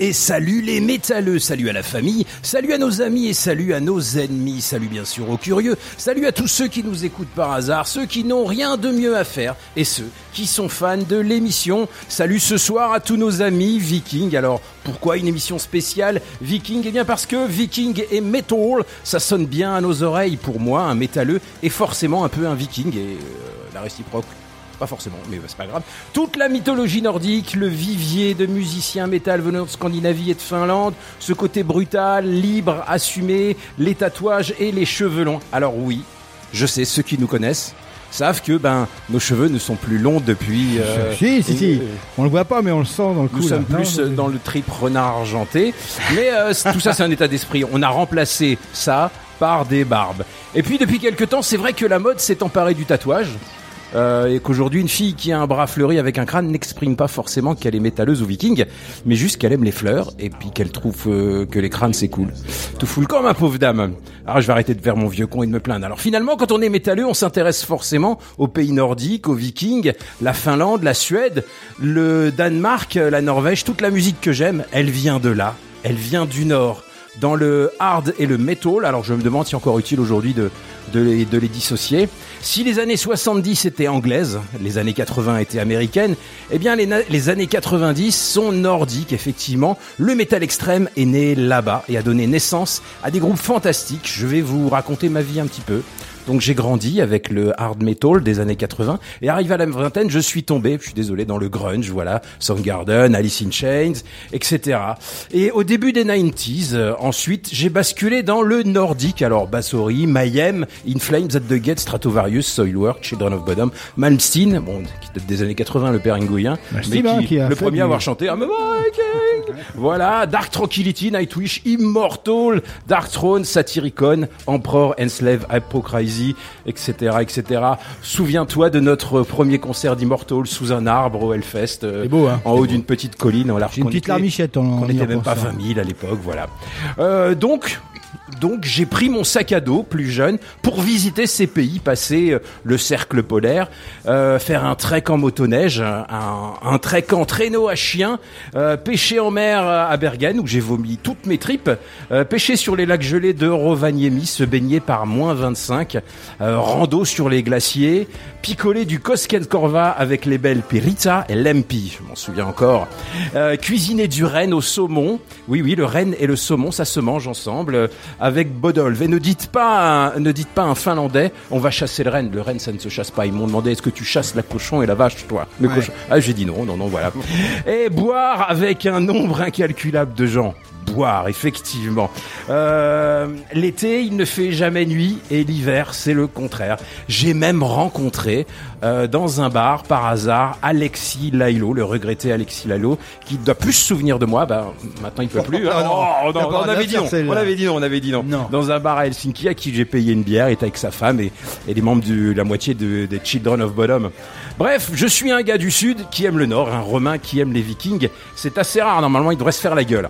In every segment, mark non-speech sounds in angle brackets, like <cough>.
Et salut les métalleux, salut à la famille, salut à nos amis et salut à nos ennemis, salut bien sûr aux curieux, salut à tous ceux qui nous écoutent par hasard, ceux qui n'ont rien de mieux à faire et ceux qui sont fans de l'émission. Salut ce soir à tous nos amis vikings. Alors pourquoi une émission spéciale viking? Eh bien parce que viking et metal, ça sonne bien à nos oreilles. Pour moi, un métalleux est forcément un peu un viking et euh, la réciproque pas forcément, mais c'est pas grave. Toute la mythologie nordique, le vivier de musiciens métal venant de Scandinavie et de Finlande, ce côté brutal, libre, assumé, les tatouages et les cheveux longs. Alors oui, je sais, ceux qui nous connaissent savent que ben nos cheveux ne sont plus longs depuis. euh, si, si, si. euh, On le voit pas, mais on le sent dans le coup. nous là. sommes plus Non, euh, dans le trip renard argenté. Mais euh, tout ça, c'est un état d'esprit. On a remplacé ça par des barbes. Et puis, depuis quelques temps, c'est vrai que la mode s'est emparée du tatouage. Euh, et qu'aujourd'hui, une fille qui a un bras fleuri avec un crâne n'exprime pas forcément qu'elle est métalleuse ou viking, mais juste qu'elle aime les fleurs et puis qu'elle trouve euh, que les crânes c'est cool. Tout fout le camp, ma pauvre dame. Alors, je vais arrêter de faire mon vieux con et de me plaindre. Alors, finalement, quand on est métalleux, on s'intéresse forcément aux pays nordiques, aux vikings, la Finlande, la Suède, le Danemark, la Norvège. Toute la musique que j'aime, elle vient de là. Elle vient du Nord dans le hard et le metal. Alors je me demande si encore utile aujourd'hui de, de, les, dissocier. Si les années 70 étaient anglaises, les années 80 étaient américaines, eh bien les, les années 90 sont nordiques, effectivement. Le métal extrême est né là-bas et a donné naissance à des groupes fantastiques. Je vais vous raconter ma vie un petit peu. Donc j'ai grandi avec le hard metal des années 80 et arrivé à la vingtaine, je suis tombé, je suis désolé, dans le grunge, voilà, Soundgarden, Alice in Chains, etc. Et au début des 90s, euh, ensuite, j'ai basculé dans le nordique, alors Bassory, Mayhem, In Flames, At the Gate, Stratovarius, Soilwork, Children of Bodom, Malmsteen, bon, qui date des années 80, le père ingouyen, mais qui, qui a le premier à avoir chanté I'm a Viking. Voilà, Dark Tranquility, Nightwish, Immortal, Dark Throne, Satyricon, Emperor, Enslave, Hypocrisy, etc., etc. Souviens-toi de notre premier concert d'Immortal sous un arbre au Hellfest, euh, beau, hein. en haut d'une petite colline. Alors J'ai une petite larmichette en On en n'était même pas repensant. 20 000 à l'époque, voilà. Euh, donc, donc j'ai pris mon sac à dos plus jeune pour visiter ces pays, passer euh, le cercle polaire, euh, faire un trek en motoneige, un, un trek en traîneau à chien, euh, pêcher en mer à Bergen où j'ai vomi toutes mes tripes, pêcher sur les lacs gelés de Rovaniemi, se baigner par moins 25, euh, rando sur les glaciers, picoler du Koskenkorva avec les belles Pirita et Lempi, je m'en souviens encore, euh, cuisiner du renne au saumon, oui oui le renne et le saumon ça se mange ensemble euh, avec Bodolf. Et ne dites pas un, ne dites pas un finlandais on va chasser le renne, le renne ça ne se chasse pas, ils m'ont demandé est-ce que tu chasses la cochon et la vache toi, le Ouais. cochon, ah j'ai dit non non non voilà, <laughs> et boire avec un nombre incalculable de gens boire, effectivement. Euh, L'été, il ne fait jamais nuit et l'hiver, c'est le contraire. J'ai même rencontré euh, dans un bar, par hasard, Alexis Lailo, le regretté Alexis Lailo, qui doit plus se souvenir de moi. Bah, maintenant, il peut plus. Ah non, Oh, non, on avait dit non. On avait dit non. On avait dit non. Dans un bar à Helsinki, à qui j'ai payé une bière, il était avec sa femme et, et les membres de la moitié de- des Children of Bodom. Bref, je suis un gars du Sud qui aime le Nord, un Romain qui aime les Vikings. C'est assez rare. Normalement, il devrait se faire la gueule.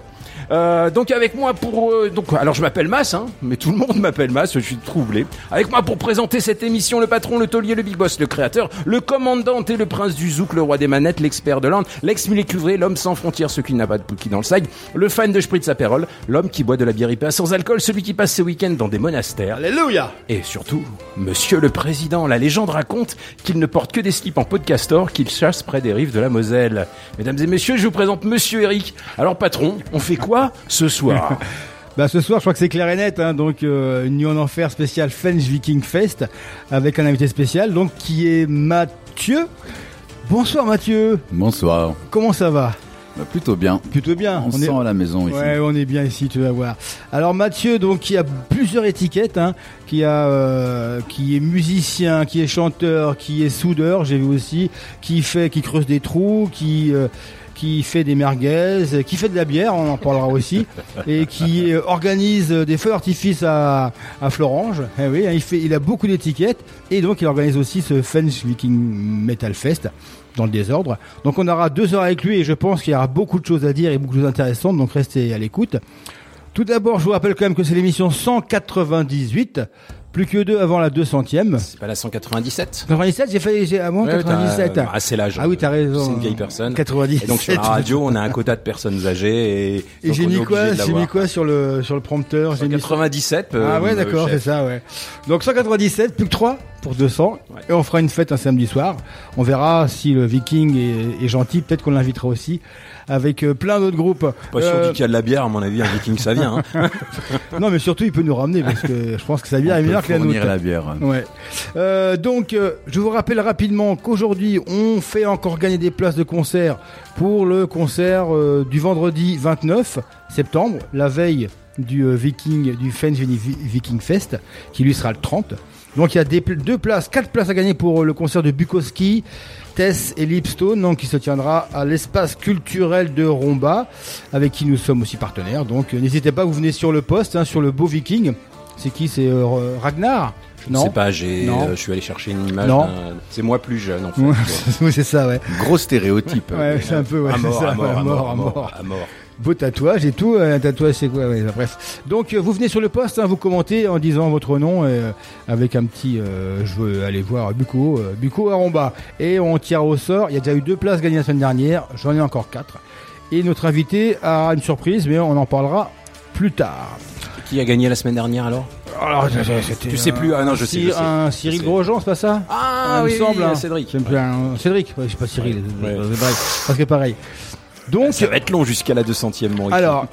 Euh, donc avec moi pour euh, donc alors je m'appelle Mas hein, mais tout le monde <laughs> m'appelle Mas, je suis troublé. Avec moi pour présenter cette émission le patron, le taulier, le big boss, le créateur, le commandant et le prince du zouk, le roi des manettes, l'expert de l'Inde, l'ex cuvré, l'homme sans frontières, ce qui n'a pas de pouki dans le sac, le fan de spritz apérol, l'homme qui boit de la bière IPA sans alcool, celui qui passe ses week-ends dans des monastères. Alléluia Et surtout, monsieur le président, la légende raconte qu'il ne porte que des slips en podcastor qu'il chasse près des rives de la Moselle. Mesdames et messieurs, je vous présente monsieur Eric. Alors patron, on fait quoi ce soir? <laughs> Bah ce soir, je crois que c'est clair et net, hein, donc euh, une nuit en enfer spéciale French Viking Fest avec un invité spécial, donc qui est Mathieu. Bonsoir Mathieu, Bonsoir. comment ça va? Bah, plutôt bien. Plutôt bien. On, est... sent à la maison ici. Ouais, on est bien ici, tu vas voir. Alors Mathieu, donc qui a plusieurs étiquettes, hein, qui a, euh, qui est musicien, qui est chanteur, qui est soudeur, j'ai vu aussi, qui fait, qui creuse des trous, qui euh, qui fait des merguez, qui fait de la bière, on en parlera aussi, et qui euh, organise des feux d'artifice à, à Florange. Eh oui, il fait, il a beaucoup d'étiquettes, et donc il organise aussi ce French Viking Metal Fest dans le désordre. Donc on aura deux heures avec lui et je pense qu'il y aura beaucoup de choses à dire et beaucoup de choses intéressantes, donc restez à l'écoute. Tout d'abord, je vous rappelle quand même que c'est l'émission 198, plus que deux avant la 200e. C'est pas la 197 97, j'ai fait, j'ai, avant Ouais, 97. t'as- Ah, c'est l'âge. Ah oui, t'as raison. C'est une vieille personne. 97. Et donc sur la radio, on a un quota de personnes âgées et, Et j'ai mis quoi, j'ai mis quoi sur le, sur le prompteur? J'ai mis 97. euh, Ah ouais, d'accord, c'est ça, ouais. Donc 197, plus que 3 pour 200. Ouais. Et on fera une fête un samedi soir. On verra si le Viking est, est gentil. Peut-être qu'on l'invitera aussi avec euh, plein d'autres groupes. Pas sûr Euh, qu'il y a de la bière, à mon avis, un viking ça vient. hein. <laughs> non, mais surtout, il peut nous ramener parce que je pense que sa bière On est meilleure que la nôtre. la bière. Ouais. Euh, donc, euh, je vous rappelle rapidement qu'aujourd'hui, on fait encore gagner des places de concert pour le concert euh, du vendredi 29 septembre, la veille du euh, Viking, du Vi- Viking Fest, qui lui sera le 30. Donc, il y a des, deux places, quatre places à gagner pour euh, le concert de Bukowski, Tess et Lipstone, donc qui se tiendra à l'espace culturel de Romba, avec qui nous sommes aussi partenaires. Donc, euh, n'hésitez pas, vous venez sur le poste, hein, sur le beau Viking. C'est qui? C'est euh, Ragnar? Je ne sais pas, j'ai, euh, je suis allé chercher une image. C'est moi plus jeune, en <laughs> fait. Oui, c'est ça, ouais. Gros stéréotype. Ouais, c'est un peu, ouais, à mort, à mort, à mort, à mort. à mort. Beau tatouage et tout. euh, Un tatouage, c'est quoi ouais, Bref. Donc, euh, vous venez sur le poste, hein, vous commentez en disant votre nom euh, avec un petit. euh, je veux aller voir Buco, euh, Buco Aromba. Et on tire au sort. Il y a déjà eu deux places gagnées la semaine dernière. J'en ai encore quatre. Et notre invité a une surprise, mais on en parlera plus tard. Qui a gagné la semaine dernière alors Alors, Tu sais plus Ah non, je sais. Un Cyril. Grosjean, c'est pas ça Ah, il me semble. Cédric. C'est Cédric, sais pas Cyril. Parce que pareil. Donc, Ça va être long jusqu'à la 200e, mon Ricky. Alors,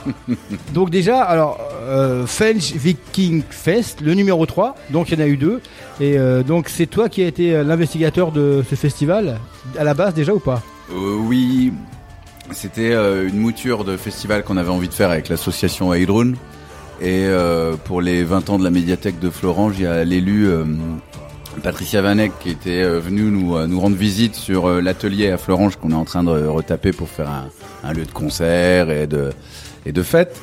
donc déjà, alors, euh, French Viking Fest, le numéro 3, donc il y en a eu deux. Et euh, donc c'est toi qui as été euh, l'investigateur de ce festival, à la base déjà ou pas? Euh, oui, c'était euh, une mouture de festival qu'on avait envie de faire avec l'association Aidrun. Et euh, pour les 20 ans de la médiathèque de Florange, il y a l'élu euh, Patricia Vanek qui était euh, venue nous, euh, nous rendre visite sur euh, l'atelier à Florange qu'on est en train de retaper pour faire un, un lieu de concert et de, et de fête.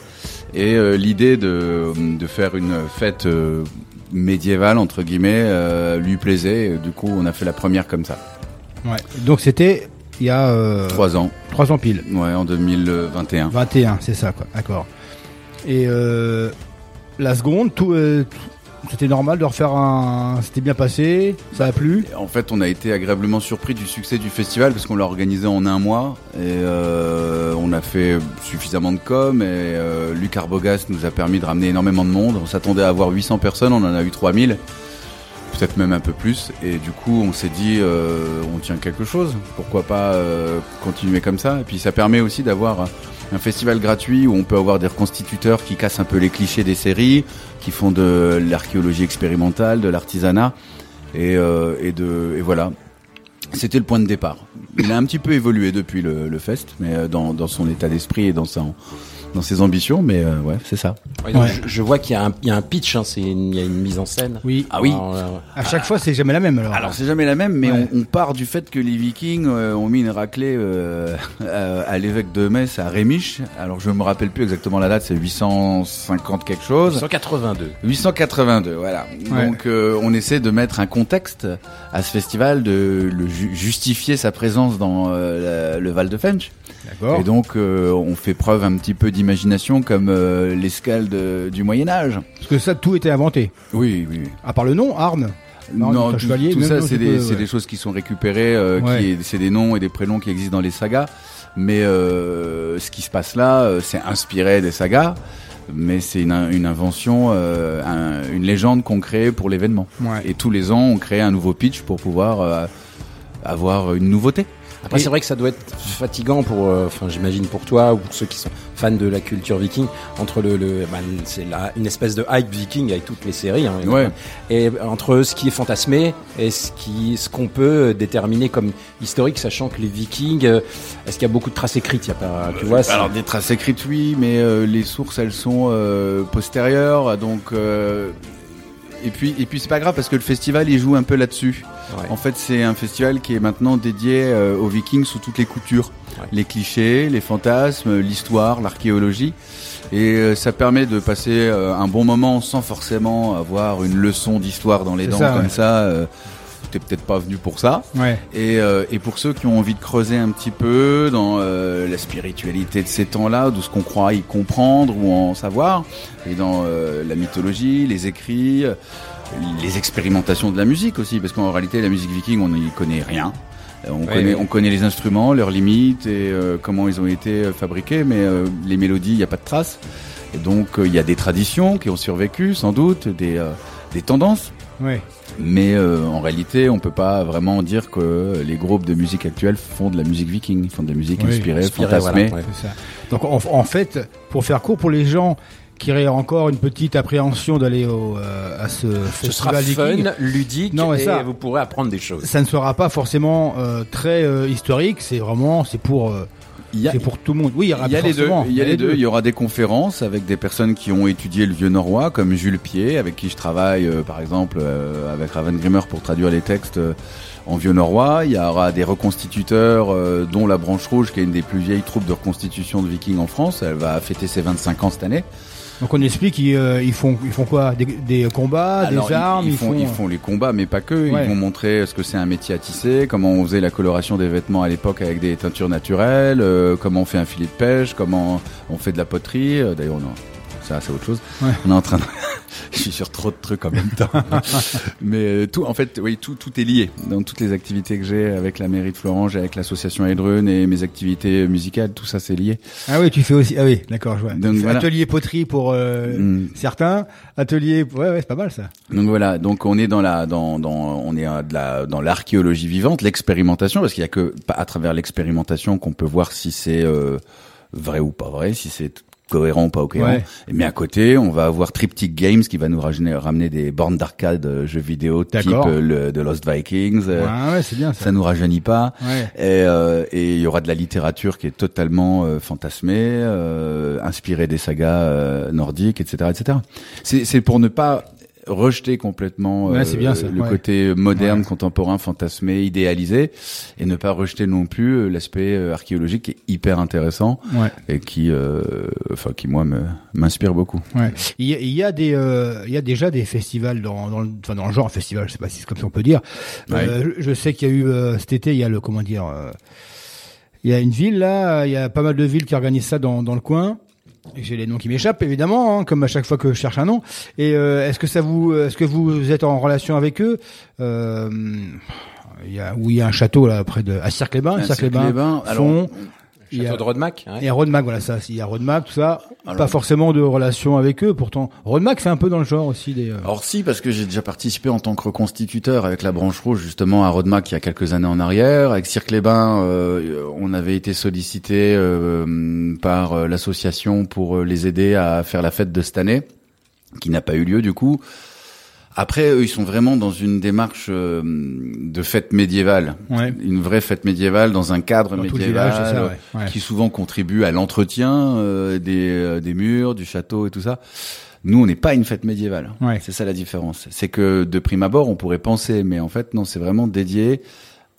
Et euh, l'idée de, de faire une fête euh, médiévale, entre guillemets, euh, lui plaisait. Et du coup, on a fait la première comme ça. Ouais. Donc c'était il y a Trois ans. trois ans pile. Ouais, en 2021. 21, c'est ça quoi, d'accord. Et la seconde, tout, tout- c'était normal de refaire un... C'était bien passé, ça a plu En fait, on a été agréablement surpris du succès du festival parce qu'on l'a organisé en un mois et euh, on a fait suffisamment de com et euh, Luc Arbogast nous a permis de ramener énormément de monde. On s'attendait à avoir 800 personnes, on en a eu 3000, peut-être même un peu plus. Et du coup, on s'est dit, euh, on tient quelque chose. Pourquoi pas euh, continuer comme ça? Et puis, ça permet aussi d'avoir un festival gratuit où on peut avoir des reconstituteurs qui cassent un peu les clichés des séries, qui font de l'archéologie expérimentale, de l'artisanat et, euh, et de et voilà. C'était le point de départ. Il a un petit peu évolué depuis le, le fest, mais euh, dans, dans son état d'esprit et dans sa dans ses ambitions, mais euh, ouais, c'est ça. Ouais, donc Ouais. je, je vois qu'il y, a un- il y a un pitch, hein, c'est une- il y a une mise en scène. Oui. Ah oui. Alors, euh, À chaque fois, c'est jamais la même alors. Alors c'est jamais la même, mais Ouais. on, on part du fait que les Vikings euh, ont mis une raclée euh, <laughs> à, à l'évêque de Metz à Rémiche. Alors je me rappelle plus exactement la date, c'est 850 quelque chose. 182. 882, voilà. Ouais. Donc euh, on essaie de mettre un contexte à ce festival, de le ju- justifier sa présence dans euh, la- le Val de Fench. D'accord. Et donc euh, on fait preuve un petit peu d'imagination comme euh, l'escalade euh, du Moyen Âge. Parce que ça, tout était inventé. Oui, oui. oui. À part le nom, Arne. Non, Arne, tout, chevalier, tout même ça, c'est des, pas- c'est ouais. des choses qui sont récupérées, euh, qui c'est des noms et des prénoms qui existent dans les sagas. Mais euh, ce qui se passe là, euh, c'est inspiré des sagas, mais c'est une, une invention, euh, un- une légende qu'on crée pour l'événement. Ouais. Et tous les ans, on crée un nouveau pitch pour pouvoir euh, avoir une nouveauté. Après, c'est vrai que ça doit être fatigant pour, euh, enfin, j'imagine pour toi ou pour ceux qui sont fans de la culture viking, entre le, le bah, c'est là une espèce de hype viking avec toutes les séries, hein, Ouais. et entre ce qui est fantasmé et ce qui, ce qu'on peut déterminer comme historique, sachant que les Vikings, euh, est-ce qu'il y a beaucoup de traces écrites, il y a pas, tu vois, Alors des traces écrites, oui, mais euh, les sources, elles sont euh, postérieures, donc. Et puis, et puis c'est pas grave parce que le festival il joue un peu là-dessus. Ouais. En fait, c'est un festival qui est maintenant dédié euh, aux Vikings sous toutes les coutures, Ouais. les clichés, les fantasmes, l'histoire, l'archéologie, et euh, ça permet de passer euh, un bon moment sans forcément avoir une leçon d'histoire dans les dents ça, comme ouais. ça. T'es peut-être pas venu pour ça. Ouais. Et, euh, et pour ceux qui ont envie de creuser un petit peu dans euh, la spiritualité de ces temps-là, de ce qu'on croit y comprendre ou en savoir, et dans euh, la mythologie, les écrits, les expérimentations de la musique aussi, parce qu'en réalité, la musique viking, on n'y connaît rien. On, connaît, oui. on connaît les instruments, leurs limites et comment ils ont été fabriqués, mais les mélodies, il n'y a pas de traces. Et donc, il y a des traditions qui ont survécu, sans doute, des, des tendances. Ouais. Mais euh, en réalité, on peut pas vraiment dire que les groupes de musique actuels font de la musique viking. Font de la musique Oui, inspirée, inspirée, fantasmée. voilà, ouais. C'est ça. Donc en, en fait, pour faire court, pour les gens qui auraient encore une petite appréhension d'aller au, euh, à ce ce sera festival viking, fun, ludique, Non, et ça- vous pourrez apprendre des choses. ça ne sera pas forcément euh, très euh, historique. C'est vraiment, c'est pour, euh, c'est pour tout le monde. Oui, il y aura y a les deux. Il y a les deux. Il y aura des conférences avec des personnes qui ont étudié le vieux norrois, comme Jules Pied, avec qui je travaille, euh, par exemple, euh, avec Raven Grimmer pour traduire les textes euh, en vieux norrois. Il y aura des reconstituteurs, dont la Branche Rouge, qui est une des plus vieilles troupes de reconstitution de vikings en France. Elle va fêter ses 25 ans cette année. Donc on explique, ils, euh, ils font, ils font quoi? Des, des combats, Alors, des armes, ils, ils, font, ils font les combats, mais pas que. Ouais. Ils vont montrer ce que c'est un métier à tisser, comment on faisait la coloration des vêtements à l'époque avec des teintures naturelles, euh, comment on fait un filet de pêche, comment on fait de la poterie. Euh, D'ailleurs, non, ça c'est autre chose. Ouais. On est en train de... <laughs> Je suis sur trop de trucs en même temps. <laughs> mais euh, tout, en fait, oui, tout, tout est lié. Dans toutes les activités que j'ai avec la mairie de Florange, avec l'association Edrun et mes activités musicales, tout ça c'est lié. Ah oui, tu fais aussi. Ah oui, d'accord, je vois. Donc, voilà. Atelier poterie pour euh, Mm. certains, atelier. Ouais, ouais, c'est pas mal ça. Donc voilà, donc on est dans la dans dans on est de la dans l'archéologie vivante, l'expérimentation parce qu'il y a que à travers l'expérimentation qu'on peut voir si c'est euh, vrai ou pas vrai, si c'est cohérent ou pas cohérent. Ouais. Mais à côté, on va avoir Triptych Games qui va nous ramener, ramener des bornes d'arcade jeux vidéo type euh, le de Lost Vikings. euh, ouais, ouais, c'est bien ça. ça nous rajeunit pas. Euh, et il y aura de la littérature qui est totalement euh, fantasmée, inspirée des sagas nordiques, etc., etc. C'est pour ne pas rejeter complètement Ouais, c'est bien ça, le ouais. côté moderne, contemporain, fantasmé, idéalisé, et ne pas rejeter non plus euh, l'aspect euh, archéologique qui est hyper intéressant Ouais. et qui, euh, enfin, qui moi m'inspire beaucoup. Ouais. Il y a, des, euh, il y a déjà des festivals dans, dans, le, enfin, dans le genre festival, je sais pas si c'est comme ça on peut dire. Euh, je, je sais qu'il y a eu euh, cet été, il y a le comment dire, euh, il y a une ville là, il y a pas mal de villes qui organisent ça dans, dans le coin. J'ai les noms qui m'échappent évidemment, hein, comme à chaque fois que je cherche un nom. Et euh, est-ce que ça vous, est-ce que vous êtes en relation avec eux? Euh, Il y a où il y a un château là près de à Cirque-les-Bains, Cirque-les-Bains, Font, il y a- Château de Rodemack, hein. et Rodemack, voilà ça, il y a Rodemack, tout ça. Alors- pas forcément de relation avec eux, pourtant. Rodemack, c'est un peu dans le genre aussi des. euh, Alors si, parce que j'ai déjà participé en tant que reconstituteur avec la branche rouge justement à Rodemack il y a quelques années en arrière. Avec Cirque-les-Bains, euh, on avait été sollicité euh, par euh, l'association pour euh, les aider à faire la fête de cette année, qui n'a pas eu lieu du coup. Après, eux, ils sont vraiment dans une démarche euh, de fête médiévale, Ouais. une vraie fête médiévale dans un cadre Dans médiéval village, ça, ouais. Ouais. qui souvent contribue à l'entretien euh, des, euh, des murs, du château et tout ça. Nous, on n'est pas une fête médiévale. Ouais. C'est ça la différence. C'est que de prime abord, on pourrait penser, mais en fait, non, c'est vraiment dédié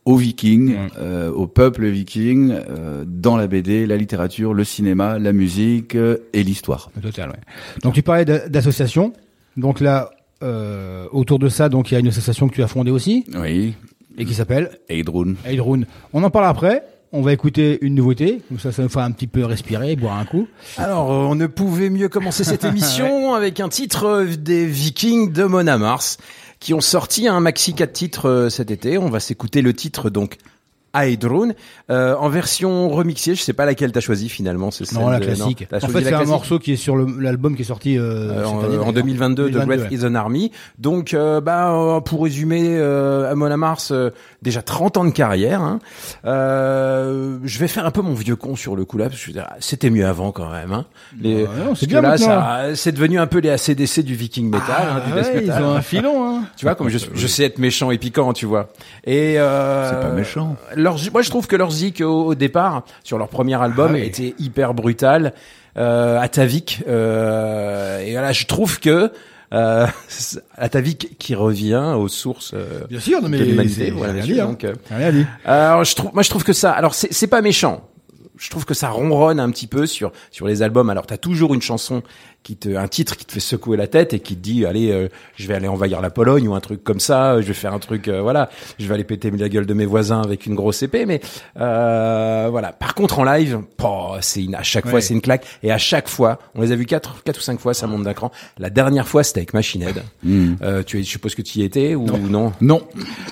aux Vikings, euh, au peuple viking, euh, dans la BD, la littérature, le cinéma, la musique euh, et l'histoire. total, ouais. Donc tu parlais d'a- d'association. Donc là, euh, autour de ça, donc il y a une association que tu as fondée aussi Oui, et qui s'appelle Eidrun. Eidrun. On en parle après. on va écouter une nouveauté. Comme ça, ça nous fera un petit peu respirer, boire un coup. Alors, euh, on ne pouvait mieux commencer cette <laughs> émission avec un titre euh, des Vikings de Mona Mars qui ont sorti un maxi 4 titres euh, cet été. On va s'écouter le titre donc Hydrone euh, en version remixée. Je sais pas laquelle t'as choisi finalement. C'est Non, la classique. en fait, c'est un morceau qui est sur l'album qui est sorti euh, Euh, en, année, en d'ailleurs. 2022 de 2022, Great ouais. is an Army. Donc, euh, bah, euh, pour résumer, euh, Amon Mars, euh, déjà 30 ans de carrière. hein. Euh, je vais faire un peu mon vieux con sur le coup là, parce que dire, c'était mieux avant quand même. Hein. Les, Bah, non, parce c'est que bien là, ça, c'est devenu un peu les ACDC du Viking Metal, hein, du Ah death ouais, ils ont un filon, hein. Tu vois, comme je, je sais être méchant et piquant, tu vois. Et euh, C'est pas méchant. Leur, moi, je trouve que leur zik au, au départ, sur leur premier album, Ah était hyper brutal, euh, Atavik. Euh, et voilà, je trouve que euh, <laughs> Atavik qui revient aux sources euh, Bien sûr, non, mais de l'humanité. Voilà, rien donc, euh, Rien dit. alors, je trouve, moi, je trouve que ça, alors c'est c'est pas méchant. Je trouve que ça ronronne un petit peu sur sur les albums. Alors, t'as toujours une chanson qui te, un titre qui te fait secouer la tête et qui te dit, allez, euh, je vais aller envahir la Pologne ou un truc comme ça. euh, Je vais faire un truc, euh, voilà, je vais aller péter la gueule de mes voisins avec une grosse épée. Mais euh, voilà. Par contre, en live, oh, c'est une, à chaque fois, Ouais. c'est une claque. Et à chaque fois, on les a vus quatre, quatre ou cinq fois, ça monte d'un cran. La dernière fois, c'était avec Machine Head. Euh, tu, je suppose que tu y étais ou non Non?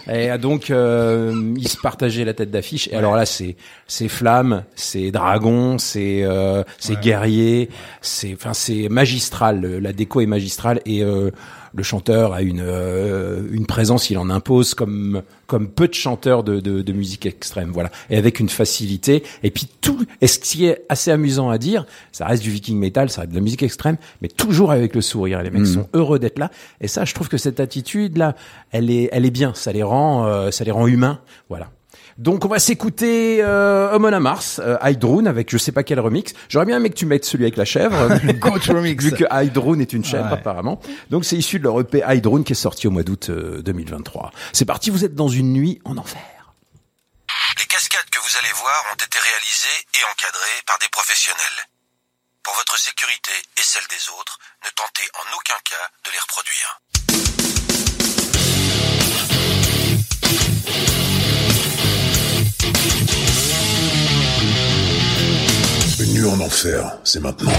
et euh, donc euh, ils se partageaient la tête d'affiche. Et alors là, c'est c'est flamme, c'est dragon, c'est euh, c'est guerrier, c'est enfin c'est magistral. Le- La déco est magistrale et euh, le chanteur a une euh, une présence, il en impose comme comme peu de chanteurs de, de, de musique extrême, voilà, et avec une facilité. Et puis tout, et ce qui est assez amusant à dire, ça reste du viking metal, ça reste de la musique extrême, mais toujours avec le sourire. Les mecs sont heureux d'être là. Et ça, je trouve que cette attitude là, elle est, elle est bien. Ça les rend, euh, ça les rend humains, voilà. Donc on va s'écouter euh, Amon Mars, euh, avec je sais pas quel remix. J'aurais bien aimé que tu mettes celui avec la chèvre, <laughs> Goat remix. vu que Hydrune est une chèvre Ouais. apparemment. Donc c'est issu de leur EP Hydrune qui est sorti au mois d'août euh, 2023. C'est parti, vous êtes dans une nuit en enfer. Les cascades que vous allez voir ont été réalisées et encadrées par des professionnels. Pour votre sécurité et celle des autres, ne tentez en aucun cas de les reproduire. En enfer, c'est maintenant.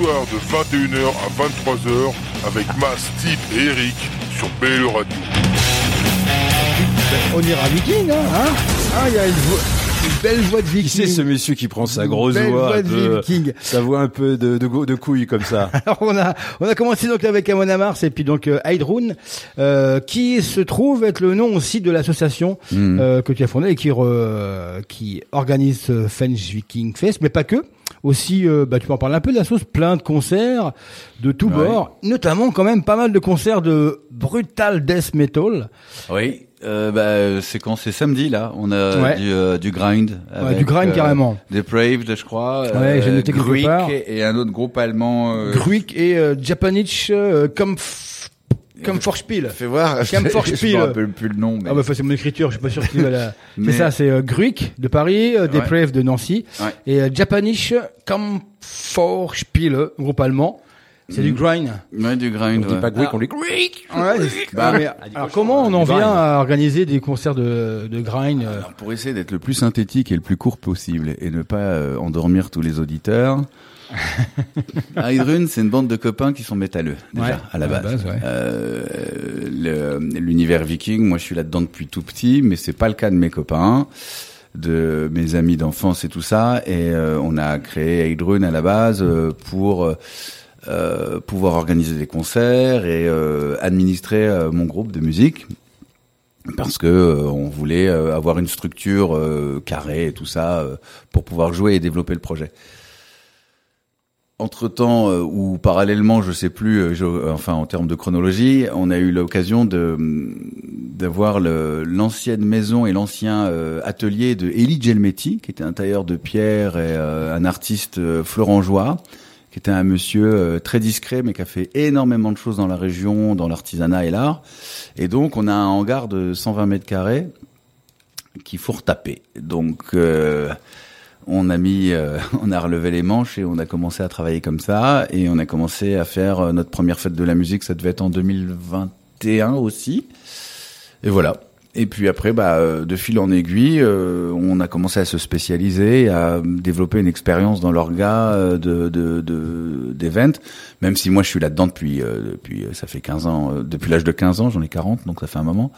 Soirs de 21h à 23h avec Mas, Steve et Eric sur BLE Radio. On ira viking, hein, hein Ah, il y a une, voix- une belle voix de viking. Qui c'est ce monsieur qui prend sa grosse Belle voix, voix de peu- viking. sa voix un peu de, de, de couille comme ça? <laughs> Alors on a on a commencé donc avec Amon Amars et puis donc euh, Heidrun, euh, qui se trouve être le nom aussi de l'association euh, que tu as fondée et qui re- qui organise ce French Viking Fest, mais pas que. Aussi, euh, bah, tu peux en parler un peu de la sauce, plein de concerts de tous Ouais. bords, notamment quand même pas mal de concerts de brutal death metal. Oui, euh, bah, c'est quand c'est samedi là, on a Ouais. du, euh, du grind. avec, du grind, carrément. Depraved, je crois. Ouais, j'ai noté quelque Gruik et, et un autre groupe allemand. Euh, Gruik et euh, Japanich euh, Kampf Kampfvorspiel. Fais voir. Kampfvorspiel. <laughs> je me rappelle plus le nom. Mais... Ah bah c'est mon écriture, je suis pas sûr que tu vas la... <laughs> Mais- C'est ça, c'est euh, Gruik de Paris, euh, Depraved de Nancy Ouais. et euh, Japanisch Kampfvorspiel, groupe allemand. C'est du grind. Ouais, du grind. On dit pas Greek, on dit Greek Ouais, Bah, mais, alors comment on en vient grind. à organiser des concerts de, de grind euh, Alors, pour essayer d'être le plus synthétique et le plus court possible et ne pas euh, endormir tous les auditeurs. <laughs> Heidrun, c'est une bande de copains qui sont métalleux déjà Ouais, à la base. base, ouais. Euh, L'univers viking, moi je suis là-dedans depuis tout petit, mais c'est pas le cas de mes copains, de mes amis d'enfance et tout ça. Et euh, on a créé Heidrun à la base euh, pour euh, pouvoir organiser des concerts et euh, administrer euh, mon groupe de musique parce que on voulait avoir une structure carrée et tout ça pour pouvoir jouer et développer le projet. Entre temps ou parallèlement, je sais plus, euh, je- enfin en termes de chronologie, on a eu l'occasion de d'avoir le- l'ancienne maison et l'ancien euh, atelier de Elie Gelmetti, qui était un tailleur de pierre et euh, un artiste euh, florangeois, qui était un monsieur euh, très discret mais qui a fait énormément de choses dans la région, dans l'artisanat et l'art. Et donc on a un hangar de 120 mètres carrés qu'il faut retaper. Donc euh, on a mis, euh, <laughs> on a relevé les manches et on a commencé à travailler comme ça et on a commencé à faire euh, notre première fête de la musique. Ça devait être en 2021 aussi. Et voilà. Et puis après, bah, euh, de fil en aiguille, euh, on a commencé à se spécialiser, à développer une expérience dans l'orga euh, de. Même si moi je suis là-dedans depuis euh, depuis ça fait 15 ans, euh, depuis l'âge de 15 ans, j'en ai 40, donc ça fait un moment.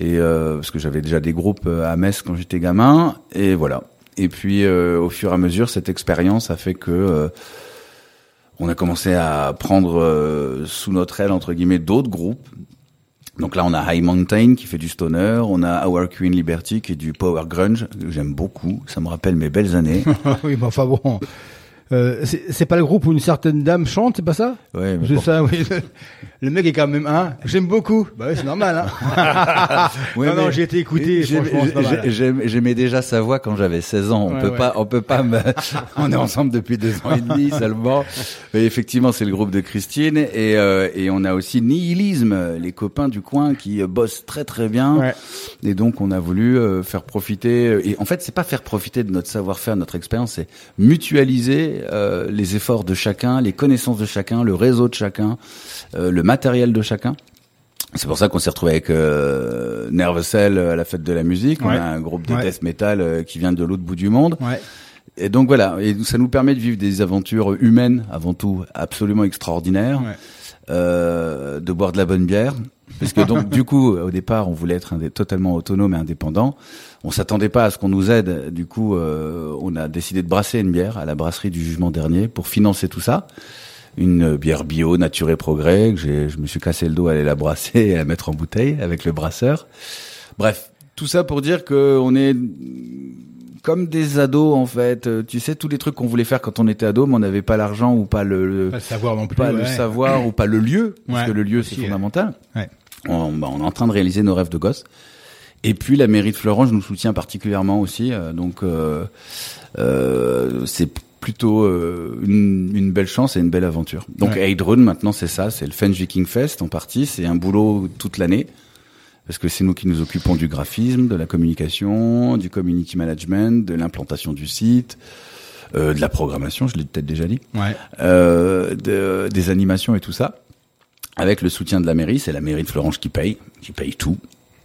Et parce que j'avais déjà des groupes à Metz quand j'étais gamin, et voilà. Et puis euh, au fur et à mesure, cette expérience a fait que euh, on a commencé à prendre euh, sous notre aile entre guillemets d'autres groupes. Donc là, on a High Mountain qui fait du stoner, on a Our Queen Liberty qui est du power grunge j'aime beaucoup. Ça me rappelle mes belles années. <laughs> oui, mais enfin bon. Euh, c'est c'est pas le groupe où une certaine dame chante, c'est pas ça Ouais, mais bon. ça, oui. <laughs> Le mec est quand même un. J'aime beaucoup. Bah oui, c'est normal. Hein. <laughs> Ouais, non, non, j'ai été écouté. J'aimais déjà sa voix quand j'avais 16 ans. On Ouais, peut ouais. pas, on peut pas me, <laughs> on est ensemble depuis deux ans et demi seulement. Mais effectivement, c'est le groupe de Christine et, euh, et on a aussi Nihilisme, les copains du coin qui euh, bossent très très bien. Ouais. Et donc, on a voulu euh, faire profiter. Et en fait, c'est pas faire profiter de notre savoir-faire, notre expérience, c'est mutualiser euh, les efforts de chacun, les connaissances de chacun, le réseau de chacun, euh, le matériel de chacun. C'est pour ça qu'on s'est retrouvé avec euh, Nervecell à la fête de la musique. On a un groupe de Ouais. death metal euh, qui vient de l'autre bout du monde. Ouais. Et donc voilà, et ça nous permet de vivre des aventures humaines avant tout absolument extraordinaires, euh, de boire de la bonne bière Parce que donc du coup, au départ, on voulait être totalement autonome et indépendant. On s'attendait pas à ce qu'on nous aide. Du coup, euh, on a décidé de brasser une bière à la brasserie du Jugement dernier pour financer tout ça. Une bière bio, nature et progrès. Que j'ai, je me suis cassé le dos à aller la brasser et à la mettre en bouteille avec le brasseur. Bref, tout ça pour dire que on est comme des ados en fait. Euh, Tu sais tous les trucs qu'on voulait faire quand on était ado, mais on n'avait pas l'argent ou pas le, le- Pas le savoir non plus. pas le savoir ou pas le lieu, parce Ouais, que le lieu c'est fondamental. Ouais. On, bah, on est en train de réaliser nos rêves de gosse. Et puis la mairie de Florange nous soutient particulièrement aussi, euh, donc euh, euh, c'est plutôt euh, une, une belle chance et une belle aventure. Donc Ouais. Maintenant c'est ça, c'est le Fench Viking Fest en partie, c'est un boulot toute l'année. Parce que c'est nous qui nous occupons du graphisme, de la communication, du community management, de l'implantation du site, euh, de la programmation, je l'ai peut-être déjà dit Ouais. euh, de- des animations et tout ça, avec le soutien de la mairie. C'est la mairie de Florange qui paye, qui paye tout.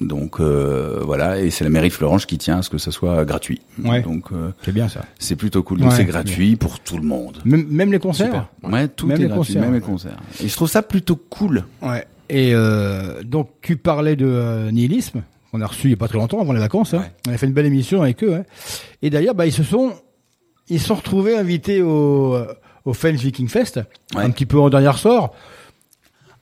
Donc euh, voilà, et c'est la mairie de Florange qui tient à ce que ça soit gratuit. Ouais. Donc euh, C'est bien ça. c'est plutôt cool. Donc Ouais, c'est gratuit pour tout le monde. Même, même les concerts. Ouais, tout Même est les gratuit, concerts, même les concerts. Et je trouve ça plutôt cool. Ouais. Et euh, donc tu parlais de euh, nihilisme qu'on a reçu il y a pas très longtemps avant les vacances. Hein. On a fait une belle émission avec eux. Hein. Et d'ailleurs, bah ils se sont ils se sont retrouvés invités au euh, au Fens Viking Fest, Ouais. un petit peu en dernier ressort.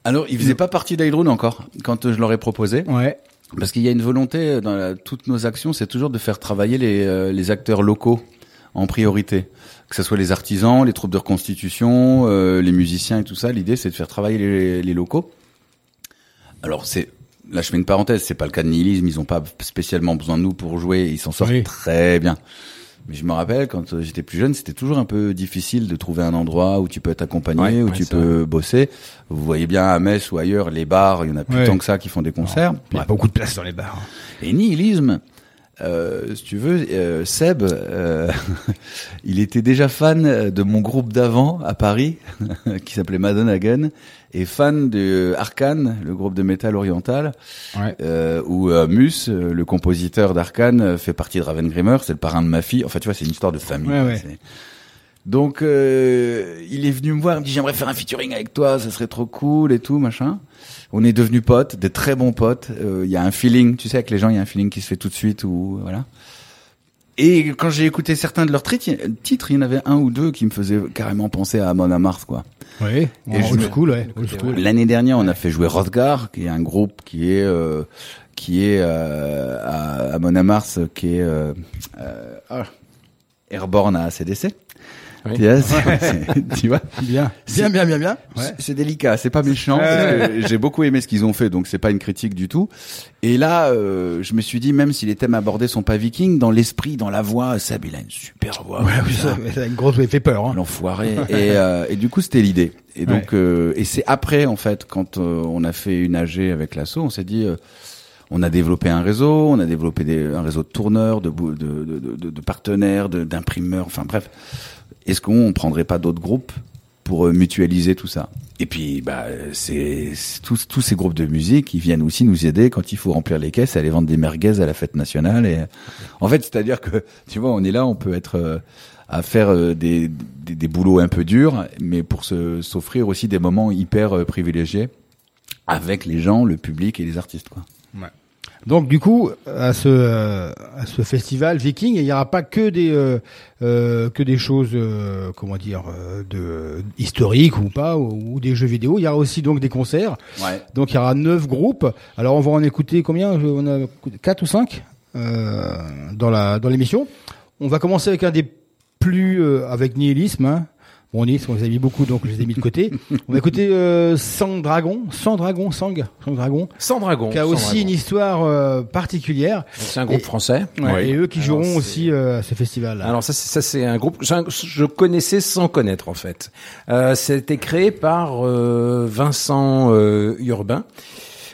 Alors, ils faisaient pas partie d'Hydrone encore quand euh, je leur ai proposé, Ouais. parce qu'il y a une volonté dans la- toutes nos actions, c'est toujours de faire travailler les, euh, les acteurs locaux en priorité, que ce soit les artisans, les troupes de reconstitution, euh, les musiciens et tout ça. L'idée, c'est de faire travailler les, les locaux. Alors, c'est là, je fais une parenthèse, c'est pas le cas de nihilisme, ils ont pas spécialement besoin de nous pour jouer, ils s'en sortent Oui. très bien. Mais je me rappelle quand euh, j'étais plus jeune, c'était toujours un peu difficile de trouver un endroit où tu peux être accompagné, Ouais, où ouais, tu peux bosser. Vous voyez bien à Metz ou ailleurs, les bars, il y en a plus Ouais. tant que ça qui font des concerts. Il y a beaucoup de place dans les bars. Et nihilisme, euh, si tu veux, euh, Seb, euh, <laughs> il était déjà fan de mon groupe d'avant à Paris, <laughs> qui s'appelait Madonna Gun, et fan de Arkane, le groupe de métal oriental, Ouais. euh, où euh, Mus, le compositeur d'Arkane, fait partie de Ravengrimmer, c'est le parrain de ma fille. En fait, tu vois, c'est une histoire de famille. Ouais, ouais. Donc, euh, il est venu me voir, il me dit j'aimerais faire un featuring avec toi, ça serait trop cool et tout, machin. On est devenus potes, des très bons potes. Euh, Il y a un feeling, tu sais, avec les gens, il y a un feeling qui se fait tout de suite ou voilà. Et quand j'ai écouté certains de leurs titres, il y en avait un ou deux qui me faisaient carrément penser à Amon Amarth, quoi. Oui. Et je school, ouais. L'année dernière, on a fait jouer Rothgar, qui est un groupe qui est euh, qui est euh, à, à Mars, qui est euh, euh, Airborne à ACDC. Oui. <laughs> <laughs> Tu vois, Bien. Bien, bien, bien, bien. Ouais. c'est- délicat, c'est pas méchant. Ouais, J'ai beaucoup aimé ce qu'ils ont fait, donc c'est pas une critique du tout. Et là, euh, je me suis dit, même si les thèmes abordés sont pas vikings, dans l'esprit, dans la voix, Seb, il a une super voix. Ouais, oui, ça, ça a une grosse, ça fait peur. Hein. L'enfoiré. <laughs> et, euh, et du coup, c'était l'idée. Et donc, euh, et c'est après, en fait, quand euh, on a fait une AG avec l'asso, on s'est dit, euh, on a développé un réseau, on a développé un réseau de tourneurs, de, partenaires, d'imprimeurs, enfin bref. Est-ce qu'on prendrait pas d'autres groupes pour euh, mutualiser tout ça? Et puis, bah, c'est tous, ces groupes de musique, ils viennent aussi nous aider quand il faut remplir les caisses, aller vendre des merguez à la fête nationale. Et en fait, c'est-à-dire que, tu vois, on est là, on peut être euh, à faire euh, des, des, des boulots un peu durs, mais pour s'offrir aussi des moments hyper privilégiés avec les gens, le public et les artistes, quoi. Donc du coup, à ce euh, à ce festival Viking, il n'y aura pas que des euh, euh, que des choses euh, comment dire de historiques ou pas ou, ou des jeux vidéo. Il y aura aussi donc des concerts. Ouais. Donc il y aura neuf groupes. Alors on va en écouter combien? On a quatre ou cinq euh, dans la dans l'émission. On va commencer avec un des plus euh, avec nihilisme. Hein. Bon, nihilisme, on les a mis beaucoup, donc je les ai mis de côté. <laughs> on va écouter euh, Sang Dragon, Sang Dragon, Sang, Sang Dragon, Sans dragon. qui a aussi dragon. une histoire euh, particulière. C'est un groupe Et- français. Ouais, Et eux qui Alors, joueront aussi euh, à ce festival. Alors ça, c'est- ça c'est un groupe que j'ai- je connaissais sans connaître en fait. Euh, C'était créé par euh, Vincent euh, Urbain.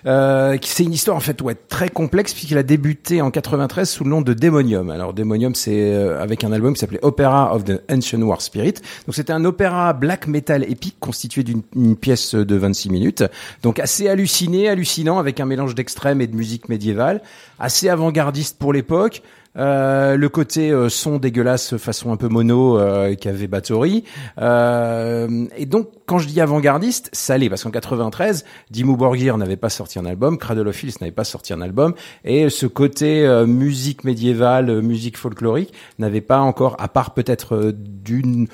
Euh, c'est une histoire en fait ouais très complexe puisqu'il a débuté en 93 sous le nom de Démonium. Alors Démonium c'est euh, avec un album qui s'appelait Opera of the Ancient War Spirit. Donc c'était un opéra black metal épique constitué d'une une pièce de 26 minutes. Donc assez halluciné, hallucinant avec un mélange d'extrême et de musique médiévale, assez avant-gardiste pour l'époque, Euh, le côté euh, son dégueulasse façon un peu mono euh, qu'avait Bathory. Euh, et donc quand je dis avant-gardiste, ça l'est parce qu'en 93, Dimmu Borgir n'avait pas sorti un album, Cradle of Filth n'avait pas sorti un album et ce côté euh, musique médiévale, musique folklorique n'avait pas encore à part peut-être d'une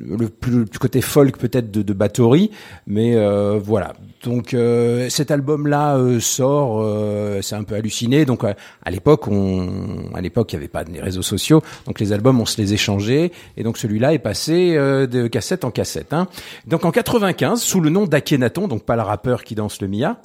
le plus du côté folk peut-être de, de Bathory, mais euh, voilà. Donc euh, cet album-là euh, sort, euh, c'est un peu halluciné. Donc à l'époque, on, à l'époque, il n'y avait pas de réseaux sociaux, donc les albums, on se les échangeait, et donc celui-là est passé euh, de cassette en cassette. Hein. Donc en 95, sous le nom d'Akhenaton, donc pas le rappeur qui danse le Mia.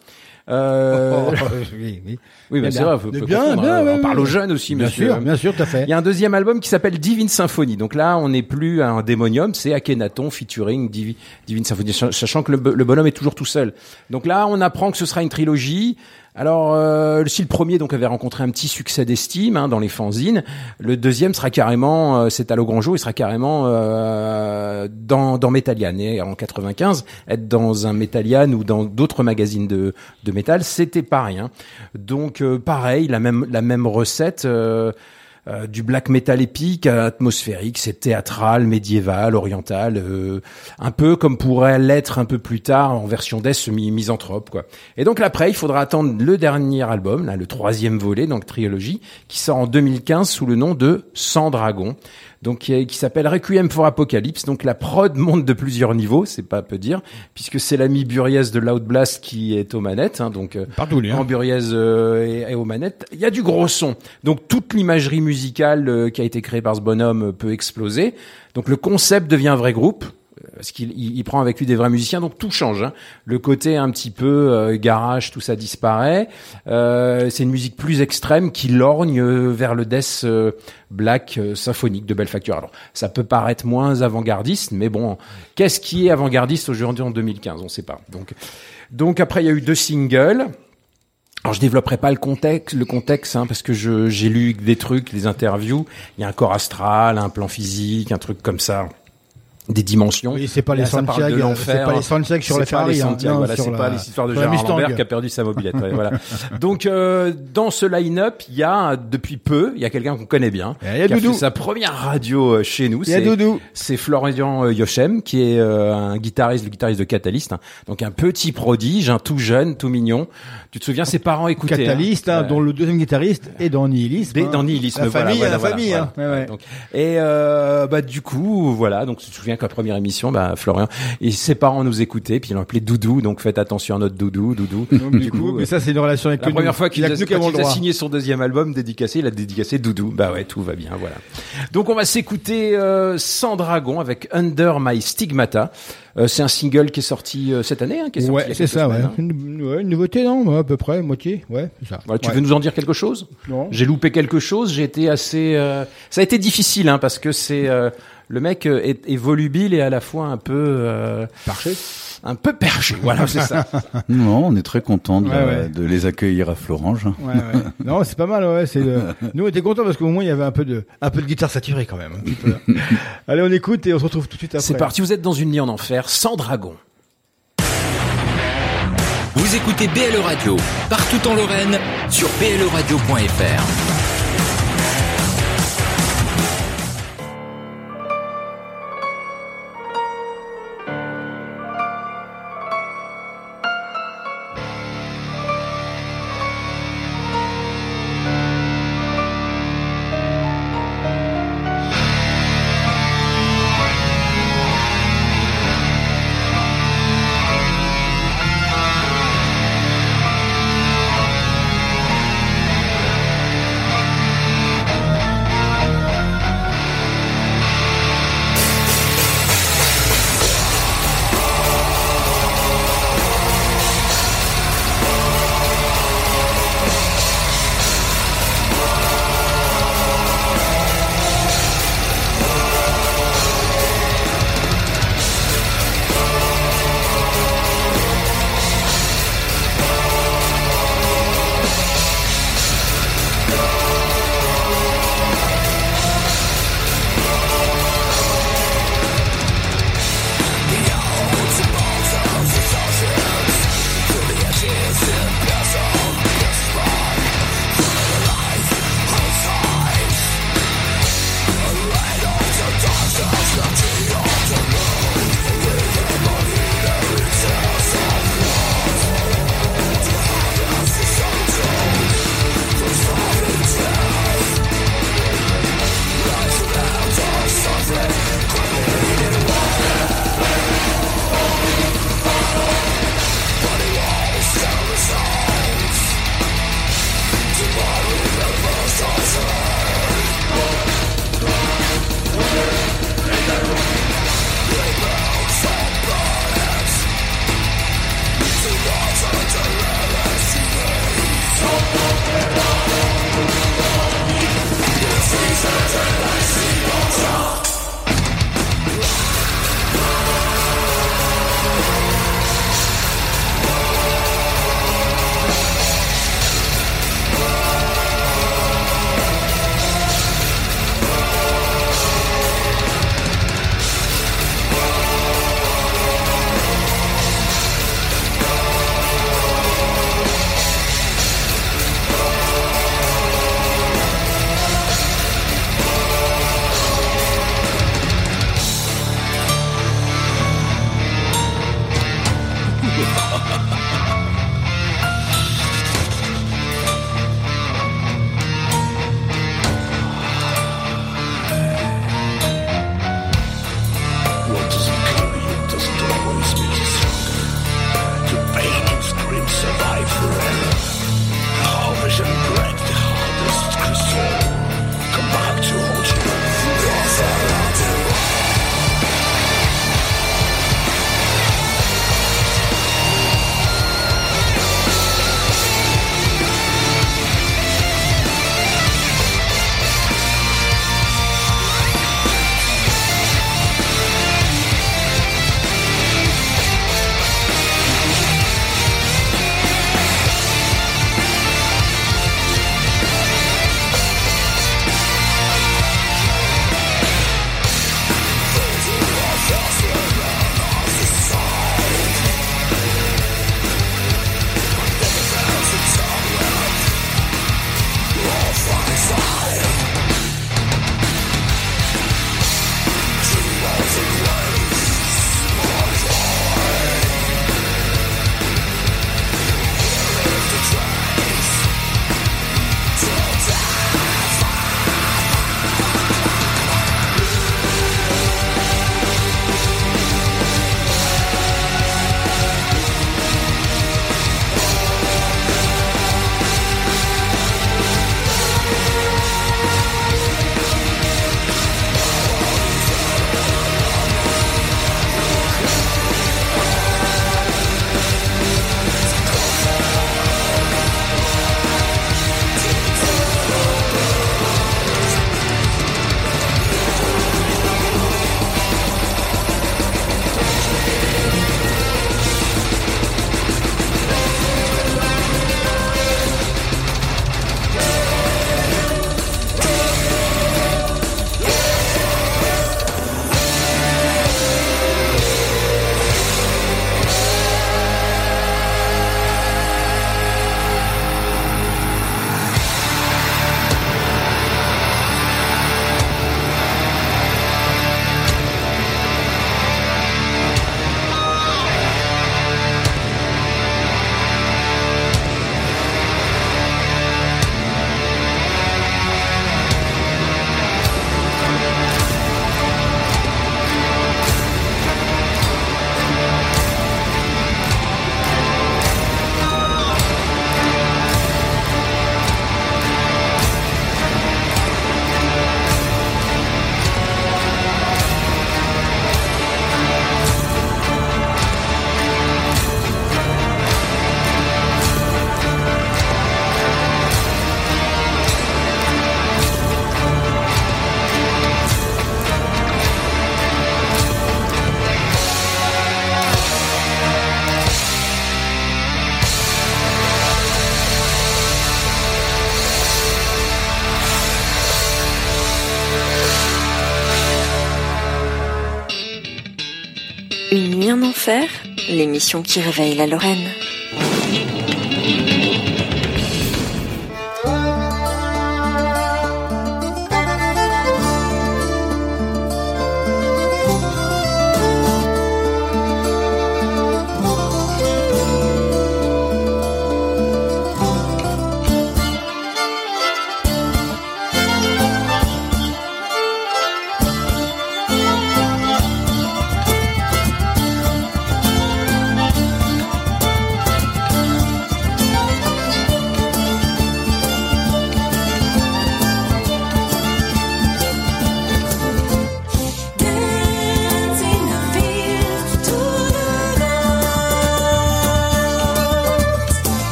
Euh, <laughs> oui, oui. oui, mais Mais c'est bien. vrai, faut, bien, bien, on parle aux jeunes aussi, Bien monsieur. sûr, bien sûr, tout à fait. Il y a un deuxième album qui s'appelle Divine Symphony. Donc là, on n'est plus à un démonium, c'est Akhenaton featuring Divi- Divine Symphony, sach- sachant que le bonhomme est toujours tout seul. Donc là, on apprend que ce sera une trilogie. Alors, euh, si le premier donc avait rencontré un petit succès d'estime hein, dans les fanzines, le deuxième sera carrément, euh, c'est à l'au grand il sera carrément euh, dans, dans Metallian. Et en 95, être dans un Metallian ou dans d'autres magazines de, de métal, c'était pas rien. Donc, euh, pareil, la même la même recette. Euh, du black metal épique, atmosphérique, c'est théâtral, médiéval, oriental, euh, un peu comme pourrait l'être un peu plus tard en version death mi misanthrope quoi. Et donc après, il faudra attendre le dernier album, là, le troisième volet, donc trilogie, qui sort en 2015 sous le nom de Sans Dragon. Donc qui, qui s'appelle Requiem for Apocalypse. Donc la prod monte de plusieurs niveaux, c'est pas peu dire, puisque c'est l'ami Buriez de Loud Blast qui est aux manettes. Hein, donc euh, lui, hein. en Buriez euh, et, et aux manettes, il y a du gros son. Donc toute l'imagerie musicale euh, qui a été créée par ce bonhomme euh, peut exploser. Donc le concept devient un vrai groupe. Parce qu'il il, il prend avec lui des vrais musiciens, donc tout change. hein. Le côté un petit peu euh, garage, tout ça disparaît. Euh, c'est une musique plus extrême qui lorgne euh, vers le death euh, black euh, symphonique de belle facture. Alors ça peut paraître moins avant-gardiste, mais bon, qu'est-ce qui est avant-gardiste aujourd'hui en 2015 On ne sait pas. Donc, donc après il y a eu deux singles. Alors je développerai pas le contexte, le contexte, hein, parce que je j'ai lu des trucs, des interviews. Il y a un corps astral, un plan physique, un truc comme ça, des dimensions. Oui, c'est pas les Santiago, de c'est pas les Santiago sur C'est la pas Ferrari, les hein. Voilà, c'est la- pas l'histoire de sur la Gérard. Lambert qui a perdu sa mobilette. ouais, <laughs> voilà. Donc euh, dans ce line-up, il y a depuis peu, il y a quelqu'un qu'on connaît bien, Il y a qui a Doudou. fait sa première radio euh, chez nous. Il y a C'est- Doudou. c'est Florian euh, Yochem, qui est euh, un guitariste, le guitariste de Catalyst. hein. Donc un petit prodige, un tout jeune, tout mignon. Tu te souviens, ses parents écoutaient. Catalyst, hein. hein, dont le deuxième guitariste est dans Nihilisme. des- hein. dans Nihilisme, La voilà, famille, voilà, la voilà, famille, hein. voilà. Ouais, ouais. Donc, et euh, bah du coup, voilà. Donc tu te souviens la première émission, bah Florian et ses parents nous écoutaient, puis ils l'ont appelé Doudou. Donc faites attention à notre Doudou, Doudou. Donc, du coup, mais ça, c'est une relation avec La première nous. fois qu'il il a, signé son deuxième album dédicacé, il a dédicacé Doudou. Bah ouais, tout va bien, voilà. Donc on va s'écouter euh, Sans Dragon avec Under My Stigmata. Euh, c'est un single qui est sorti euh, cette année, hein, qui est Ouais, c'est ça, ouais. semaines, hein. Une, ouais, une nouveauté, non Ouais, À peu près, moitié, ouais, ça. Voilà, tu Ouais. veux nous en dire quelque chose? Non. J'ai loupé quelque chose. J'ai été assez. euh, Ça a été difficile, hein, parce que c'est euh, le mec euh, est, est volubile et à la fois un peu euh, Parfait. un peu perché. Voilà, c'est ça. <laughs> Non, on est très content de, Ouais, la- ouais. de les accueillir à Florange. Ouais, ouais. Non, c'est pas mal, ouais. C'est le- <laughs> Nous, on était contents parce qu'au moins, il y avait un peu de, un peu de guitare saturée quand même. un petit peu. <laughs> Allez, on écoute et on se retrouve tout de suite après. c'est parti. Vous êtes dans une nuit en enfer, sans dragon. Vous écoutez BLE Radio, partout en Lorraine, sur bleradio.fr. l'émission qui réveille la Lorraine.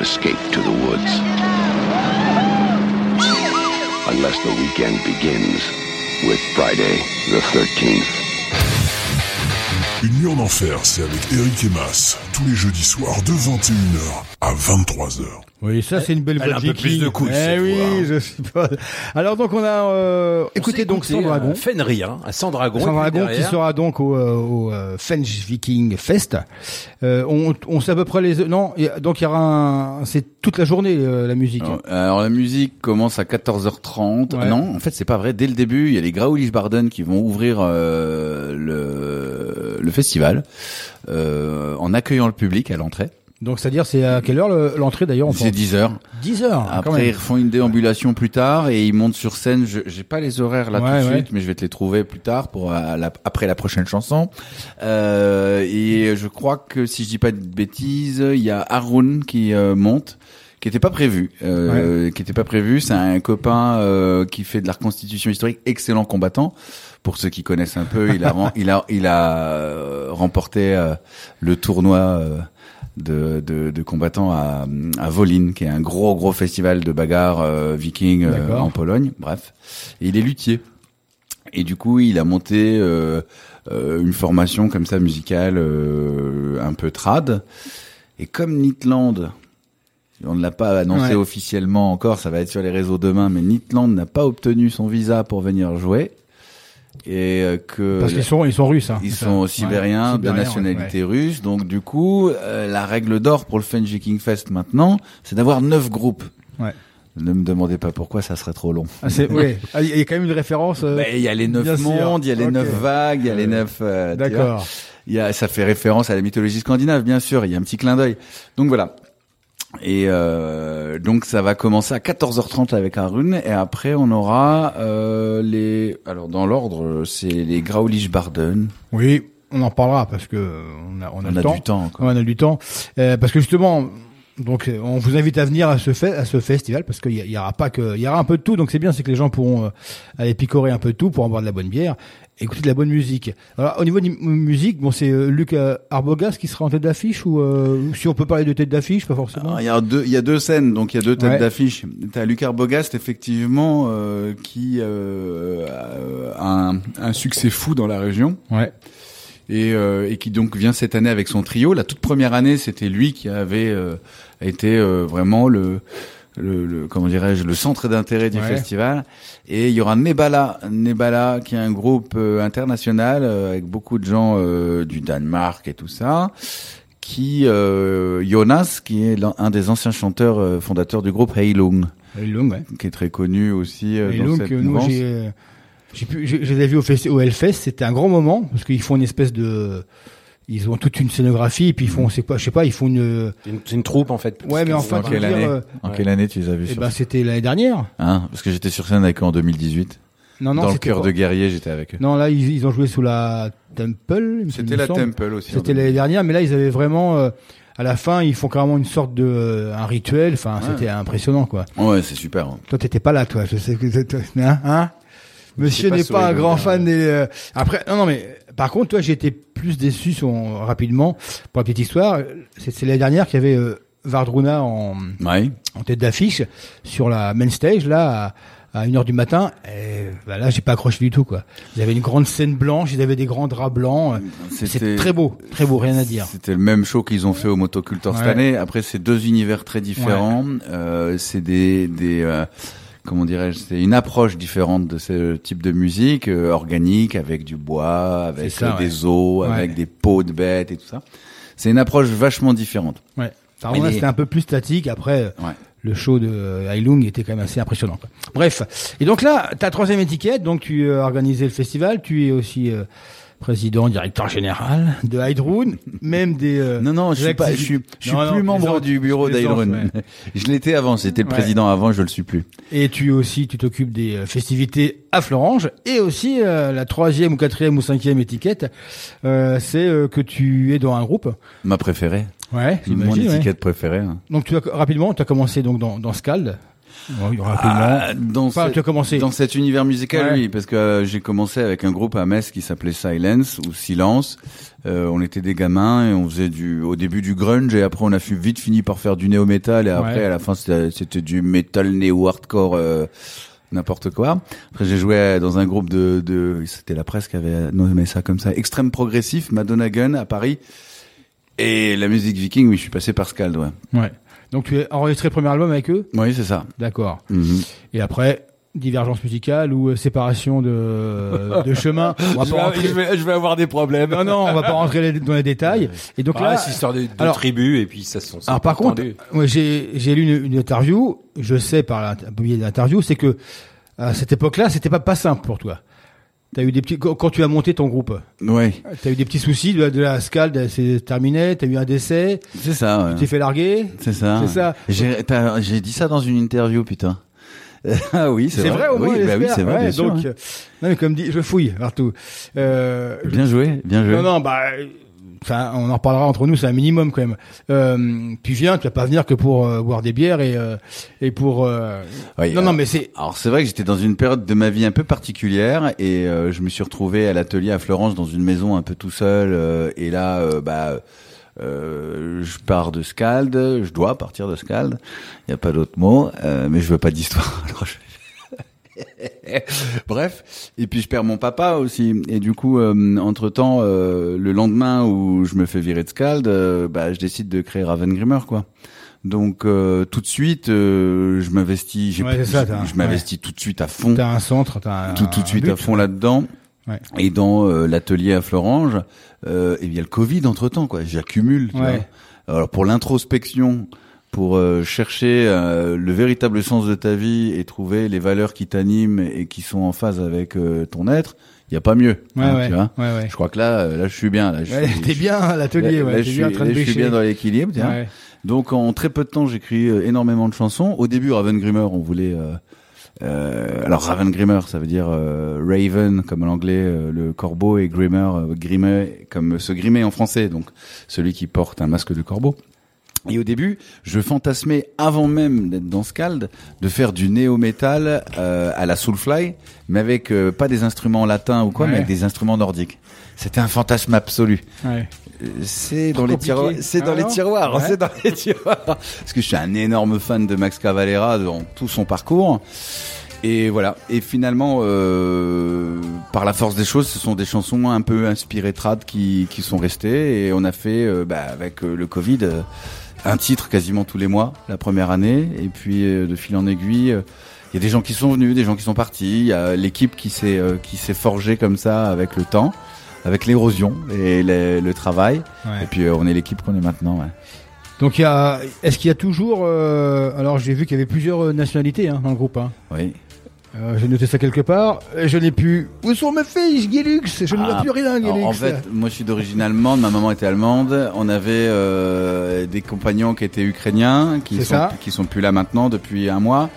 Escape to the woods. Unless the weekend begins with Friday the 13th. Une nuit en enfer, c'est avec Eric et Mas, tous les jeudis soirs de 21h à 23h. Oui, ça c'est une belle Elle a un de peu plus de couilles, Eh cette oui, voix, hein. je sais pas. Alors donc on a euh, On écoutez donc écouté, Sandragon. euh, Fenrir, hein, à Sandragon. Sandragon puis qui sera donc au, euh, au euh, Fench Viking Fest. Euh, on, on sait à peu près les non, il y a- donc il y aura un, c'est toute la journée euh, la musique. Alors, alors, la musique commence à 14h30. Ouais. Non, en fait c'est pas vrai. Dès le début, il y a les Graulich Barden qui vont ouvrir euh, le, le festival euh, en accueillant le public à l'entrée. Donc c'est à dire c'est à quelle heure le- l'entrée d'ailleurs C'est 10 heures. 10 heures. quand Après, même. ils font une déambulation plus tard et ils montent sur scène. Je j'ai pas les horaires là Ouais, tout de ouais. suite, mais je vais te les trouver plus tard pour euh, la- après la prochaine chanson. Euh, et je crois que si je dis pas de bêtises, il y a Haroun qui euh, monte qui était pas prévu, euh, qui était pas prévu. C'est un copain euh, qui fait de la reconstitution historique, excellent combattant. Pour ceux qui connaissent un peu, il a <laughs> il a il a euh, remporté euh, le tournoi euh, de, de, de combattants à, à Wolin, qui est un gros gros festival de bagarre euh, viking euh, en Pologne. Bref, et il est luthier. Et du coup, il a monté euh, euh, une formation comme ça musicale euh, un peu trad. Et comme Nitland, on ne l'a pas annoncé Ouais. officiellement encore, ça va être sur les réseaux demain, mais Nitland n'a pas obtenu son visa pour venir jouer. Et euh, que Parce qu'ils sont ils sont russes. Hein, ils sont Ouais, sibériens de nationalité russe. Donc du coup, euh, la règle d'or pour le Fenji King Fest maintenant, c'est d'avoir neuf groupes. Ouais. Ne me demandez pas pourquoi, ça serait trop long. Ah, c'est ouais. Ah, Il y a quand même une référence. euh, Ben, Il y a les neuf mondes, il y a les neuf vagues, il y a les Euh, neuf. euh. D'accord. Il y a, ça fait référence à la mythologie scandinave, bien sûr. Il y a un petit clin d'œil. Donc voilà. Et euh, donc ça va commencer à 14h30 avec Arun et après on aura euh, les. Alors dans l'ordre, c'est les Graulich Barden. Oui, on en parlera parce que on a on a, On a temps. du temps. Ouais, on a du temps. Euh, parce que justement, donc on vous invite à venir à ce fait, à ce festival parce qu'il y aura pas que, il y aura un peu de tout. Donc c'est bien, c'est que les gens pourront euh, aller picorer un peu de tout pour en boire de la bonne bière, écouter de la bonne musique. Alors au niveau de musique, bon c'est euh, Luc euh, Arbogast qui sera en tête d'affiche ou euh, si on peut parler de tête d'affiche, pas forcément. Alors, il y a deux, il y a deux scènes, donc il y a deux têtes Ouais. d'affiche. T'as Lucas Bogast effectivement euh, qui euh, a un, un succès fou dans la région. Ouais. et, euh, et qui donc vient cette année avec son trio. La toute première année, c'était lui qui avait euh, été euh, vraiment le, le, le- comment dirais-je le centre d'intérêt du Ouais. festival. Et il y aura Nebala, Nebala qui est un groupe euh, international euh, avec beaucoup de gens euh, du Danemark et tout ça. Qui euh, Jonas, qui est un des anciens chanteurs euh, fondateurs du groupe Heilung, Et Lung, ouais. qui est très connu aussi euh, Et dans cette que nous j'ai j'ai pu j'ai- je les ai vus au, festi- au Hellfest, c'était un grand moment parce qu'ils font une espèce de ils ont toute une scénographie et puis ils font c'est pas je sais pas ils font une C'est une, troupe en fait. Ouais, mais enfin, En quelle dire, année euh, En quelle année tu les as vus eh ben c'était l'année dernière. Hein Parce que j'étais sur scène avec eux en 2018. Non non, Dans le cœur pas- de guerrier, j'étais avec eux. Non, là ils, ils ont joué sous la Temple, C'était la semble. Temple aussi. C'était l'année dernière, mais là ils avaient vraiment euh, à la fin, ils font carrément une sorte de euh, un rituel, enfin Ouais. c'était impressionnant quoi. Ouais, c'est super. hein. Toi t'étais pas là toi, je sais que toi, hein, hein Monsieur pas n'est sur pas un grand fan des euh, après non non mais par contre toi j'étais plus déçu son, rapidement pour la petite histoire, c'est l'année dernière qu'il y avait euh, Vardruna en Ouais. en tête d'affiche sur la main stage là à, à 1h du matin et bah là j'ai pas accroché du tout quoi. Ils avaient une grande scène blanche, ils avaient des grands draps blancs, euh, c'est très beau, très beau, rien à dire. C'était le même show qu'ils ont fait au Motocultor cette Ouais. année. Après, c'est deux univers très différents. Euh, c'est des, des euh, comment dirais-je, c'est une approche différente de ce type de musique euh, organique avec du bois, avec C'est ça, euh, ouais. des os, Ouais. avec des peaux de bêtes et tout ça. C'est une approche vachement différente. Ouais. Par contre, les- c'était un peu plus statique. Après, euh, Ouais. le show de euh, Heilung était quand même assez impressionnant. quoi. Bref. Et donc là, ta troisième étiquette, donc tu as organisé le festival, tu es aussi euh, président, directeur général de Heidrun, même des... euh, Non, non, je suis pas, je suis, je suis Non, non, plus membre du bureau d'Ailrun. ouais. <laughs> Je l'étais avant, c'était le Ouais. président avant, je le suis plus. Et tu aussi, tu t'occupes des euh, festivités à Florange. Et aussi, euh, la troisième ou quatrième ou cinquième étiquette, euh, c'est euh, que tu es dans un groupe. Ma préférée. Ouais, Mon ouais. étiquette préférée. hein. Donc tu as rapidement, tu as commencé donc dans, dans Scald. Bon, il y aura Ah, dans, Enfin, cette- tu as commencé. dans cet univers musical, Ouais. oui, parce que euh, j'ai commencé avec un groupe à Metz qui s'appelait Silence ou Silence. Euh, on était des gamins et on faisait du, au début du grunge et après on a vite fini par faire du néo metal et après Ouais. à la fin c'était c'était du metal néo hardcore. euh, n'importe quoi. Après j'ai joué dans un groupe de, de c'était la presse qui avait nommé ça comme ça, extrême progressif, Madonna Gun à Paris. Et la musique viking, oui, je suis passé par Scald, ouais. Ouais. Donc tu as enregistré le premier album avec eux Oui, c'est ça. D'accord. Mhm. Et après, divergence musicale ou euh, séparation de, <laughs> de chemin On va Je vais, rentrer... je vais- je vais avoir des problèmes. Non, non, on va pas rentrer les- dans les détails. Et donc Ah, là, c'est histoire de, de alors- tribus et puis ça se sont. alors par contre, j'ai j'ai lu une, une interview. Je sais par la biais d'interview, c'est que à cette époque-là, c'était pas pas simple pour toi. T'as eu des petits quand tu as monté ton groupe, Ouais, t'as eu des petits soucis de, la- de la scald, c'est terminé. T'as eu un décès, c'est ça. ouais. tu t'es fait larguer. C'est ça. C'est ça. J'ai dit ça dans une interview, putain. <laughs> ah oui, c'est C'est vrai, au moins. Oui, bah oui, c'est vrai, Ouais, bien sûr, donc, hein. euh, non, mais comme dit, je fouille partout. Euh, Bien joué, bien joué. Non, non, bah, enfin, on en reparlera entre nous, c'est un minimum quand même. Euh, tu viens, tu vas pas venir que pour euh, boire des bières et euh, et pour. euh, Oui, non, non, mais c'est. Alors c'est vrai que j'étais dans une période de ma vie un peu particulière et euh, je me suis retrouvé à l'atelier à Florence dans une maison un peu tout seul euh, et là bah euh, je pars de Scald, je dois partir de Scald, il y a pas d'autre mot, euh, mais je veux pas d'histoire. <laughs> Alors je <laughs> Bref, et puis je perds mon papa aussi. Et du coup, entre temps, le lendemain où je me fais virer de Scald, euh, bah, je décide de créer Ravengrimmer, quoi. Donc euh, tout de suite, euh, je m'investis. Ouais, je- m'investis tout de suite à fond, T'as un centre, t'as un. tout, tout de suite but. à fond là-dedans. Ouais. Et dans euh, l'atelier à Florange, euh, et il y a le Covid entre temps, quoi. J'accumule. tu Ouais. vois. Alors pour l'introspection, pour euh, chercher euh, le véritable sens de ta vie et trouver les valeurs qui t'animent et qui sont en phase avec euh, ton être, il y a pas mieux. Ouais, hein, ouais. Tu vois. ouais, ouais. Je crois que là, euh, là, je suis bien. Là, je suis, T'es bien à l'atelier, Là, là, je suis, bien en train de là, je suis bêcher. bien dans l'équilibre. tiens. Ouais. Donc en très peu de temps, j'écris euh, énormément de chansons. Au début, Ravengrimmer, on voulait. Euh, euh, alors Ravengrimmer, ça veut dire euh, Raven comme en anglais, le corbeau, et Grimmer, grimer comme se grimer en français, donc celui qui porte un masque de corbeau. Et au début, je fantasmais avant même d'être dans Scald de faire du néo-metal euh, à la Soulfly, mais avec euh, pas des instruments latins ou quoi, Ouais. mais avec des instruments nordiques. C'était un fantasme absolu. Ouais. Euh, C'est dans les compliqué. tiroirs. C'est dans Ah les tiroirs. Ouais. C'est dans les <laughs> tiroirs. Parce que je suis un énorme fan de Max Cavalera dans tout son parcours. Et voilà. Et finalement, euh, par la force des choses, ce sont des chansons un peu inspirées trad qui, qui sont restées. Et on a fait, euh, bah, avec euh, le Covid, un titre quasiment tous les mois la première année. Et puis euh, de fil en aiguille. euh, il y a des gens qui sont venus, des gens qui sont partis. Il y a l'équipe qui s'est euh, qui s'est forgée comme ça avec le temps, avec l'érosion et le, le travail. Ouais. Et puis euh, on est l'équipe qu'on est maintenant. Ouais. Donc il y a, est-ce qu'il y a toujours, euh, alors j'ai vu qu'il y avait plusieurs nationalités hein, dans le groupe. Hein. Oui. Euh, j'ai noté ça quelque part. Et Je n'ai plus. Où sont mes fiches, Gélux Je ne vois Ah, plus rien, Gélux. en fait, moi je suis d'origine allemande, ma maman était allemande. On avait euh, des compagnons qui étaient ukrainiens, qui sont ça. qui sont plus là maintenant depuis un mois.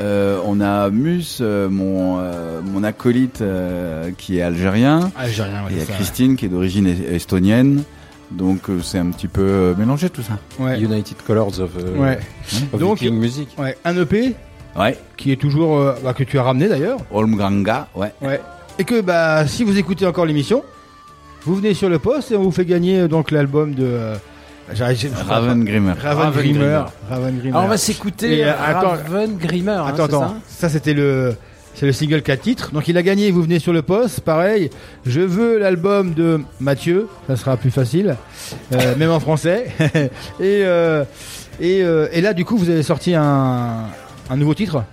Euh, on a Mus, euh, mon euh, mon acolyte euh, qui est algérien. Algérien, Et ouais, il y a. Christine qui est d'origine est- estonienne. Donc euh, c'est un petit peu euh, mélangé tout ça. Ouais. United Colors of, euh, Ouais. of Donc- Viking Music. ouais. Un EP Ouais. qui est toujours, euh, bah, que tu as ramené d'ailleurs. Olmgranga, ouais. Ouais. Et que bah si vous écoutez encore l'émission, vous venez sur le poste et on vous fait gagner euh, donc l'album de euh, j'arrive- je- je- Ravengrimmer. Ravengrimmer. Ravengrimmer. Alors on va s'écouter Et, euh, attends. Raven Grimmer. hein, Attends, c'est attends. ça Ça, c'était le, c'est le single 4 titres. Donc il a gagné. Vous venez sur le poste. Pareil. Je veux l'album de Mathieu. Ça sera plus facile, euh, même en français. <laughs> et euh, et euh, et là, du coup, vous avez sorti un un nouveau titre.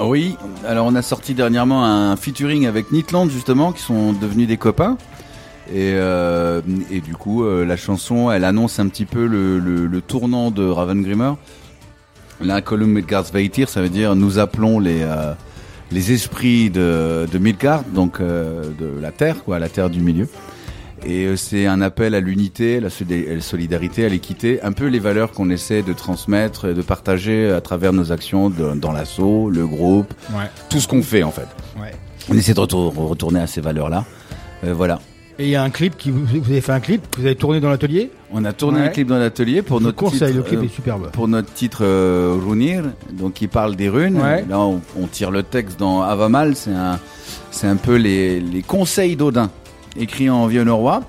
Oui, alors on a sorti dernièrement un featuring avec Nitland justement, qui sont devenus des copains. Et, euh, et du coup, euh, la chanson, elle annonce un petit peu le, le, tournant de Ravengrimmer. Là, Colum Midgard's Veitir, ça veut dire nous appelons les, euh, les esprits de, de Midgard, donc de la terre, quoi, la terre du milieu. Et euh, c'est un appel à l'unité, la solida- à la solidarité, à l'équité, un peu les valeurs qu'on essaie de transmettre et de partager à travers nos actions de- dans l'assaut, le groupe, Ouais. tout ce qu'on fait en fait. Ouais. On essaie de retour- retourner à ces valeurs-là. Euh, voilà. Et il y a un clip qui vous, vous avez fait un clip, que vous avez tourné dans l'atelier? On a tourné Ouais. un clip dans l'atelier pour Je notre conseille, titre, le clip euh, est superbe. pour notre titre euh, Runir, donc qui parle des runes. Ouais. Là, on, on tire le texte dans Avamal, c'est un, c'est un peu les, les conseils d'Odin, écrits en vieux norrois.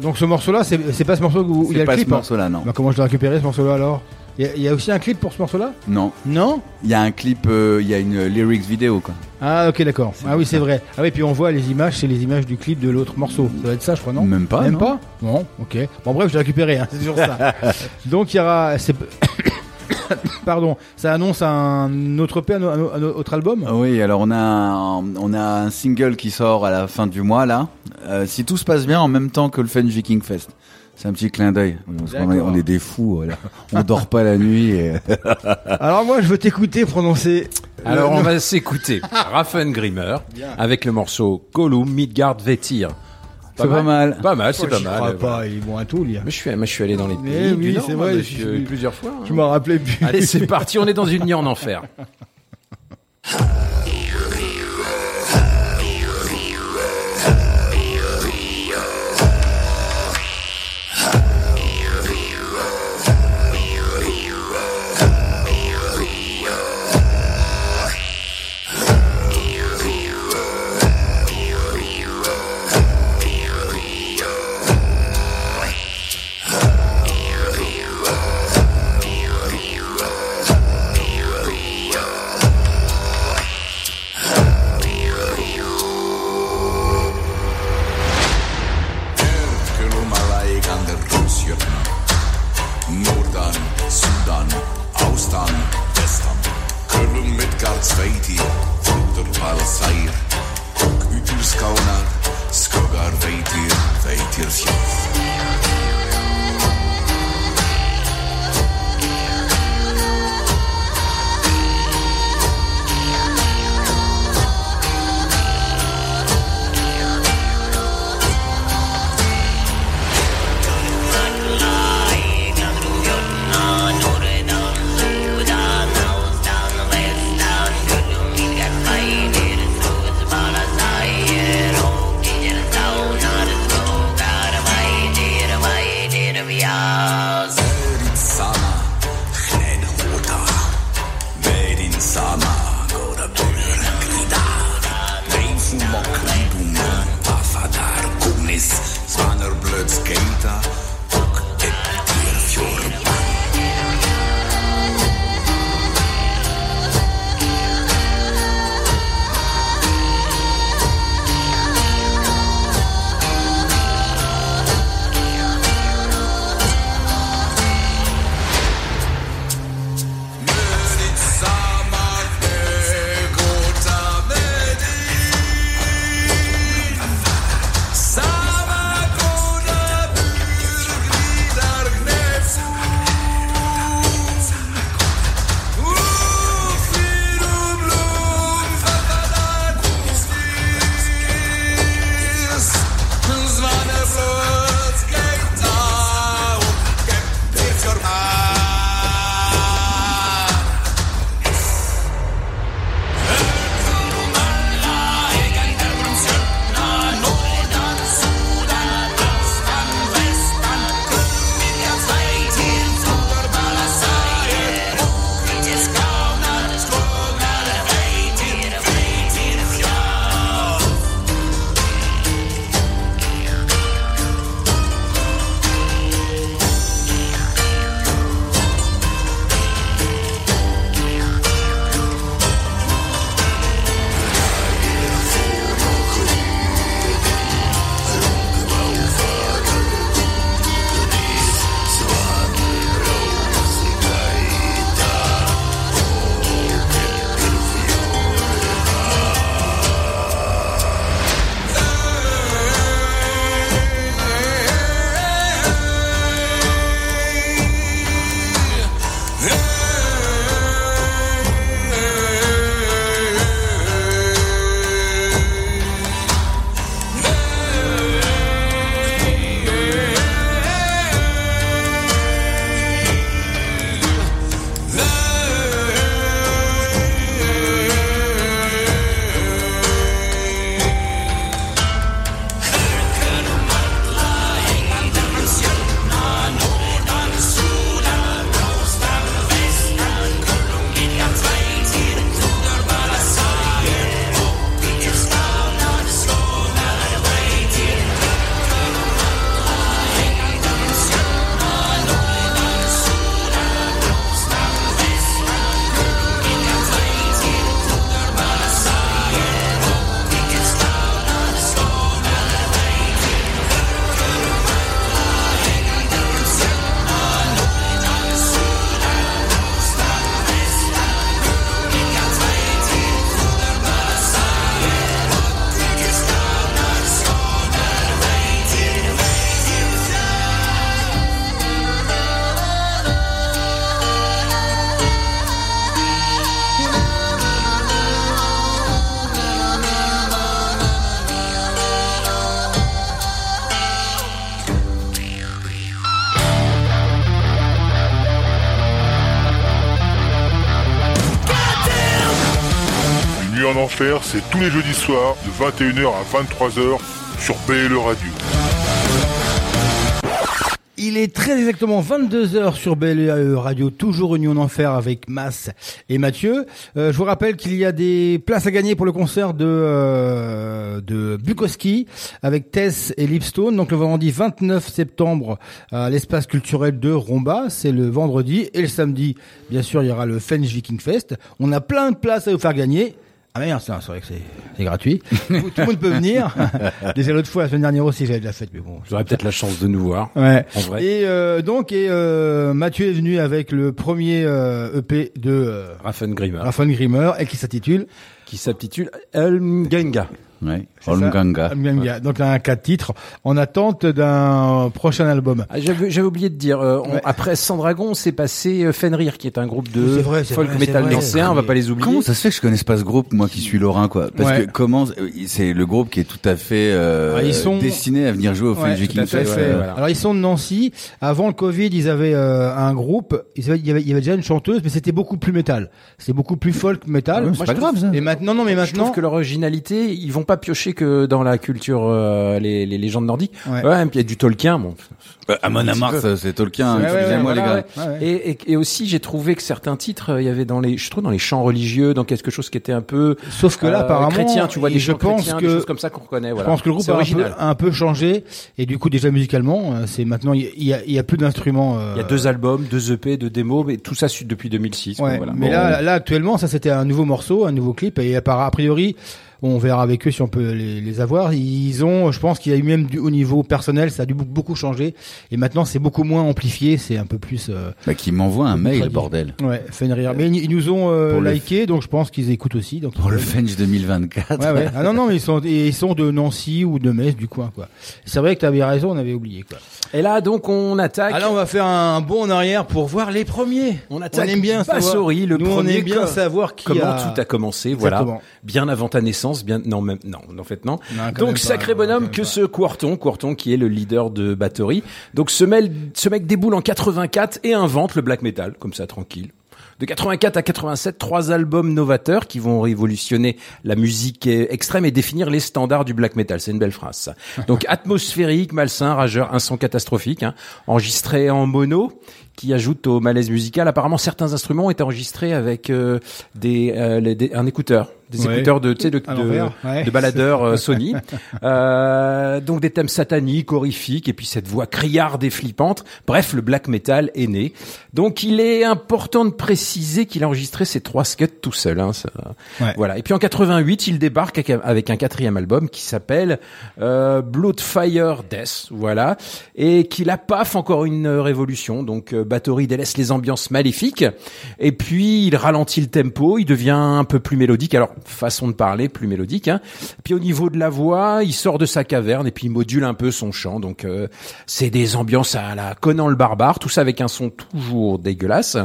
Donc ce morceau-là, c'est pas ce morceau où il y a le pas clip ce hein morceau-là, non. Bah, comment je l'ai récupéré ce morceau-là alors? Il y, a, il y a aussi un clip pour ce morceau-là? Non. Non? Il y a un clip, euh, il y a une lyrics vidéo, quoi. Ah ok d'accord. Ah oui c'est vrai. Ah oui puis on voit les images, c'est les images du clip de l'autre morceau. Ça doit être ça je crois non? Même pas, Même non. pas? Bon ok. Bon bref je l'ai récupéré, hein, c'est toujours ça. <laughs> Donc il y aura... <laughs> Pardon, ça annonce un autre EP, un, un- un autre album? Oui, alors on a un, on a un single qui sort à la fin du mois là. Euh, si tout se passe bien, en même temps que le Fun Viking Fest. C'est un petit clin d'œil. On est des fous. Voilà. On dort pas la nuit. Et... <laughs> Alors moi je veux t'écouter prononcer... Alors le- on va s'écouter <laughs> Raffengrimmer avec le morceau Gollum Midgard Vetir. C'est pas mal. Pas mal, c'est Oh, pas mal. crois euh, voilà. pas, il est bon à tout. Mais je suis, moi, je suis allé dans les Mais pays oui, du Nord, c'est vrai, je plusieurs fois. hein. Je m'en rappelais plus. Allez, c'est parti, on est dans une nuit en enfer. <laughs> tous les jeudis soirs de 21h à 23h sur BLE Radio. Il est très exactement 22h sur BLE Radio, toujours Union d'Enfer avec Mas et Mathieu. Euh, je vous rappelle qu'il y a des places à gagner pour le concert de euh, Bukowski avec Tess et Lipstone. Donc le vendredi 29 septembre à l'espace culturel de Romba, c'est le vendredi. Et le samedi, bien sûr, il y aura le Fench Viking Fest. On a plein de places à vous faire gagner. Ah merde, c'est vrai que c'est gratuit. Tout le monde peut venir. Déjà l'autre fois, la semaine dernière aussi, j'avais de la fête, mais bon. J'aurais peut-être la chance de nous voir. Ouais. En vrai. Et euh, donc, et euh, Mathieu est venu avec le premier euh, EP de euh, Raffen Grimmer, Rafael Grimmer et qui s'intitule qui s'intitule Elmgenga. Ouais. Ça Olmganga. Olmganga. Donc un quatre titres en attente d'un prochain album. Ah, J'avais j'avais oublié de dire, euh, on- Ouais. après Sandragon, c'est passé euh, Fenrir, qui est un groupe de vrai, folk vrai, metal nancéen, on va pas les oublier. Comment ça se fait que je connaisse pas ce groupe, moi qui suis lorrain, quoi? Parce Ouais. que comment c'est le groupe qui est tout à fait euh, Ah, ils sont- destiné à venir jouer au Ouais, euh, voilà. Alors ils sont de Nancy. Avant le Covid, ils avaient euh, un groupe. Ils avaient- il y avait, il y avait déjà une chanteuse, mais c'était beaucoup plus métal. C'était beaucoup plus folk. Ouais, c'est Moi, pas je grave ça. Et maintenant, non, mais Je maintenant, trouve que leur originalité, ils vont pas piocher que dans la culture, euh, les, les légendes nordiques. Ouais. Ouais, et puis il y a du Tolkien, bon. Euh, Amon Amarth, c'est Tolkien. Excusez-moi les gars. Et, et, et aussi, j'ai trouvé que certains titres, euh, il y avait dans les, je trouve dans les chants religieux, dans quelque chose qui était un peu sauf que là, euh, apparemment, chrétien, tu vois, des je chants pense chrétiens, que des choses comme ça qu'on reconnaît. Je pense que le groupe a un peu, original. un peu changé et du coup déjà musicalement, c'est maintenant il y a, il y a plus d'instruments. euh, Il y a deux albums, deux EP, deux démos, mais tout ça depuis 2006. quoi, Ouais, voilà. mais Bon. là, là actuellement, ça c'était un nouveau morceau, un nouveau clip et à part- a priori, on verra avec eux si on peut les, les avoir. Ils ont, je pense qu'il y a eu même du, au niveau personnel, ça a dû beaucoup- beaucoup changer et maintenant c'est beaucoup moins amplifié, c'est un peu plus. Euh, Bah, qui m'envoie un mail, bordel. ouais, Fenrir. Mais ils, ils nous ont euh, liké, donc je pense qu'ils écoutent aussi. Donc Pour le French 2024. Ouais, ouais. Ah non, non, mais ils sont, ils sont de Nancy ou de Metz, du coin, quoi. C'est vrai que t'avais raison, on avait oublié, quoi. Et là, donc, on attaque. Alors, on va faire un bond en arrière pour voir les premiers. On attaque aime bien savoir. Le Nous, on premier aime bien savoir qui Comment a... tout a commencé, Exactement. voilà. Bien avant ta naissance, bien, non, même, non, en fait, non. Donc, sacré bonhomme que ce Quarton, Quarton qui est le leader de batterie. Donc, ce, mel- ce mec déboule en 84 et invente le black metal, comme ça, tranquille. De 84 à 87, trois albums novateurs qui vont révolutionner la musique euh, extrême et définir les standards du black metal. C'est une belle phrase. ça. <laughs> Donc atmosphérique, malsain, rageur, un son catastrophique, hein, enregistré en mono, qui ajoute au malaise musical. Apparemment, certains instruments ont été enregistrés avec euh, des, euh, les- des- un écouteur, des Ouais. écouteurs de, tu sais, de, de, ouais. de baladeurs euh, Sony. <laughs> Euh, donc des thèmes sataniques, horrifiques, et puis cette voix criarde et flippante. Bref, le black metal est né. Donc il est important de préciser qu'il a enregistré ses trois scuds tout seul. Hein, ça- Ouais. Voilà. Et puis en 88, il débarque avec- un quatrième album qui s'appelle euh, Bloodfire Death. Voilà. Et qui la paf encore une euh, révolution. Donc Bathory délaisse les ambiances maléfiques. Et puis il ralentit le tempo. Il devient un peu plus mélodique. Alors façon de parler plus mélodique. Hein. Puis au niveau de la voix, il sort de sa caverne et puis module un peu son chant. Donc euh, c'est des ambiances à la Conan le barbare. Tout ça avec un son toujours dégueulasse.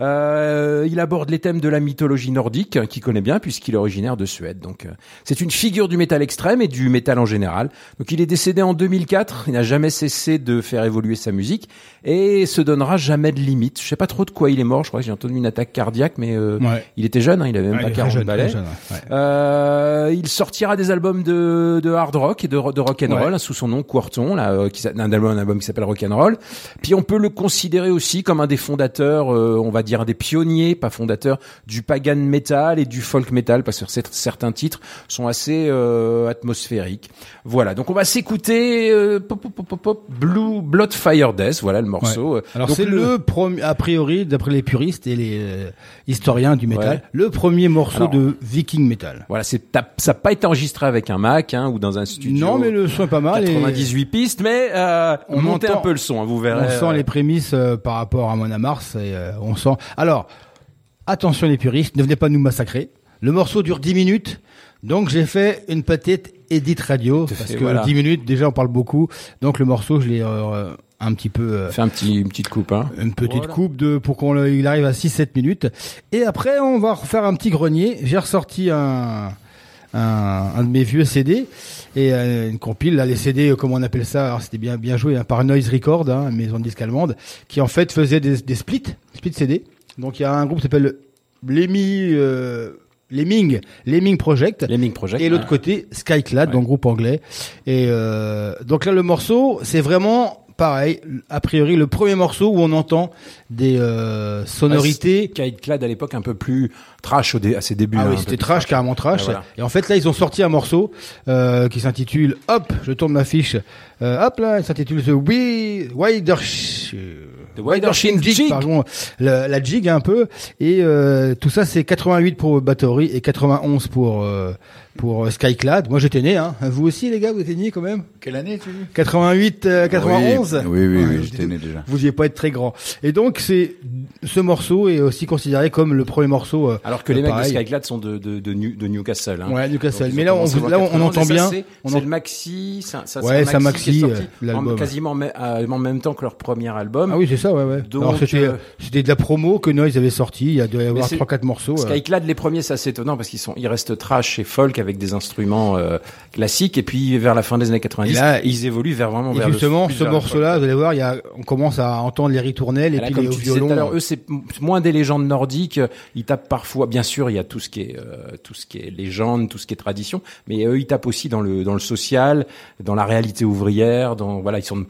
Euh, il aborde les thèmes de la mythologie nordique hein, qu'il connaît bien puisqu'il est originaire de Suède. Donc euh, c'est une figure du métal extrême et du métal en général. Donc il est décédé en 2004. Il n'a jamais cessé de faire évoluer sa musique et se donnera jamais de limite. Je sais pas trop de quoi il est mort. Je crois que j'ai entendu une attaque cardiaque, mais euh, Ouais. il était jeune. Hein, il avait même Ouais, pas il est très 40 jeune, balais. jeune, ouais. Euh, il sortira des albums de, de hard rock et de, de rock and roll hein, sous son nom Quarton, là, euh, qui un album, un album qui s'appelle Rock and Roll. Puis on peut le considérer aussi comme un des fondateurs, euh, on va dire un des pionniers, pas fondateurs, du pagan metal et du folk metal, parce que cer- certains titres sont assez euh, atmosphériques. Voilà, donc on va s'écouter euh, pop, pop, pop, pop, pop, Blue Blood Fire Death, voilà le morceau. Alors c'est le, premier, a priori, d'après les puristes et les euh, historiens du métal, Ouais. le premier morceau Alors- de Viking Metal. Voilà, c'est ça n'a pas été enregistré avec un Mac hein, ou dans un studio. Non, mais le son est pas mal. et 98 pistes, mais euh, On on montez entend- un peu le son, hein, vous verrez. On sent les prémices euh, par rapport à Mona Mars et euh, on sent. Alors, attention les puristes, ne venez pas nous massacrer. Le morceau dure 10 minutes, donc j'ai fait une petite edit radio parce que voilà. 10 minutes déjà on parle beaucoup. Donc le morceau je l'ai euh, un petit peu euh, Fais un petit, une petite coupe. Hein. une petite Voilà. coupe de pour qu'on le- il arrive à 6 7 minutes et après on va refaire un petit grenier. J'ai ressorti un un, un de mes vieux CD et euh, une compile là les CD euh, comme on appelle ça? Alors c'était bien bien joué hein, par Noise Record hein, maison de disques allemande qui en fait faisait des, des splits split CD donc il y a un groupe qui s'appelle Lemmy euh, Lemming, Lemming Project. Lemming Project. Et l'autre côté, Skyclad, donc groupe anglais. Et euh, donc là, le morceau, c'est vraiment pareil. A priori, le premier morceau où on entend des euh, sonorités. Kate Clad à l'époque un peu plus trash au dé- à ses débuts. Ah hein, oui, un c'était trash, carrément trash. Voilà. Et en fait, là, ils ont sorti un morceau euh, qui s'intitule Hop, je tourne ma fiche. Euh, hop là, il s'intitule The We Wider The Wider Shin Jig. pardon, la, la jig un peu. Et euh, tout ça, c'est 88 pour Battery et 91 pour euh, pour euh, Skyclad. Moi, j'étais né. Hein. Vous aussi, les gars, vous étiez nés quand même? Quelle année tu dis? 88, euh, 91. Oui, oui, oui, Ouais, oui, j'étais- j'étais né déjà. Vous deviez pas être très grand. Et donc, c'est ce morceau est aussi considéré comme le premier morceau. euh, Alors que les mecs pareil. de Skyclad sont de, de, de, New- de Newcastle. Hein. Ouais, Newcastle. Donc, Mais là, on, là, on 91, entend ça, bien. C'est en- le maxi. Ça, ça, Ouais, c'est c'est un maxi, euh, l'album. en, quasiment en, me- euh, en même temps que leur premier album. Ah oui, c'est ça, ouais, ouais. Donc, Alors c'était, euh, c'était de la promo que Noise avait sorti. Il y a doit y avoir trois, quatre morceaux. Skyclad, les premiers, c'est assez étonnant parce qu'ils sont, ils restent trash et folk avec des instruments euh, classiques. Et puis vers la fin des années 90, Et là, ils évoluent vers vraiment Et vers justement, ce vers le morceau-là, vous allez voir, il y a, on commence à entendre les ritournelles et, là, puis comme les tu violons. tout à l'heure, eux c'est moins des légendes nordiques. Ils tapent parfois, bien sûr, il y a tout ce qui est euh, tout ce qui est légende, tout ce qui est tradition, mais eux ils tapent aussi dans le dans le social, dans la réalité ouvrière, dans voilà ils sont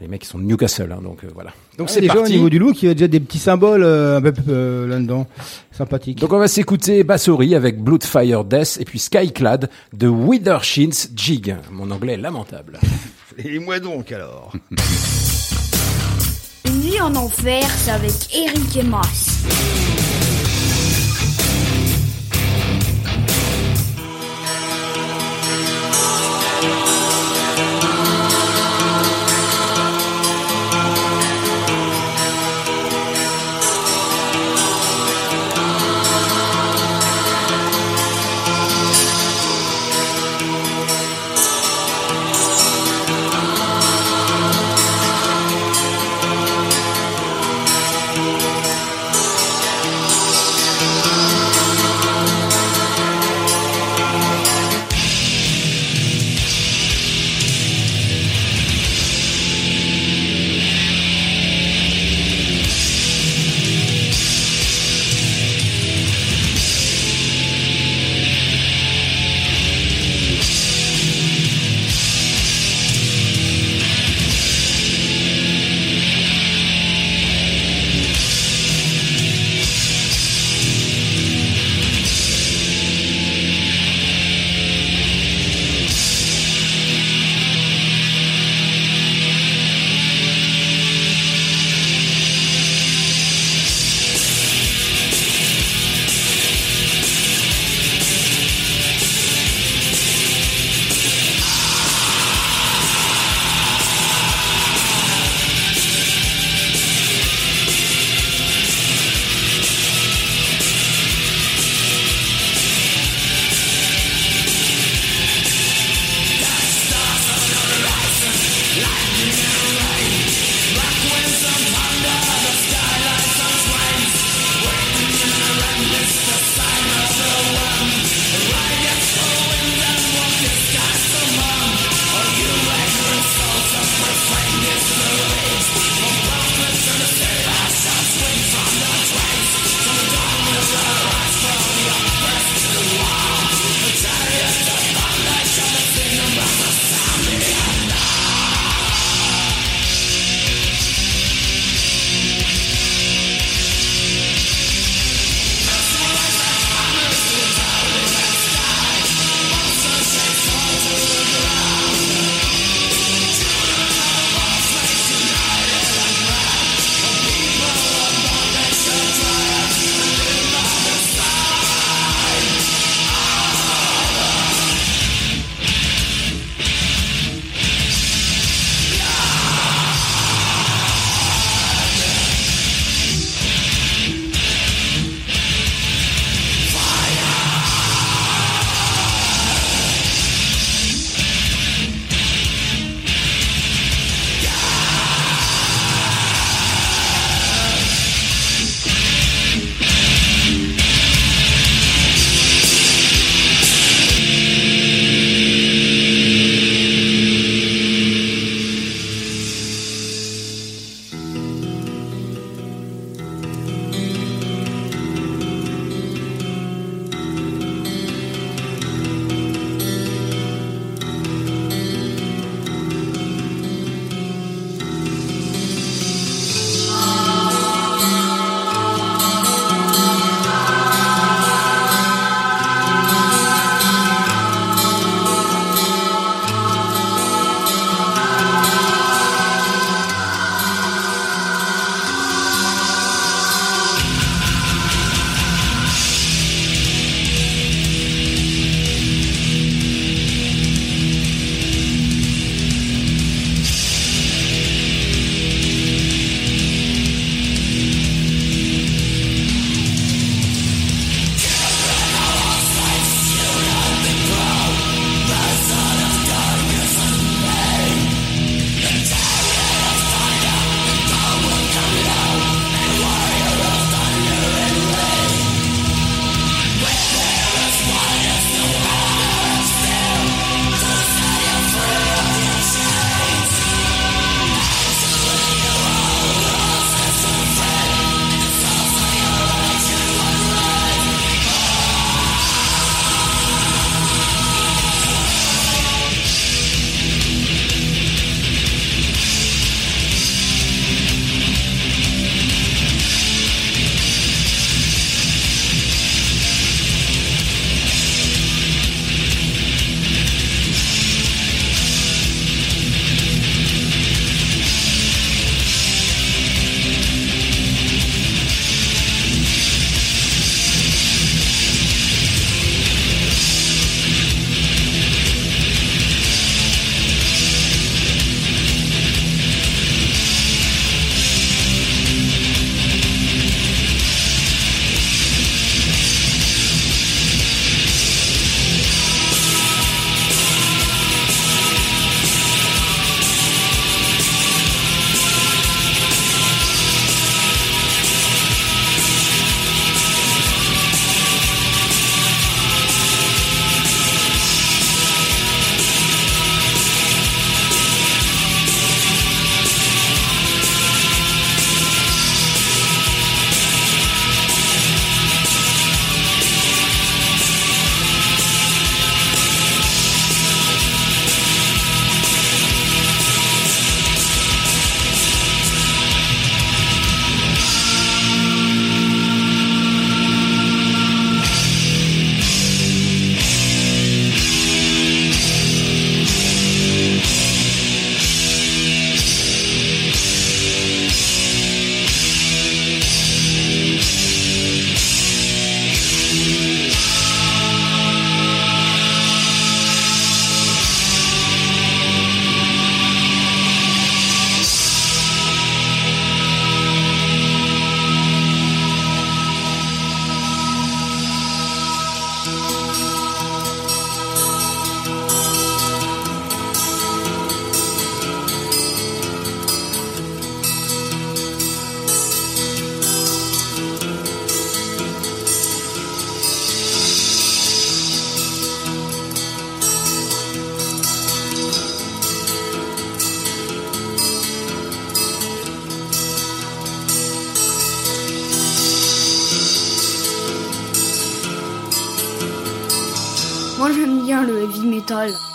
les mecs ils sont de Newcastle, hein, donc euh, voilà. Donc Ah, c'est déjà au parti. niveau du look, il y a déjà des petits symboles euh, un peu euh, là-dedans, sympathique. Donc on va s'écouter Bassori avec Bloodfire Death et puis Skyclad de Withershins Jig. Mon anglais est lamentable. <laughs> Et moi donc alors? Une nuit en enfer, c'est avec Eric et Mas. Le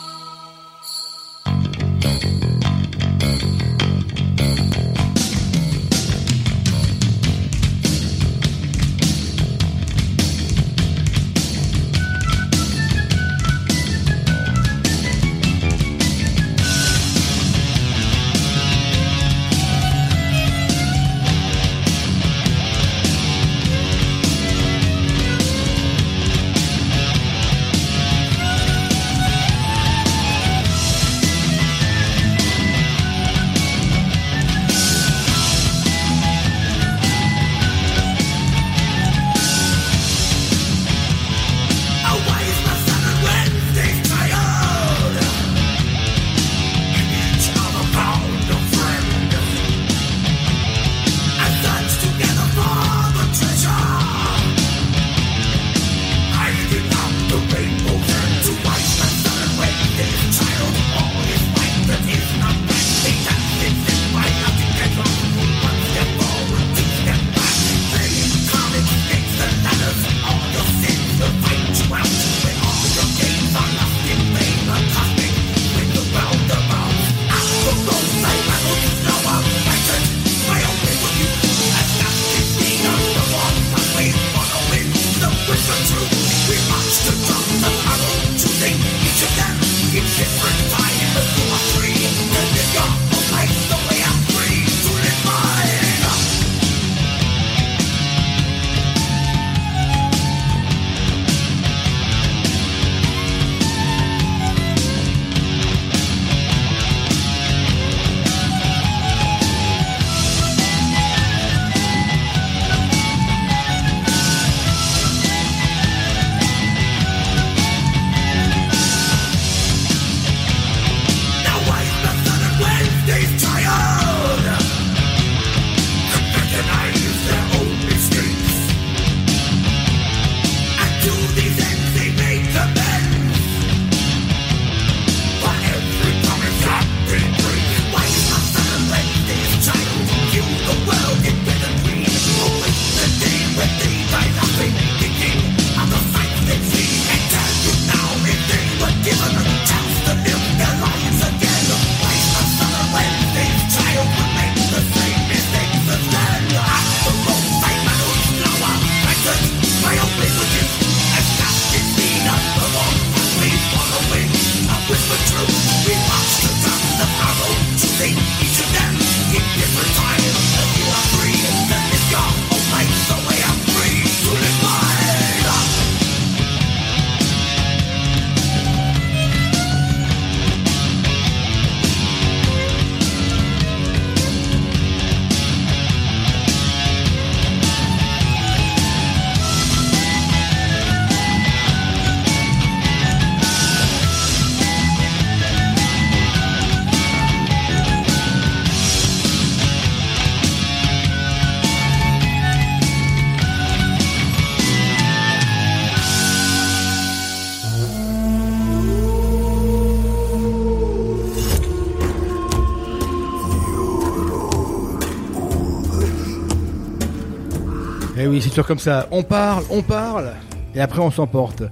comme ça. On parle, on parle, et après on s'emporte.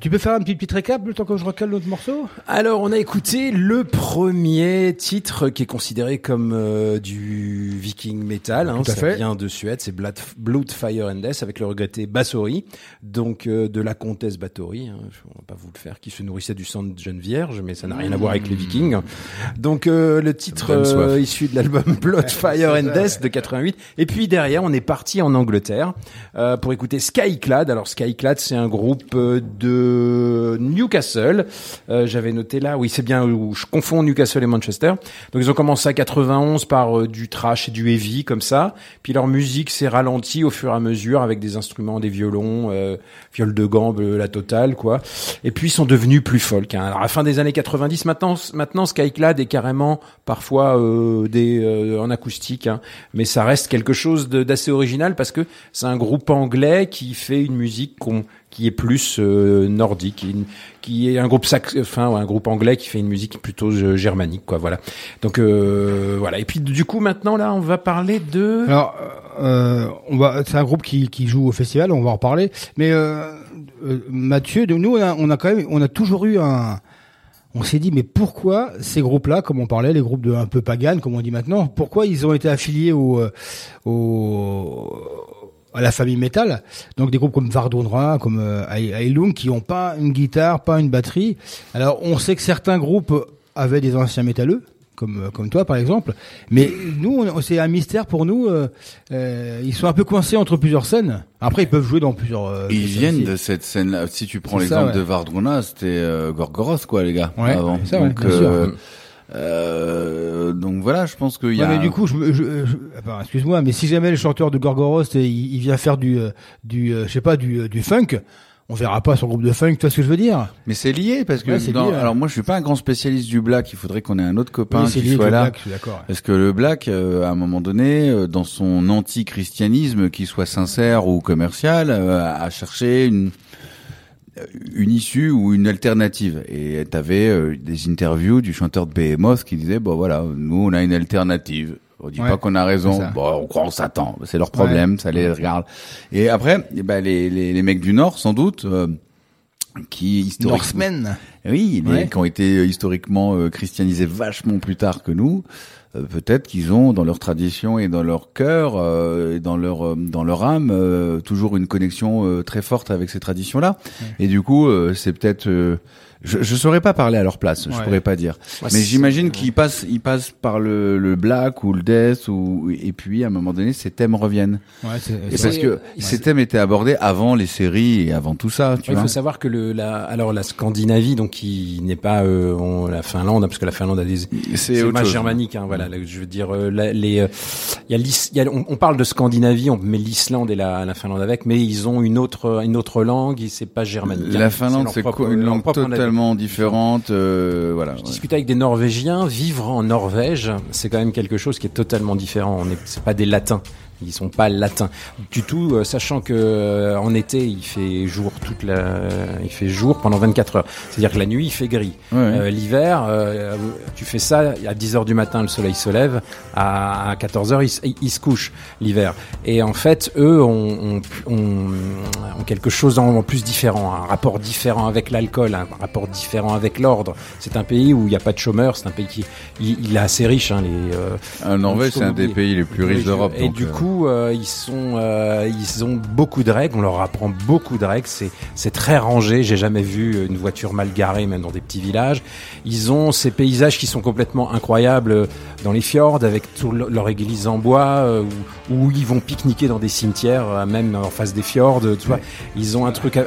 Tu peux faire un petit, petit récap le temps que je recale l'autre morceau? Alors, on a écouté le premier titre qui est considéré comme euh, du viking metal. Hein, Tout à ça fait. vient de Suède, c'est Blood, Blood, Fire and Death avec le regretté Bathory, donc euh, de la comtesse Bathory. Hein, vous le faire, qui se nourrissait du sang de jeune vierge, mais ça n'a rien à voir avec les vikings. Donc euh, le titre euh, issu de l'album <laughs> Blood, Fire and Death de 88. Et puis derrière, on est parti en Angleterre euh, pour écouter Skyclad. Alors Skyclad, c'est un groupe euh, de Newcastle. Euh, J'avais noté là, oui, c'est bien où je confonds Newcastle et Manchester. Donc ils ont commencé à 91 par euh, du trash et du heavy comme ça. Puis leur musique s'est ralentie au fur et à mesure avec des instruments, des violons, euh, viol de gambe, la totale quoi. Et puis ils sont devenus plus folk. Hein. Alors à la fin des années 90, maintenant, maintenant Skyclad est carrément parfois euh, des euh, en acoustique, hein. mais ça reste quelque chose d'assez original parce que c'est un groupe anglais qui fait une musique qu'on qui est plus euh, nordique, qui, est un groupe sax, enfin un groupe anglais qui fait une musique plutôt euh, germanique, quoi. Voilà. Donc euh, voilà. Et puis du coup maintenant là, on va parler de. Alors, euh, on va, c'est un groupe qui, qui joue au festival, on va en reparler. Mais euh, Mathieu, nous, on a, on a quand même, on a toujours eu un. On s'est dit, mais pourquoi ces groupes-là, comme on parlait, les groupes de un peu pagan, comme on dit maintenant, pourquoi ils ont été affiliés au, euh, au à la famille métal, donc des groupes comme Vardondra, comme euh, qui ont pas une guitare, pas une batterie. Alors, on sait que certains groupes avaient des anciens métalleux, comme euh, comme toi par exemple, mais nous, on- c'est un mystère pour nous. euh, euh, ils sont un peu coincés entre plusieurs scènes. Après, ils peuvent jouer dans plusieurs. euh, Ils viennent de cette scène-là. Si tu prends l'exemple ouais. de Vardruna, c'était euh, Gorgoroth, quoi, les gars, Ouais, avant. c'est ça, ouais, donc, bien sûr. euh, euh, donc voilà, je pense qu'il y Ouais, a. mais du coup, je, me- je, je- enfin, excuse-moi, mais si jamais le chanteur de Gorgoroth, il, il vient faire du, du, je sais pas, du, du funk, on verra pas son groupe de funk. Tu vois ce que je veux dire Mais c'est lié parce que Ouais, dans- lié, ouais. alors moi je suis pas un grand spécialiste du black. Il faudrait qu'on ait un autre copain Oui, qui lié soit le là. black, je suis d'accord. ouais. Parce que le black, euh, à un moment donné, euh, dans son anti-christianisme, qu'il soit sincère ou commercial, euh, a cherché une une issue ou une alternative. Et t'avais des interviews du chanteur de Behemoth qui disait bon voilà, nous on a une alternative. On dit Ouais, pas qu'on a raison. Bon, on croit en Satan. C'est leur problème. Ça les regarde. Et après, eh ben, les, les les mecs du Nord, sans doute. euh, qui historiquement Norsemen. oui, les- Ouais. qui ont été euh, historiquement euh, christianisés vachement plus tard que nous. euh, Peut-être qu'ils ont dans leur tradition et dans leur cœur euh, et dans leur euh, dans leur âme euh, toujours une connexion euh, très forte avec ces traditions-là. Et du coup, euh, c'est peut-être euh, je je saurais pas parler à leur place, je Ouais. pourrais pas dire. Ouais, Mais j'imagine qu'ils passent ils passent par le, le black ou le death ou et puis à un moment donné ces thèmes reviennent. Ouais, c'est, Et c'est- parce que ces thèmes étaient abordés avant les séries et avant tout ça, tu Il vois. faut savoir que le, la, alors la Scandinavie, donc qui n'est pas euh, on- la Finlande, parce que la Finlande a des, C'est c'est autre pas chose. germanique, hein, voilà. là, je veux dire, euh, la- les, euh, il y a, l'Is- il y a- on, on parle de Scandinavie, on met l'Islande et la, la Finlande avec, mais ils ont une autre, une autre langue, et c'est pas germanique. La Finlande, c'est propre- quoi une leur langue propre langue. Totalement différente. euh, voilà. Avec des Norvégiens. Vivre en Norvège, c'est quand même quelque chose qui est totalement différent. On est, c'est pas des Latins. Ils sont pas latins du tout, euh, sachant que euh, en été il fait jour toute la, il fait jour pendant 24 heures. C'est-à-dire que la nuit il fait gris. Ouais, ouais. Euh, L'hiver, euh, tu fais ça à 10 heures du matin, le soleil se lève, à 14 heures il, se- il se couche l'hiver. Et en fait, eux ont, ont, ont- ont quelque chose en plus différent, un rapport différent avec l'alcool, un rapport différent avec l'ordre. C'est un pays où il n'y a pas de chômeurs, c'est un pays qui il, il est assez riche. Hein, les, euh, Ah, Norvège, c'est un des pays les plus riches d'Europe. Et donc, du euh, euh, ils sont, euh, ils ont beaucoup de règles. On leur apprend beaucoup de règles. C'est, très rangé. J'ai jamais vu une voiture mal garée, même dans des petits villages. Ils ont ces paysages qui sont complètement incroyables euh, dans les fjords, avec tout le- leur église en bois, où ils vont pique-niquer dans des cimetières, euh, même en face des fjords. Tu vois, ils ont un truc, un,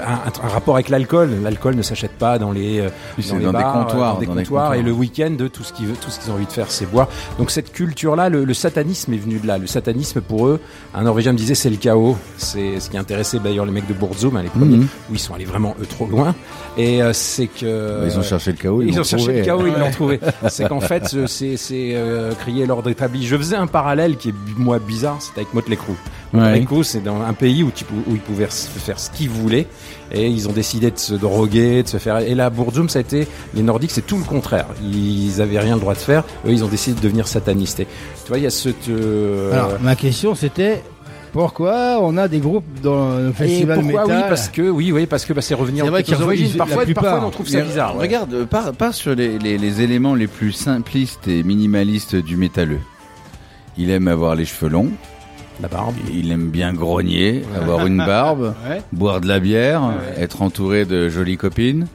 rapport avec l'alcool. L'alcool ne s'achète pas dans les, euh, dans les dans des bars, comptoirs, dans des dans des comptoirs. Et le week-end, tout ce qu'ils veulent, tout ce qu'ils ont envie de faire, c'est boire. Donc cette culture-là, le, le satanisme est venu de là. Le satanisme, pour eux, un Norvégien me disait, c'est le chaos. C'est ce qui intéressait d'ailleurs les mecs de hein, les premiers, Mhm. où ils sont allés vraiment eux trop loin. Et euh, c'est que Bah, ils ont cherché le chaos, ils, ont cherché trouvé. le chaos, ils l'ont trouvé. <laughs> C'est qu'en fait, euh, c'est c'est euh, crier l'ordre établi. Je faisais un parallèle qui est moi bizarre, c'était avec Motley Crue. Motley Ouais. Crue, c'est dans un pays où, tu pou- où ils pouvaient faire ce qu'ils voulaient et ils ont décidé de se droguer, de se faire. Et là, Burzum, ça a été les Nordiques, c'est tout le contraire. Ils avaient rien le droit de faire. Eux, ils ont décidé de devenir satanistes. Et tu vois, il y a cette. euh, Alors, ma question c'était pourquoi on a des groupes dans le et festival pourquoi métal oui parce que oui oui parce que bah, c'est revenir aux vrai qu'ils aux origines parfois parfois on trouve ça bizarre ouais. Regarde, euh, pars sur les, les, les éléments les plus simplistes et minimalistes du métalleux. Il aime avoir les cheveux longs, la barbe il aime bien grogner, avoir une <laughs> barbe, Ouais. boire de la bière, être entouré de jolies copines.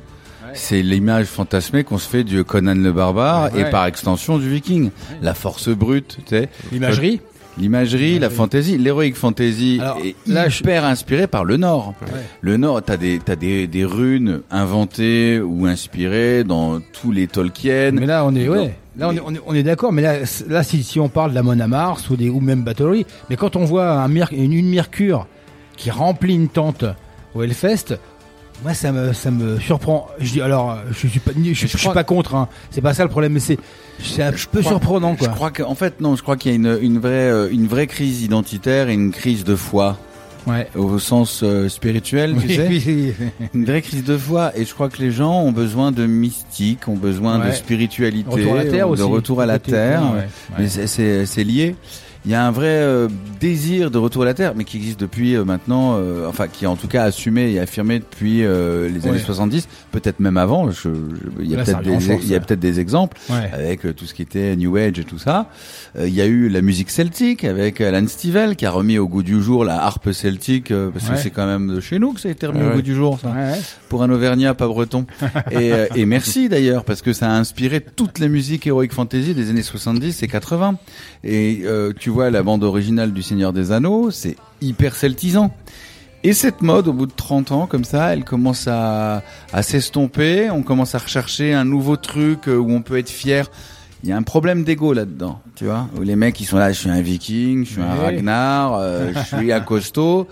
C'est l'image fantasmée qu'on se fait du Conan le barbare Ouais. et par extension du viking. La force brute, tu sais. l'imagerie L'imagerie, la fantaisie, l'héroïque fantasy Alors, est là, je- hyper inspiré par le Nord. Le Nord, t'as des t'as des des runes inventées ou inspirées dans tous les Tolkien. mais là on est ouais là on est, on est, on est d'accord mais là si, si on parle de la Mona Mars ou des ou même Battery mais quand on voit un Mer- une, une Mercure qui remplit une tente au Hellfest moi ça me ça me surprend. Je dis alors je suis pas je, suis- je je pas contre hein. c'est pas ça le problème mais c'est c'est un peu crois- surprenant quoi. Je crois qu'en fait non, je crois qu'il y a une une vraie euh, une vraie crise identitaire et une crise de foi ouais au sens euh, spirituel, tu Oui, sais. oui, <laughs> oui. Une vraie crise de foi et je crois que les gens ont besoin de mystique, ont besoin de spiritualité, Retour à la terre de aussi. retour à la terre. ouais. Mais c'est lié. Il y a un vrai euh, désir de retour à la terre, mais qui existe depuis euh, maintenant, euh, enfin qui est en tout cas assumé et affirmé depuis euh, les années Ouais. 70, peut-être même avant. Je- je- Il y a Là, ça peut-être en des, force, il y a ouais. peut-être des exemples Ouais. avec euh, tout ce qui était New Age et tout ça. Euh, Il y a eu la musique celtique avec Alan Stivell qui a remis au goût du jour la harpe celtique euh, parce Ouais. que c'est quand même de chez nous que ça a été remis Ouais, au ouais. goût du jour. Ça Ouais, ouais. pour un Auvergnat pas breton. <laughs> et, euh, et merci d'ailleurs parce que ça a inspiré toutes les musiques Heroic Fantasy des années 70 et 80. Et euh, tu vois la bande originale du Seigneur des Anneaux, c'est hyper celtisant. Et cette mode, au bout de 30 ans, comme ça, elle commence à, à s'estomper. On commence à rechercher un nouveau truc euh, où on peut être fier. Il y a un problème d'ego là-dedans, tu vois, où les mecs ils sont là, je suis un viking, je suis un. Ragnar, euh, <laughs> je suis un costaud.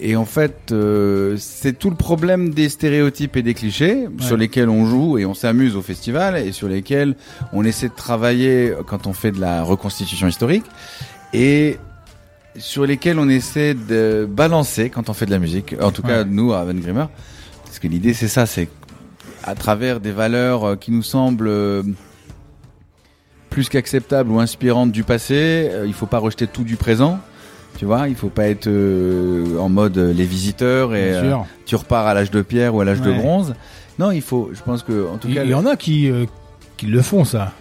Et en fait, euh, c'est tout le problème des stéréotypes et des clichés sur lesquels on joue et on s'amuse au festival et sur lesquels on essaie de travailler quand on fait de la reconstitution historique et sur lesquels on essaie de balancer quand on fait de la musique. En tout cas, nous, à Van Grimmer, parce que l'idée c'est ça, c'est à travers des valeurs euh, qui nous semblent euh, plus qu'acceptables ou inspirantes du passé, euh, il faut pas rejeter tout du présent. Tu vois, il faut pas être euh, en mode euh, les visiteurs et euh, tu repars à l'âge de pierre ou à l'âge de bronze. Non, il faut, je pense que en tout Il cas, il y en a qui, qui le font, ça.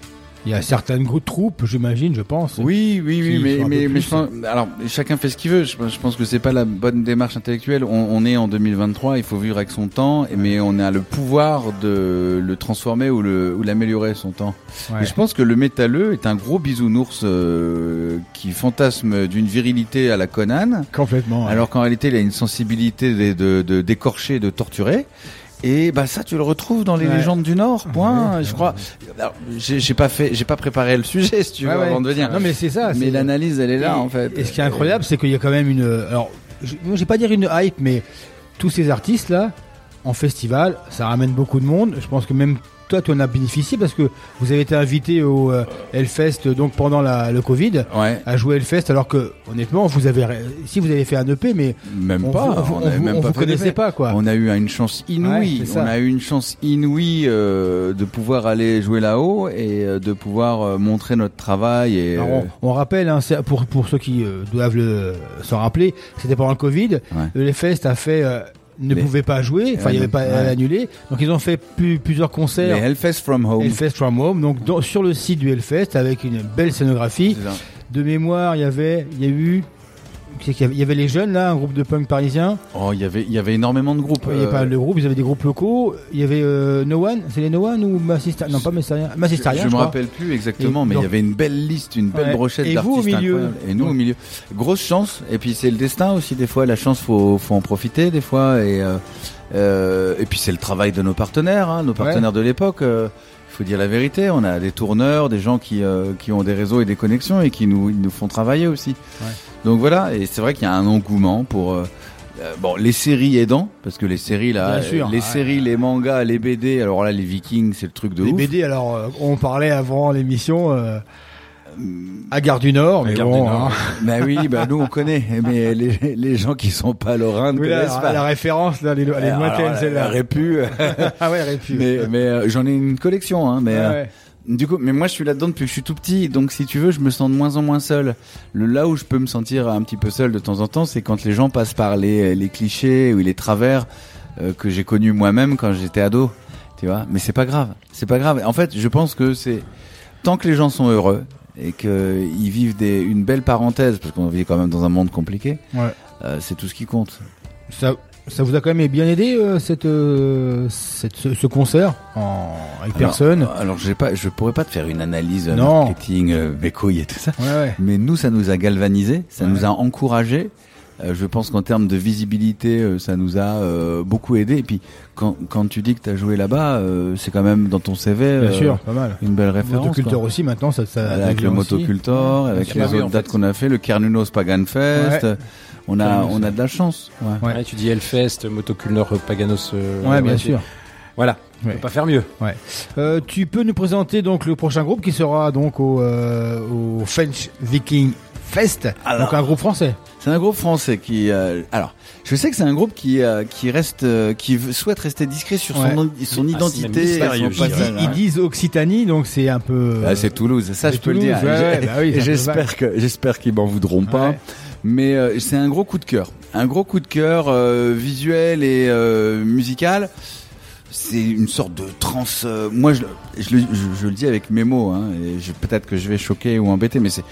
Il y a certaines troupes, j'imagine, je pense. Oui, oui, oui, mais, mais, mais je pense, alors chacun fait ce qu'il veut. Je, pense- je pense que c'est pas la bonne démarche intellectuelle. On, on est en 2023, il faut vivre avec son temps, mais on a le pouvoir de le transformer ou le ou l'améliorer son temps. Ouais. Et je pense que le métalleux est un gros bisounours euh, qui fantasme d'une virilité à la Conan, Complètement. ouais. alors qu'en réalité il a une sensibilité de, de, de d'écorcher, de torturer. Et bah ça tu le retrouves dans les Ouais. légendes du Nord. Point. Ouais. je crois. J'ai, j'ai pas fait, j'ai pas préparé le sujet si tu veux avant de venir. Non, mais c'est ça. Mais l'analyse, elle est là, Et- en fait. Et ce qui est incroyable, c'est qu'il y a quand même une. Alors, vais pas dire une hype, mais tous ces artistes-là, en festival, ça ramène beaucoup de monde. Je pense que même toi, tu en as bénéficié parce que vous avez été invité au euh, Hellfest donc pendant la, le Covid Ouais, à jouer Hellfest, alors que honnêtement, vous avez si vous avez fait un EP, mais même on pas. vous, on, on vous- même pas connaissait pas quoi. On a eu une chance inouïe. Ouais, on a eu une chance inouïe euh, de pouvoir aller jouer là-haut et euh, de pouvoir euh, montrer notre travail. Et Alors, euh, on, rappelle, hein, pour, pour ceux qui euh, doivent le, s'en rappeler, c'était pendant le Covid. Le Hellfest a fait, euh, ne Les- pouvait pas jouer, enfin il n'y avait pas ouais. à l'annuler. Donc ils ont fait plus- plusieurs les concerts. Hellfest from Home. Hellfest from Home, donc dans- sur le site du Hellfest avec une belle scénographie. De mémoire, il y avait, il y a eu, il y avait les jeunes là, un groupe de punk parisien. Oh, il y avait, il y avait énormément de groupes. Il y avait euh, pas de groupe, ils avaient des groupes locaux. Il y avait euh, No One, c'est les No One ou Massistarien Non, pas Massistarien. Massistarien, je je, me rappelle plus exactement, Et mais il y avait une belle liste, une belle Ouais. brochette Et vous, au d'artistes milieu incroyables. Et nous au milieu, grosse chance. Et puis c'est le destin aussi des fois. La chance, faut, faut en profiter des fois. Et euh, euh, et puis c'est le travail de nos partenaires, hein, nos partenaires de l'époque. euh, Il faut dire la vérité. On a des tourneurs, des gens qui euh, qui ont des réseaux et des connexions et qui nous ils nous font travailler aussi. Ouais. Donc voilà. Et c'est vrai qu'il y a un engouement pour euh, euh, bon, les séries aidant, parce que les séries là, Bien sûr, les ouais. séries, les mangas, les BD, alors là les Vikings, c'est le truc de Les ouf. BD, alors euh, on parlait avant l'émission euh, à Gare du Nord, mais Gare bon, du Nord. hein. <laughs> Bah oui, bah nous on connaît, mais les, les gens qui sont pas lorrains ne Oui, connaissent la, pas. la référence, là, elle est, lointaine, celle-là. elle aurait <laughs> pu, ah ouais, aurait pu. mais, mais euh, j'en ai une collection, hein, mais Ouais, euh, ouais. Du coup, mais moi je suis là-dedans depuis que je suis tout petit, donc si tu veux, je me sens de moins en moins seul. Le là où je peux me sentir un petit peu seul de temps en temps, c'est quand les gens passent par les, les clichés ou les travers euh, que j'ai connus moi-même quand j'étais ado, tu vois? Mais c'est pas grave, c'est pas grave. En fait, je pense que c'est tant que les gens sont heureux et qu'ils vivent des, une belle parenthèse, parce qu'on vit quand même dans un monde compliqué, Ouais. euh, c'est tout ce qui compte. Ça, ça vous a quand même bien aidé euh, cette, euh, cette, ce, ce concert en, avec personne Alors, alors j'ai pas, je pourrais pas te faire une analyse euh, Non. marketing, euh, mes couilles et tout ça. Ouais, ouais. Mais nous, ça nous a galvanisé, ça Ouais. nous a encouragé. Euh, je pense qu'en termes de visibilité, euh, ça nous a euh, beaucoup aidé. Et puis, quand, quand tu dis que tu as joué là-bas, euh, c'est quand même dans ton CV Bien sûr, pas mal. une belle référence. Motoculteur quoi. aussi, maintenant, ça, ça avec le aussi. motocultor, avec j'ai les autres en dates qu'on a fait, le Carnunos Pagan Fest. Ouais. On a, on a ouais. de la chance. Ouais. Ouais. Ouais, tu dis Hellfest, Motoculnor, Paganos. euh, Ouais, bien sûr. Voilà. On Ouais. peut pas faire mieux. Euh, tu peux nous présenter donc le prochain groupe qui sera donc au, euh, au French Viking Fest. Alors. Donc un groupe français. C'est un groupe français qui. euh, alors, je sais que c'est un groupe qui euh, qui reste, euh, qui souhaite rester discret sur son, Ouais. son Ah, identité. son. Ils, disent- ils disent Occitanie, donc c'est un peu. Ah, c'est Toulouse, ça je peux le dire. ouais, bah oui, j'espère que j'espère qu'ils m'en voudront pas. Ouais. Mais euh, c'est un gros coup de cœur, un gros coup de cœur euh, visuel et euh, musical. C'est une sorte de trans. euh, moi, je, je, le- je- je le dis avec mes mots, hein, et peut-être que je vais choquer ou embêter, mais c'est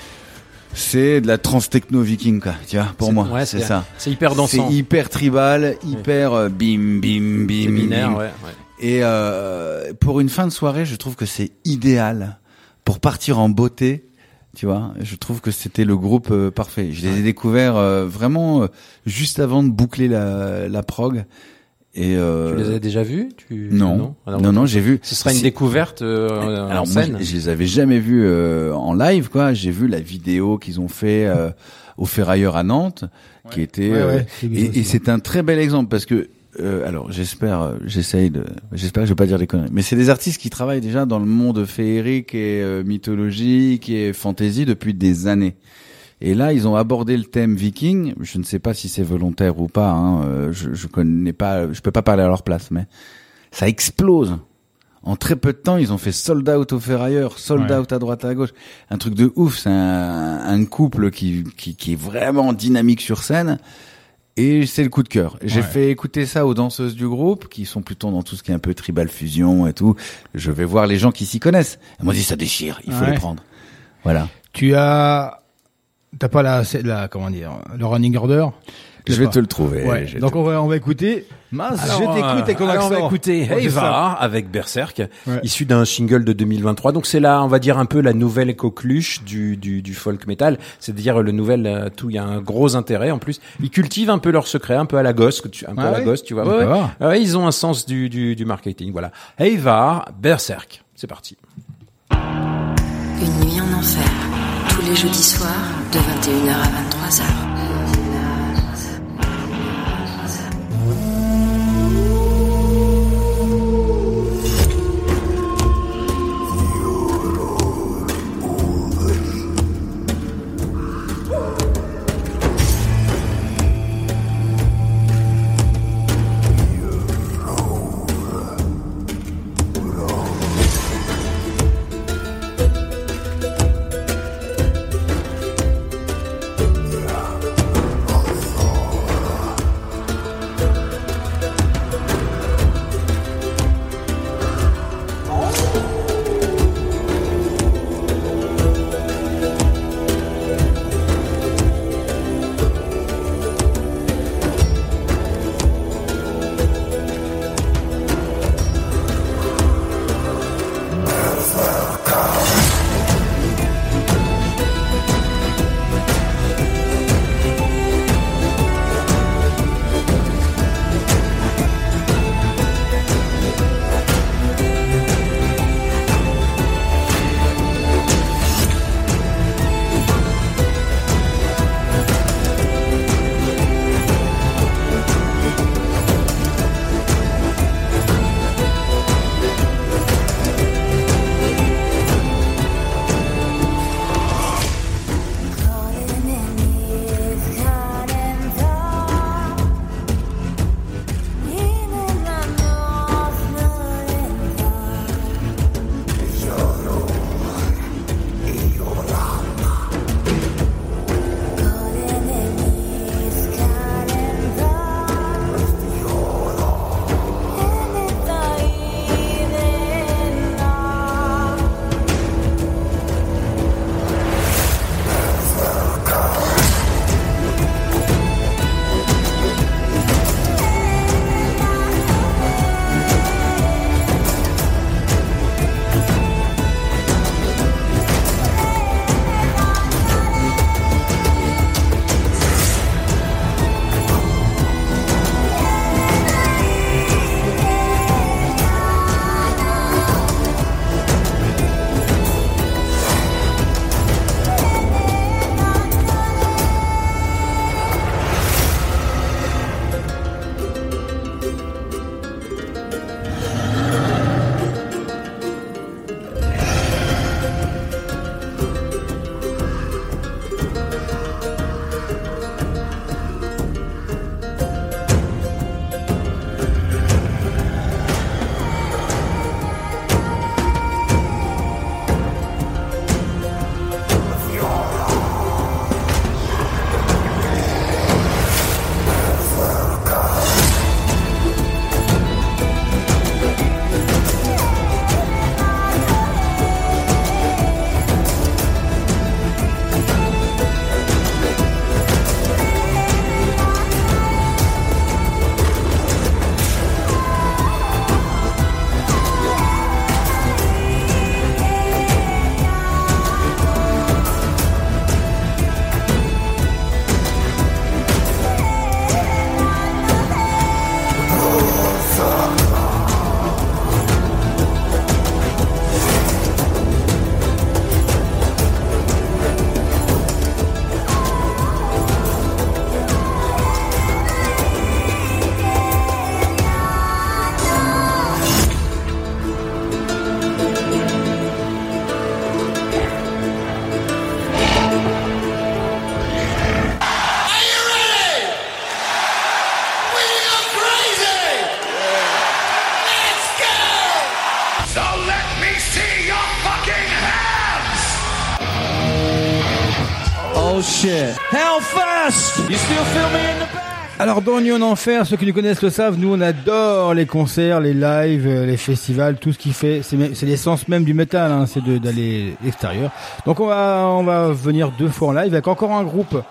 c'est de la trans techno viking, quoi. Tu vois, pour moi, ouais, c'est ça. C'est hyper dansant. C'est hyper tribal, hyper euh, bim bim bim. Binaire, bim. ouais. Et euh, pour une fin de soirée, je trouve que c'est idéal pour partir en beauté. Tu vois, je trouve que c'était le groupe euh, parfait. Je les ai découverts euh, vraiment euh, juste avant de boucler la, la prog. Et euh, Tu les as déjà vus tu... non, Alors, non, non, j'ai vu. Ce sera une découverte euh, Alors en moi, scène. je, je les avais jamais vus euh, en live, quoi. J'ai vu la vidéo qu'ils ont fait euh, au Ferrailleur à Nantes, qui était Ouais, euh, ouais, bien et, c'est un très bel exemple parce que euh, alors j'espère, euh, j'essaye de, j'espère que je vais pas dire des conneries, mais c'est des artistes qui travaillent déjà dans le monde féerique et euh, mythologique et fantasy depuis des années. Et là, ils ont abordé le thème viking. Je ne sais pas si c'est volontaire ou pas. Hein. euh, Je, je connais pas, je peux pas parler à leur place, mais ça explose. En très peu de temps, ils ont fait sold out au ferrailleur, sold Ouais. out à droite à gauche. Un truc de ouf. C'est un, un couple qui, qui, qui est vraiment dynamique sur scène. Et c'est le coup de cœur. J'ai Ouais. fait écouter ça aux danseuses du groupe, qui sont plutôt dans tout ce qui est un peu tribal fusion et tout. Je vais voir les gens qui s'y connaissent. Elles m'ont dit ça déchire, il faut Ouais. les prendre. Voilà. Tu as. T'as pas la, comment dire, le running order? Je vais te le trouver. Ouais. Donc te- on va, on va écouter. Mince, je t'écoute avec alors, accent. on va écouter Eva avec Berserk, Ouais. issu d'un single de 2023. Donc c'est là, on va dire un peu la nouvelle coqueluche du, du, du folk metal. C'est-à-dire le nouvel, euh, tout, il y a un gros intérêt en plus. Ils cultivent un peu leur secret, un peu à la gosse, un peu Ah à la gosse, tu vois. Ouais, ouais. Ils ont un sens du, du, du marketing. Voilà. Eva, Berserk. C'est parti. Une nuit en enfer, les jeudis soirs, de 21h à 23h. Dans Union Enfer, ceux qui nous connaissent le savent, nous on adore les concerts, les lives, euh, les festivals, tout ce qui fait, c'est l'essence même du métal, hein, c'est de- d'aller à l'extérieur. Donc on va on va venir deux fois en live avec encore un groupe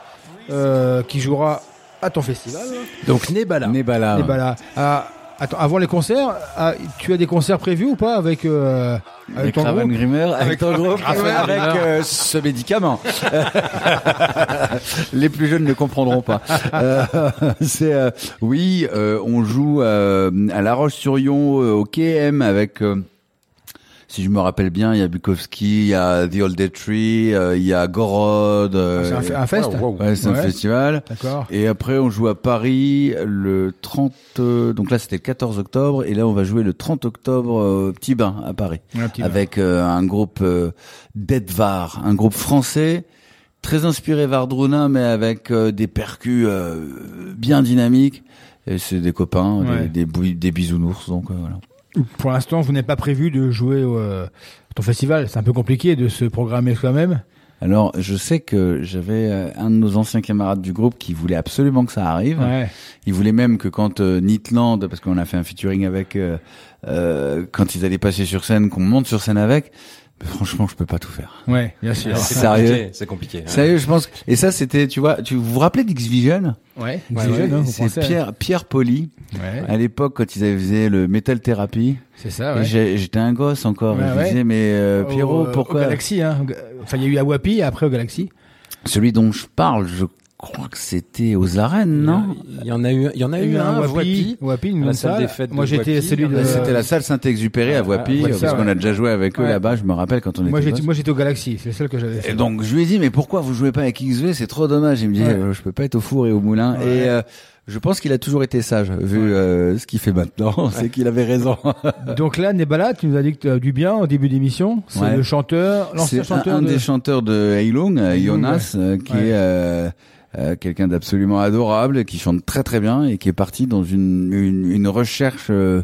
euh, qui jouera à ton festival. Donc Nebala. Nebala. Là, ah, attends, avant les concerts, ah, tu as des concerts prévus ou pas avec euh, avec Avec ton Raven groupe Grimmer, avec ton groupe, Raven avec euh, ce médicament. <laughs> Les plus jeunes ne comprendront pas. <laughs> Euh, c'est euh, oui, euh, on joue euh, à La Roche-sur-Yon euh, au KM avec. Si je me rappelle bien, il y a Bukowski, il y a The Old Dead Tree, euh, il y a Gorod. euh, C'est un, fe- un fest Wow, wow. Ouais, c'est un festival. D'accord. Et après, on joue à Paris le 30. euh, donc là, c'était le 14 octobre. Et là, on va jouer le 30 octobre euh, au Petit Bain à Paris, Un petit avec euh, un groupe euh, Deadvar, un groupe français très inspiré Vardruna, mais avec euh, des percus euh, bien dynamiques. Et c'est des copains, Ouais. des, des bisounours. Donc euh, voilà. Pour l'instant, vous n'avez pas prévu de jouer au, euh, ton festival. C'est un peu compliqué de se programmer soi-même. Alors, je sais que j'avais euh, un de nos anciens camarades du groupe qui voulait absolument que ça arrive. Ouais. Il voulait même que quand euh, Nitland, parce qu'on a fait un featuring avec, euh, euh, quand ils allaient passer sur scène, qu'on monte sur scène avec. Franchement, je peux pas tout faire. Ouais, bien sûr. C'est Sérieux compliqué, C'est compliqué. Sérieux, je pense. Et ça, c'était, tu vois, tu vous vous rappelez d'X-Vision? Ouais. Ouais, c'est ouais. jeune, hein, vous C'est Pierre Pierre Poli. Ouais. À l'époque, quand ils avaient fait le Metal Therapy, C'est ça, ouais. j'ai- j'étais un gosse encore. Ouais, je me ouais. disais, mais euh, Pierrot, euh, Au pourquoi? Galaxy, hein. Enfin, il y a eu à Wapi et après au Galaxy. Celui dont je parle, je crois que c'était aux arènes, non? Il y en a eu, il y en a eu un à Voipy. Wapi, une salle salle. des fêtes Moi, de j'étais celui en de. C'était la salle Saint-Exupéry à Ah, Voipy, ouais, parce ça, qu'on a déjà joué avec eux Ouais. là-bas. Je me rappelle quand on était. Moi, j'étais, moi, j'étais au Galaxy. C'est celle que j'avais fait. Et donc je lui ai dit mais pourquoi vous jouez pas avec XV c'est trop dommage il me dit Ouais. euh, je peux pas être au four et au moulin Ouais. et euh, je pense qu'il a toujours été sage vu euh, ce qu'il fait maintenant <laughs> c'est qu'il avait raison <laughs> Donc là, Nebala, tu nous as dit que tu as du bien au début d'émission. C'est Ouais. le chanteur, l'ancien c'est un, chanteur un de... des chanteurs de Heilung euh, Jonas euh, qui Ouais. est euh, euh, quelqu'un d'absolument adorable qui chante très très bien et qui est parti dans une une, une recherche euh,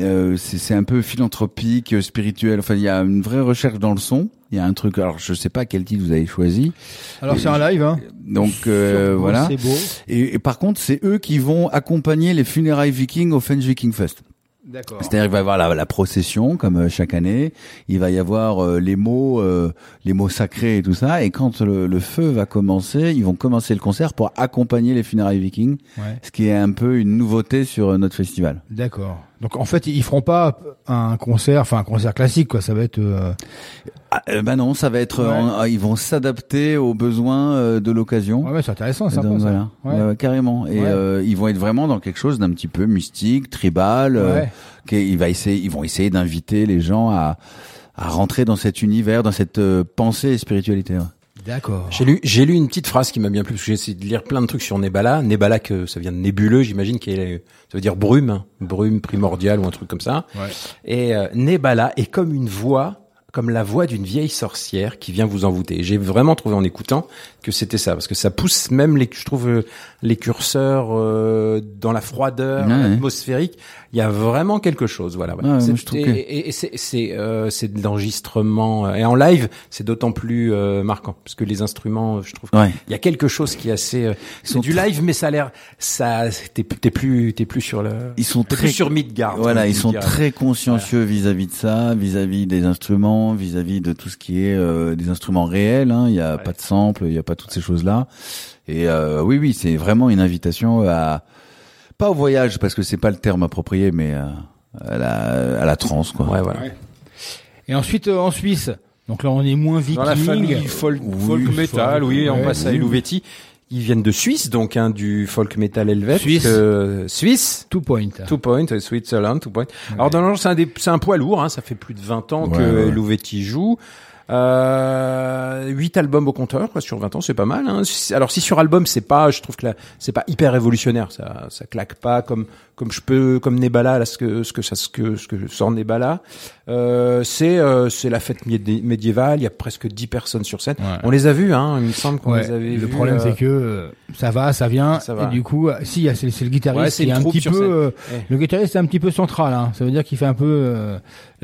euh, c'est un peu philanthropique, euh, spirituel. Enfin, il y a une vraie recherche dans le son. Il y a un truc. Alors, je sais pas quel titre vous avez choisi. Alors c'est un live, hein. Donc euh, voilà. C'est beau. Et, et par contre, c'est eux qui vont accompagner les funérailles vikings au Fens Viking Fest. D'accord. C'est-à-dire, il va y avoir la, la procession comme euh, chaque année. Il va y avoir euh, les mots, euh, les mots sacrés et tout ça. Et quand le, le feu va commencer, ils vont commencer le concert pour accompagner les funérailles vikings, Ouais. ce qui est un peu une nouveauté sur euh, notre festival. D'accord. Donc en fait, ils feront pas un concert, enfin un concert classique, quoi. Ça va être. euh, Ah, bah non, ça va être, Ouais. en- ah, ils vont s'adapter aux besoins euh, de l'occasion. Ouais, ouais, c'est intéressant, c'est sympa. ça. voilà, Ouais. Ouais, carrément. Et Ouais. euh, ils vont être vraiment dans quelque chose d'un petit peu mystique, tribal. euh, il va essayer, ils vont essayer d'inviter les gens à, à rentrer dans cet univers, dans cette euh, pensée et spiritualité. ouais. D'accord. J'ai lu, j'ai lu une petite phrase qui m'a bien plu parce que j'ai essayé de lire plein de trucs sur Nebala. Nebala que ça vient de nébuleux, j'imagine, qui est, ça veut dire brume, hein. brume primordiale ou un truc comme ça. Ouais. Et euh, Nebala est comme une voix, comme la voix d'une vieille sorcière qui vient vous envoûter. J'ai vraiment trouvé en écoutant que c'était ça, parce que ça pousse même les, je trouve, euh, les curseurs euh, dans la froideur Ouais, atmosphérique. Il y a vraiment quelque chose, voilà. Ouais, je trouve et, que- et- et c'est euh, c'est de l'enregistrement euh, et en live, c'est d'autant plus euh, marquant parce que les instruments, euh, je trouve, Ouais. il y a quelque chose qui est assez. euh, c'est du live, mais ça a l'air, ça, t'es t'es plus, t'es plus sur le. Ils sont très, plus sur Midgard. voilà, ils sont très consciencieux vis-à-vis de ça, vis-à-vis des instruments, vis-à-vis de tout ce qui est euh, des instruments réels. Hein. Il y a pas de sample, il y a pas toutes ces choses-là. Et euh, oui, oui, c'est vraiment une invitation à pas au voyage parce que c'est pas le terme approprié, mais euh, à la à la transe, quoi. Ouais, voilà. Et ensuite euh, en Suisse. Donc là, on est moins viking. Dans la famille folk, Oui, folk metal, folk, oui, on ouais, passe à oui. Elouvetti. Ils viennent de Suisse, donc hein, du folk metal helvète. Suisse. euh, Suisse. Two point. Two Point, Switzerland, Two Point. Alors dans le genre, c'est un, des- c'est un poids lourd, hein, ça fait plus de 20 ans Ouais, que ouais. Louvetti joue. Euh, 8 albums au compteur, quoi, sur 20 ans, c'est pas mal. Hein. Alors si sur album, c'est pas, je trouve que c'est pas hyper révolutionnaire, ça, ça claque pas comme comme je peux, comme Nebala, là, ce que ce que ça, ce que ce que sort Nebala. Euh, c'est euh, c'est la fête médi- médiévale, il y a presque 10 personnes sur scène. Ouais. On les a vus, hein, il me semble qu'on Ouais. les avait Le vus. problème, euh, c'est que ça va, ça vient. Ça va. Et du coup, euh, si, il y a- c'est le guitariste Ouais, qui est un petit peu. euh, Ouais. Le guitariste est un petit peu central. Hein. Ça veut dire qu'il fait un peu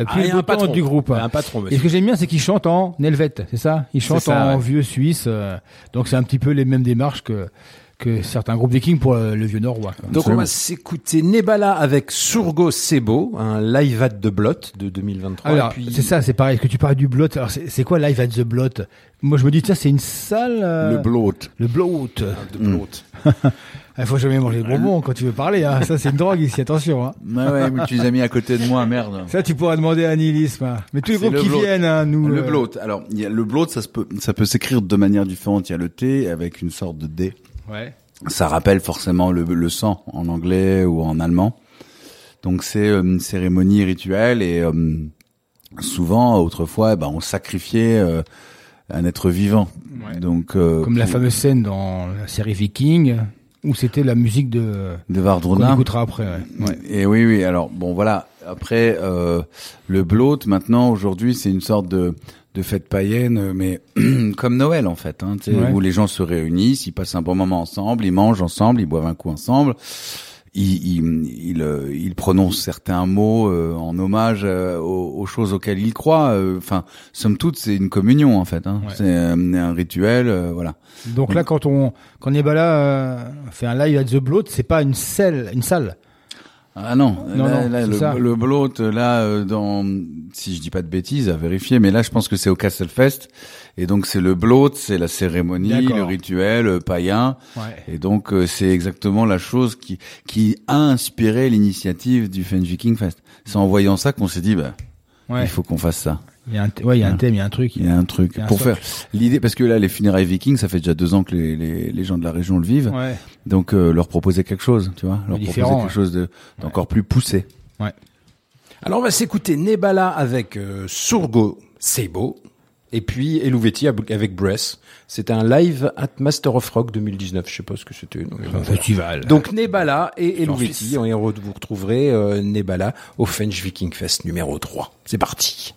la Ah, il y a le un patron. du groupe. Il un patron, Et ce que j'aime bien, c'est qu'il chante en helvète, c'est ça? Ils chantent ça, en ouais. vieux suisse. euh, donc c'est un petit peu les mêmes démarches que que certains groupes vikings pour euh, le vieux norrois. Donc on va s'écouter Nebala avec Surgo Sebo, un live at the Blot de 2023. Alors, puis- c'est ça, c'est pareil. Est-ce que tu parles du blot Alors, c'est quoi Live at the Blot Moi, je me dis, tiens, c'est une salle. euh, Le bloat. Le blot. The Blot. <laughs> Il faut jamais manger de bonbons quand tu veux parler. Hein. Ça, c'est une drogue ici. Attention. Hein. Ouais, ouais, mais tu les as mis à côté de moi, merde. Ça, tu pourras demander à Nihilisme. hein. Mais tous les C'est groupes le qui bloat. viennent, hein, nous. Le euh, bloat. Alors, y a le bloat, ça se peut, ça peut s'écrire de manière différente. Il y a le T avec une sorte de D. Ouais. Ça rappelle forcément le, le sang en anglais ou en allemand. Donc c'est euh, une cérémonie rituelle et euh, souvent autrefois, ben, on sacrifiait euh, un être vivant. Donc euh, Comme la fameuse scène dans la série Viking où c'était la musique de de qu'on Vardruna. écoutera après. Ouais. Ouais. Et oui, oui. Alors bon, voilà. Après, euh, le bloat maintenant aujourd'hui, c'est une sorte de de fête païenne, euh, mais <clears throat> comme Noël en fait, hein, Ouais. où les gens se réunissent, ils passent un bon moment ensemble, ils mangent ensemble, ils boivent un coup ensemble. Ils, ils, euh, ils prononcent certains mots euh, en hommage euh, aux, aux choses auxquelles ils croient. euh, Enfin, somme toute, c'est une communion en fait. Hein. Ouais. C'est euh, un rituel, euh, voilà. Donc là, quand on quand Nebala euh, fait un live at the Blot, c'est pas une salle, une salle. Ah non, Non, là, non, là, c'est le, le bloat, là, euh, dans, si je dis pas de bêtises, à vérifier, mais là, je pense que c'est au Castlefest, et donc c'est le bloat, c'est la cérémonie, le rituel euh, païen, Ouais. et donc euh, c'est exactement la chose qui qui a inspiré l'initiative du French Viking Fest. C'est en voyant ça qu'on s'est dit, bah, Ouais. il faut qu'on fasse ça. Il y a un, ouais, il y a un thème, il y a un truc. Il y a un truc a un pour socle. faire l'idée, parce que là, les funérailles Vikings, ça fait déjà deux ans que les, les, les gens de la région le vivent, Ouais. donc euh, leur proposer quelque chose, tu vois, leur proposer quelque ouais. chose de d'encore plus poussé. Alors on va s'écouter Nebala avec euh, Surgo Sebo et puis Elouvetti avec Breath. C'était un live at Master of Rock 2019. Je sais pas ce que c'était. bon, voilà. Festival. Donc Nebala et Elouvetti. Et re- vous retrouverez euh, Nebala au French Viking Fest numéro 3. C'est parti.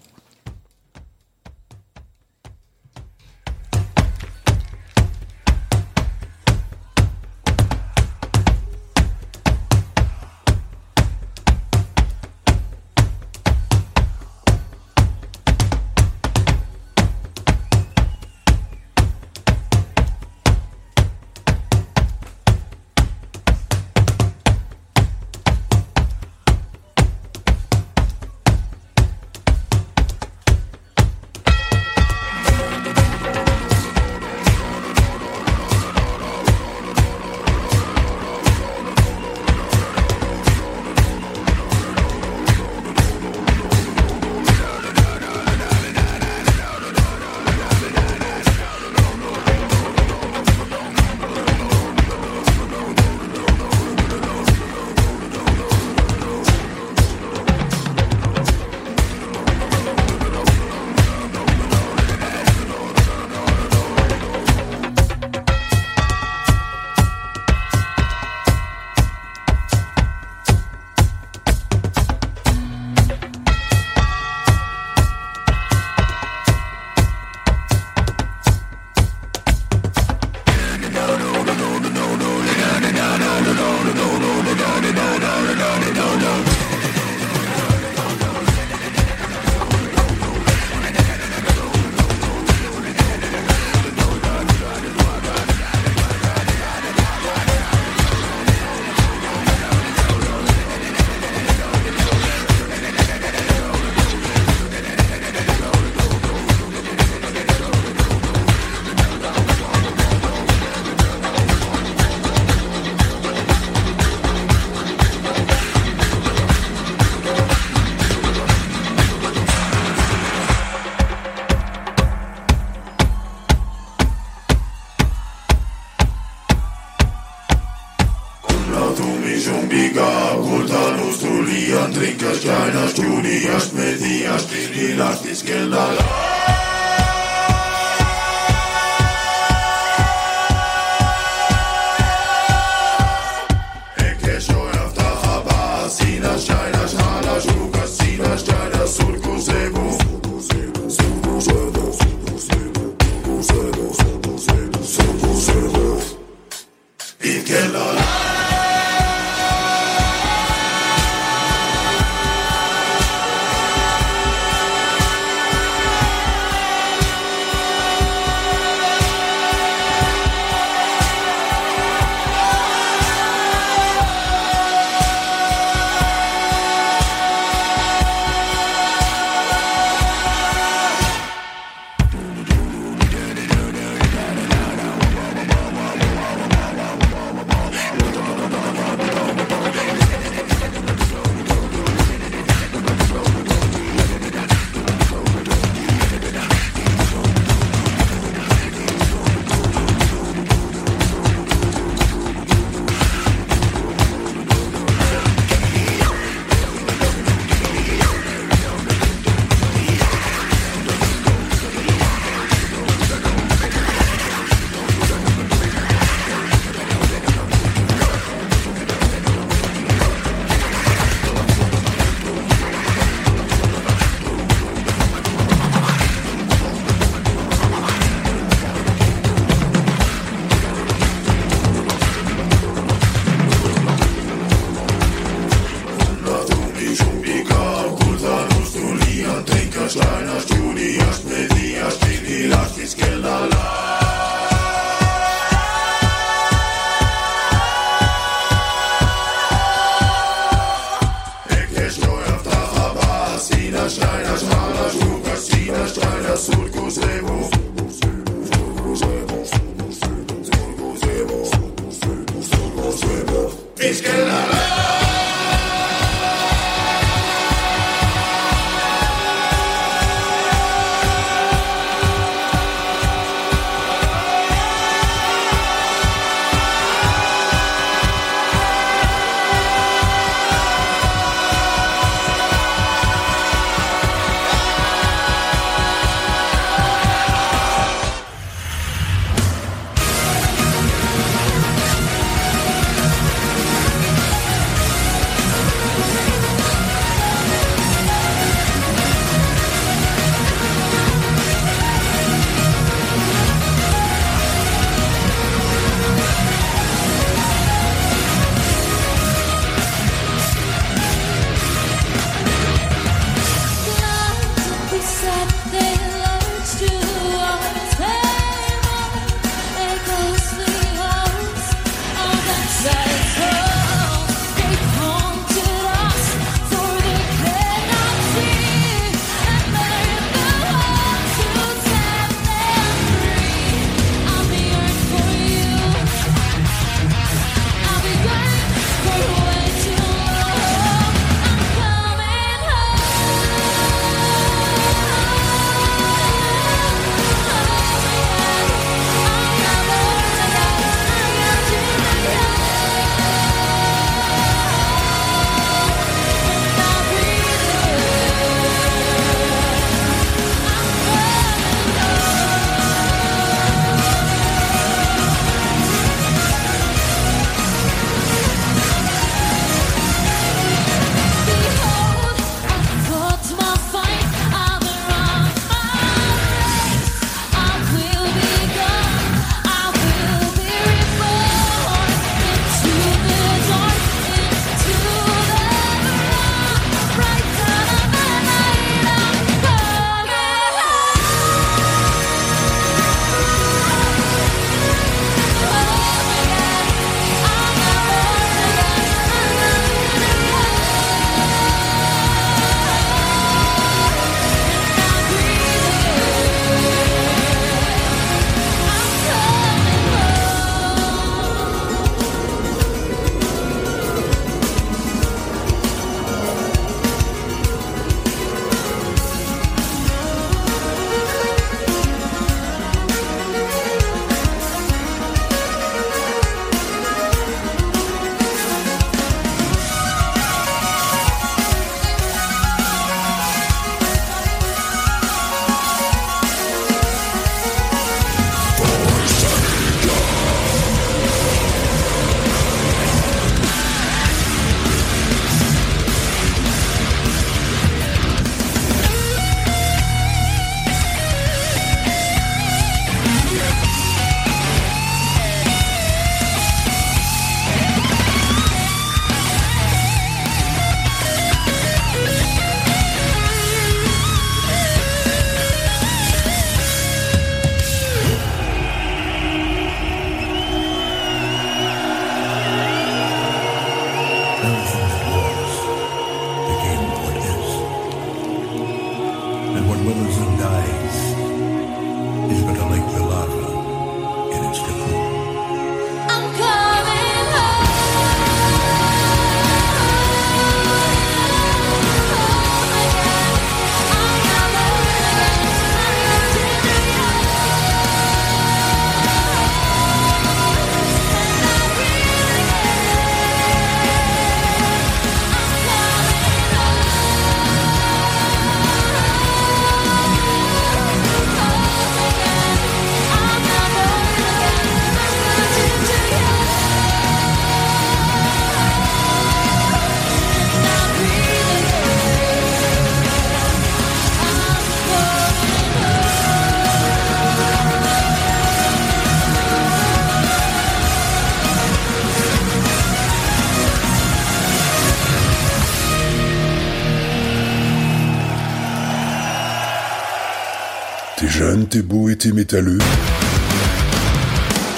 Métalleux.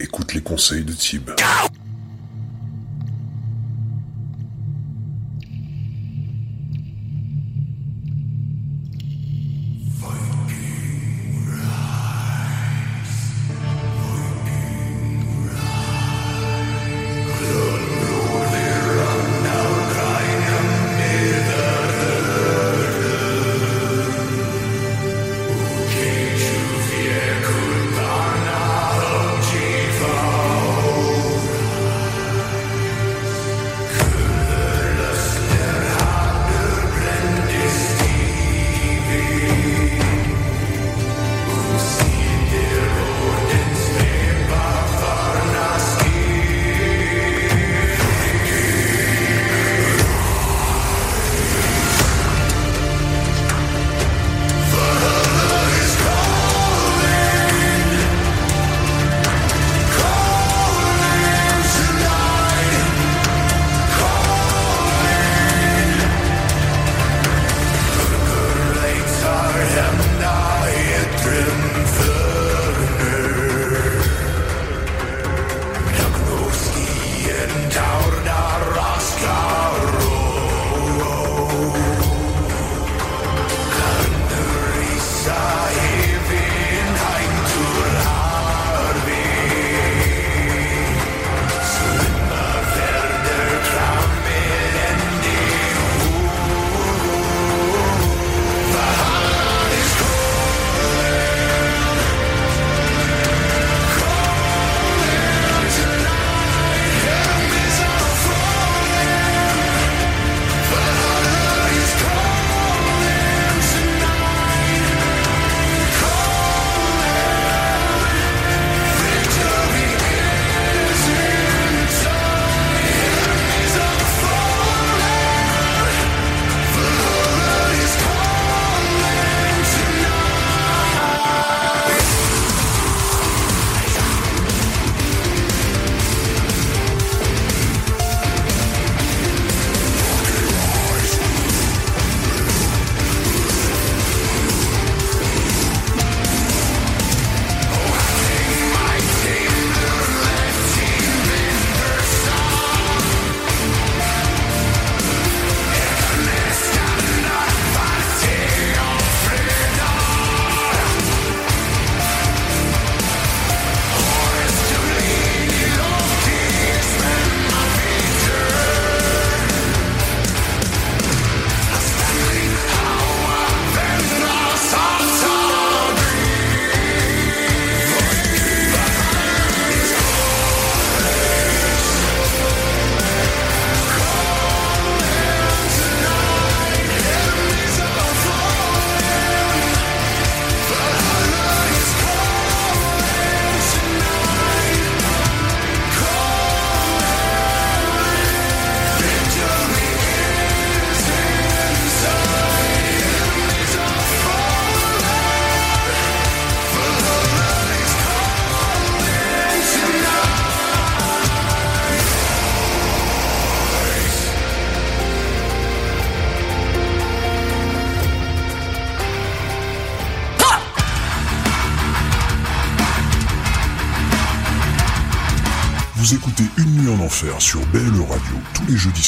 Écoute les conseils de Tib.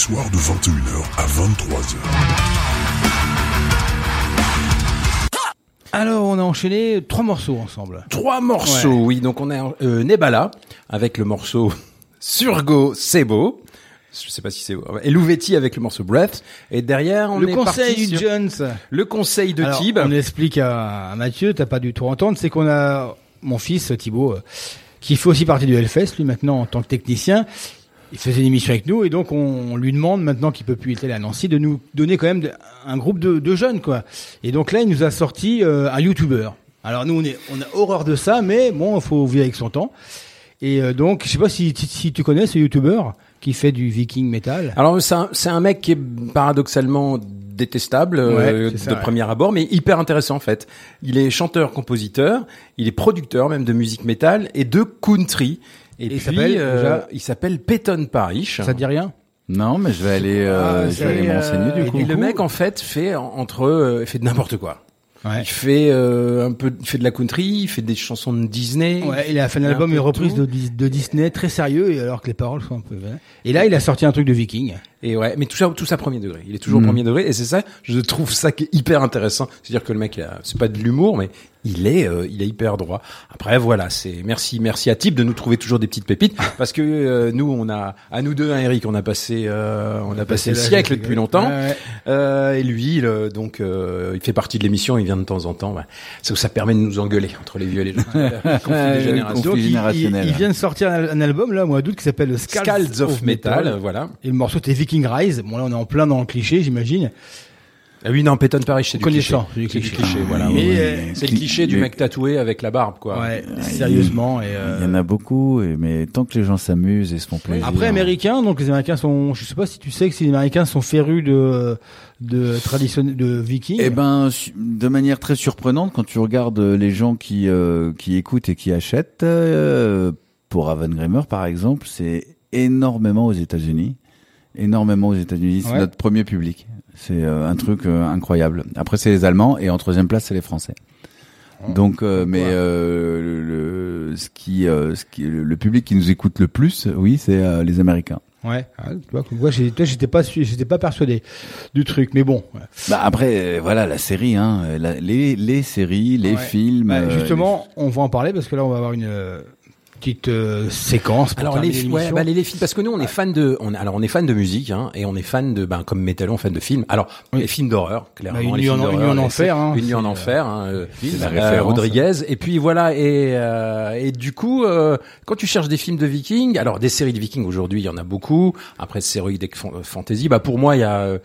Soirs de 21h à 23h. Alors, on a enchaîné trois morceaux ensemble. Trois morceaux, Ouais. oui. Donc on a euh, Nebala avec le morceau Surgo, c'est beau. Je sais pas si c'est beau. Et Louvetti avec le morceau Breath. Et derrière, on le est conseil parti du sur Jones. le conseil de Alors, Tib. On explique à, à Mathieu, t'as pas du tout entendre, c'est qu'on a mon fils Thibaut, euh, qui fait aussi partie du Hellfest, lui maintenant en tant que technicien. Il faisait une émission avec nous et donc on, on lui demande maintenant qu'il peut plus être allé à Nancy de nous donner quand même de- un groupe de, de jeunes quoi. Et donc là il nous a sorti euh, un YouTuber. Alors nous on est on a horreur de ça mais bon il faut vivre avec son temps. Et euh, donc je sais pas si, tu connais ce YouTuber qui fait du Viking metal. Alors c'est un, mec qui est paradoxalement détestable euh, de ouais. premier abord, mais hyper intéressant en fait. Il est chanteur-compositeur, il est producteur même de musique métal et de country. Et, il puis s'appelle, euh, il s'appelle Peyton Parish. Ça te dit rien? Non, mais je vais aller, euh, Ah, je vais aller m'enseigner euh, du coup. Et le mec en fait fait en- entre eux, fait de n'importe quoi. Ouais. Il fait euh, un peu, il fait de la country, il fait des chansons de Disney. Ouais, il a fait un fait album, un peu une reprise de, Dis- de Disney très sérieux, et alors que les paroles sont un peu. voilà. Et là, il a sorti un truc de Viking. Et ouais, mais tout ça, tout ça premier degré. Il est toujours Mhm. premier degré, et c'est ça, je trouve ça qui est hyper intéressant. C'est-à-dire que le mec, il a- c'est pas de l'humour, mais il est, euh, il est hyper droit. Après, voilà, c'est merci, merci à Tip de nous trouver toujours des petites pépites, parce que euh, nous, on a, à nous deux, hein, Eric, on a passé, euh, on a passé le siècle depuis longtemps. Ouais, ouais. Euh, et lui, le- donc, euh, il fait partie de l'émission, il vient de temps en temps. Ouais. Ça, ça permet de nous engueuler entre les vieux et les jeunes. <laughs> Le Donc, il, il, générationnel. il vient de sortir un, un album là, au mois d'août, qui s'appelle Scalds, Scalds of Metal, voilà. Et le morceau c'était Viking Rise. Bon là, on est en plein dans le cliché, j'imagine. Ah oui, non, Peyton Parish, c'est du cliché. Connaissant, c'est du cliché. cliché, voilà. Ouais. euh, C'est le cliché du mec tatoué avec la barbe, quoi. Ouais, sérieusement. Et, euh, Il y en a beaucoup, et- mais tant que les gens s'amusent et se font plaisir. Après, américains, donc les Américains sont, je sais pas si tu sais que si les Américains sont férus de, de tradition, de Viking. Eh ben, de manière très surprenante, quand tu regardes les gens qui euh, qui écoutent et qui achètent, euh, pour Avengrimer par exemple, c'est énormément aux États-Unis, énormément aux États-Unis. C'est Ouais. notre premier public. C'est euh, un truc euh, incroyable. Après, c'est les Allemands et en troisième place, c'est les Français. Donc, euh, mais euh, le, ce qui, euh, ce qui, le, le public qui nous écoute le plus, oui, c'est euh, les Américains. Ouais. Ah, tu vois, comme quoi, j'étais pas, j'étais pas persuadé du truc, mais bon. ouais. Bah après, voilà, la série, hein, la- les les séries, les Ouais. films. Bah, justement, on va en parler parce que là, on va avoir une euh, petite euh, séquence. Pour Alors les, ouais, bah, les, les films parce que nous on est fan de on alors on est fan de musique hein, et on est fan de ben comme métal on fan de films. Alors Oui. les films d'horreur clairement Bah, Une les nuit en- une nuit en enfer, hein, une nuit en euh, enfer hein, euh, la euh, référence. Rodriguez et puis voilà et euh, et du coup euh, quand tu cherches des films de Vikings alors des séries de Vikings aujourd'hui il y en a beaucoup après séries de fan- fantasy bah pour moi il y a euh,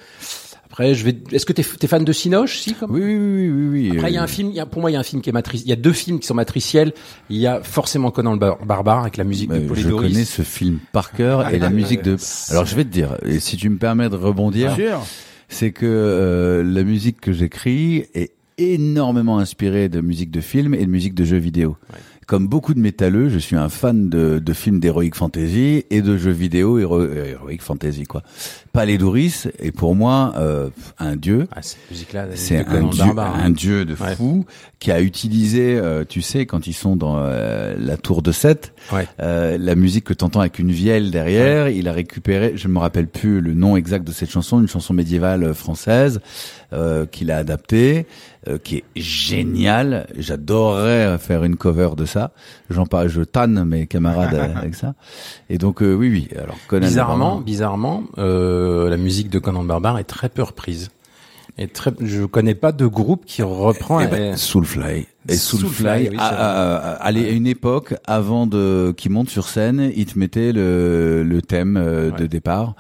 après je vais est-ce que t'es es fan de Sinoche si comme? Oui, oui, oui, oui, oui. après, il y a euh, un film, il y a, pour moi, il y a un film qui est matrice. Il y a deux films qui sont matriciels. Il y a forcément Conan le Bar- barbare avec la musique bah, de je Polydoris. connais ce film par cœur et la musique de. <laughs> Alors je vais te dire, et si tu me permets de rebondir, c'est que euh, la musique que j'écris est énormément inspirée de musique de film et de musique de jeux vidéo. Comme beaucoup de métalleux, je suis un fan de, de films d'heroic fantasy et de jeux vidéo euh, heroic fantasy quoi. Palédoris est pour moi euh, un dieu. Ah, cette musique-là, C'est un dieu, barbare. un dieu de Ouais. fou qui a utilisé, euh, tu sais, quand ils sont dans euh, la tour de Seth, Ouais. euh, la musique que t'entends avec une vielle derrière, il a récupéré, je ne me rappelle plus le nom exact de cette chanson, une chanson médiévale française euh, qu'il a adaptée, euh, qui est géniale. J'adorerais faire une cover de ça. J'en parle, je tanne mes camarades <laughs> avec ça. Et donc euh, oui, oui. Alors Conan Bizarrement, Barbare. bizarrement, euh, la musique de Conan le barbare est très peu reprise. Et très, je connais pas de groupe qui reprend. Eh ben, Soulfly. Et Soulfly, Soulfly, oui, à, une époque, avant de qu'il monte sur scène, il te mettait le, le thème euh, de Ouais. départ.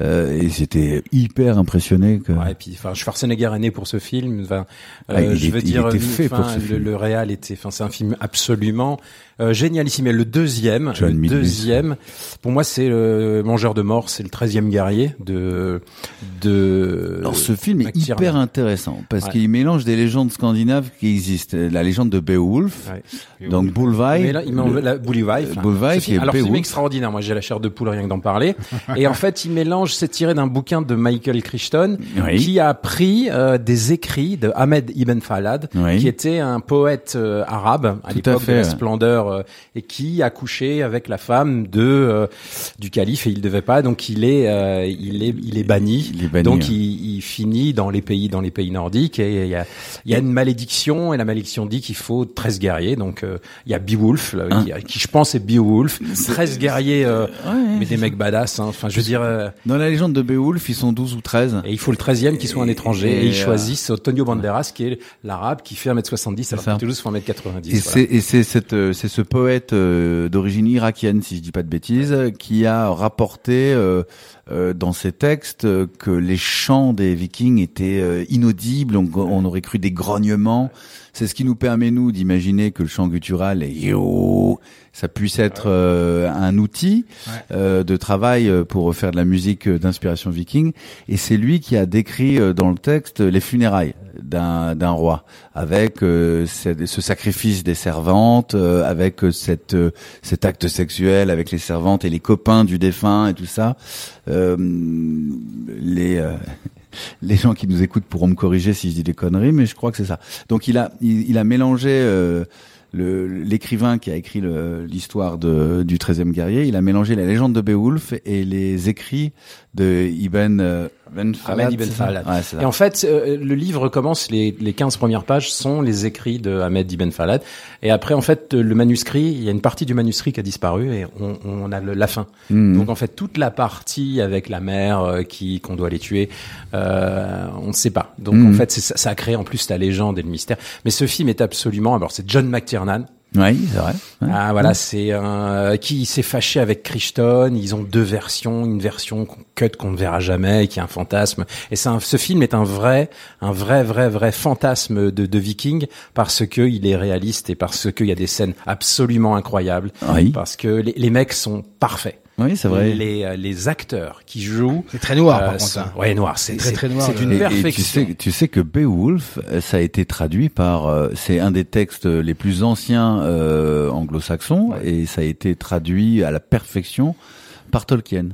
Euh, et j'étais hyper impressionné que. Ouais, et puis, enfin, Schwarzenegger est né pour ce film. Enfin, euh, Ah, je est- veux dire, fait pour ce le, film. le réal était, enfin, c'est un film absolument euh, génialissime. Et le deuxième, John le Milius. deuxième, pour moi, c'est le Mangeur de mort, c'est le treizième guerrier de de. Alors ce film est Mac hyper intéressant parce Ouais. qu'il mélange des légendes scandinaves qui existent. La légende de Beowulf, Ouais. donc Bullvike. Mais là, il le- la Ce film- et Alors, c'est Beowulf. extraordinaire. Moi, j'ai la chair de poule rien que d'en parler. <laughs> et en fait, il mélange c'est tiré d'un bouquin de Michael Crichton, Oui. qui a pris euh, des écrits de Ahmed Ibn Falad, Oui. qui était un poète euh, arabe à l'époque de la splendeur, euh, et qui a couché avec la femme de euh, du calife et il devait pas, donc il est euh, il est il est banni. Il est banni, donc ouais. il, il finit dans les pays dans les pays nordiques et il y a il y a une malédiction et la malédiction dit qu'il faut 13 guerriers. Donc euh, il y a Beowulf là, Hein. qui, qui, je pense est Beowulf, 13 guerriers euh, mais des mecs badass hein. Enfin je veux dire euh, Dans la légende de Beowulf, ils sont 12 ou 13. et il faut le 13e qui soit un Et- étranger et, et, ils euh, choisissent Antonio Banderas qui est l'arabe qui fait 1m70 alors que Toulouse fait 1m90. Et voilà. c'est et cette c'est ce poète euh, d'origine irakienne si je dis pas de bêtises qui a rapporté euh, euh, dans ses textes que les chants des Vikings étaient inaudibles, on, aurait cru des grognements. C'est ce qui nous permet nous d'imaginer que le chant guttural et yo ça puisse être euh, un outil euh, de travail euh, pour faire de la musique euh, d'inspiration viking. Et c'est lui qui a décrit euh, dans le texte les funérailles d'un roi, avec euh, ce, ce sacrifice des servantes, euh, avec cette euh, cet acte sexuel avec les servantes et les copains du défunt et tout ça. Euh, les euh, <laughs> les gens qui nous écoutent pourront me corriger si je dis des conneries, mais je crois que c'est ça. Donc il a il, il a mélangé euh, l'écrivain qui a écrit l'histoire du 13e guerrier, il a mélangé la légende de Beowulf et les écrits de Ibn euh, Ben Falad. Ibn Falad. Ouais, ça. Et en fait, euh, le livre commence, les, les 15 premières pages sont les écrits de Ahmed Ibn Falad. Et après, en fait, le manuscrit, il y a une partie du manuscrit qui a disparu et on, on a le- la fin. Mhm. Donc en fait, toute la partie avec la mère euh, qui qu'on doit les tuer, euh, on ne sait pas. Donc en fait, c'est ça, ça a créé en plus la légende et le mystère. Mais ce film est absolument... Alors c'est John McTiernan. Oui, c'est vrai. Ouais. Ah voilà, c'est un qui s'est fâché avec Crichton. Ils ont deux versions, une version qu'on- cut qu'on ne verra jamais, qui est un fantasme. Et c'est un- ce film est un vrai, un vrai, vrai, vrai fantasme de, de Viking parce que il est réaliste et parce qu'il y a des scènes absolument incroyables. Oui. Parce que les, les mecs sont parfaits. Oui, c'est vrai. Les, euh, les acteurs qui jouent. C'est très noir, par euh, contre, sont- hein. Ouais, noir. C'est très, très noir, C'est une et, perfection. tu sais, tu sais que Beowulf, euh, ça a été traduit par, euh, c'est un des textes les plus anciens euh, anglo-saxons et ça a été traduit à la perfection par Tolkien.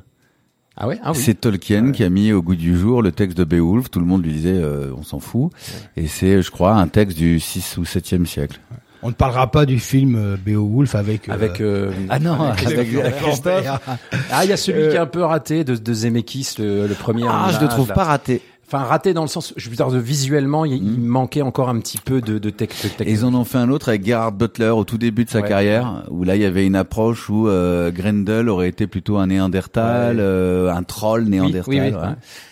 Ah ouais? Ah oui. C'est Tolkien qui a mis au goût du jour le texte de Beowulf. Tout le monde lui disait, euh, on s'en fout. Et c'est, je crois, un texte du 6 ou 7e siècle. On ne parlera pas du film euh, Beowulf avec. euh, Avec euh, Ah non, avec avec, Christophe avec Christophe. Lambert. <laughs> ah il y a celui Euh, qui est un peu raté de, de Zemeckis le, le premier. Ah, je le trouve là. pas raté. Enfin, raté dans le sens, je veux dire, de visuellement, il, il manquait encore un petit peu de, de tech- de Et technique. ils en ont fait un autre avec Gerhard Butler au tout début de sa Ouais. carrière, où là il y avait une approche où euh, Grendel aurait été plutôt un néandertal, Ouais. euh, un troll néandertal, oui, oui, ouais, ouais.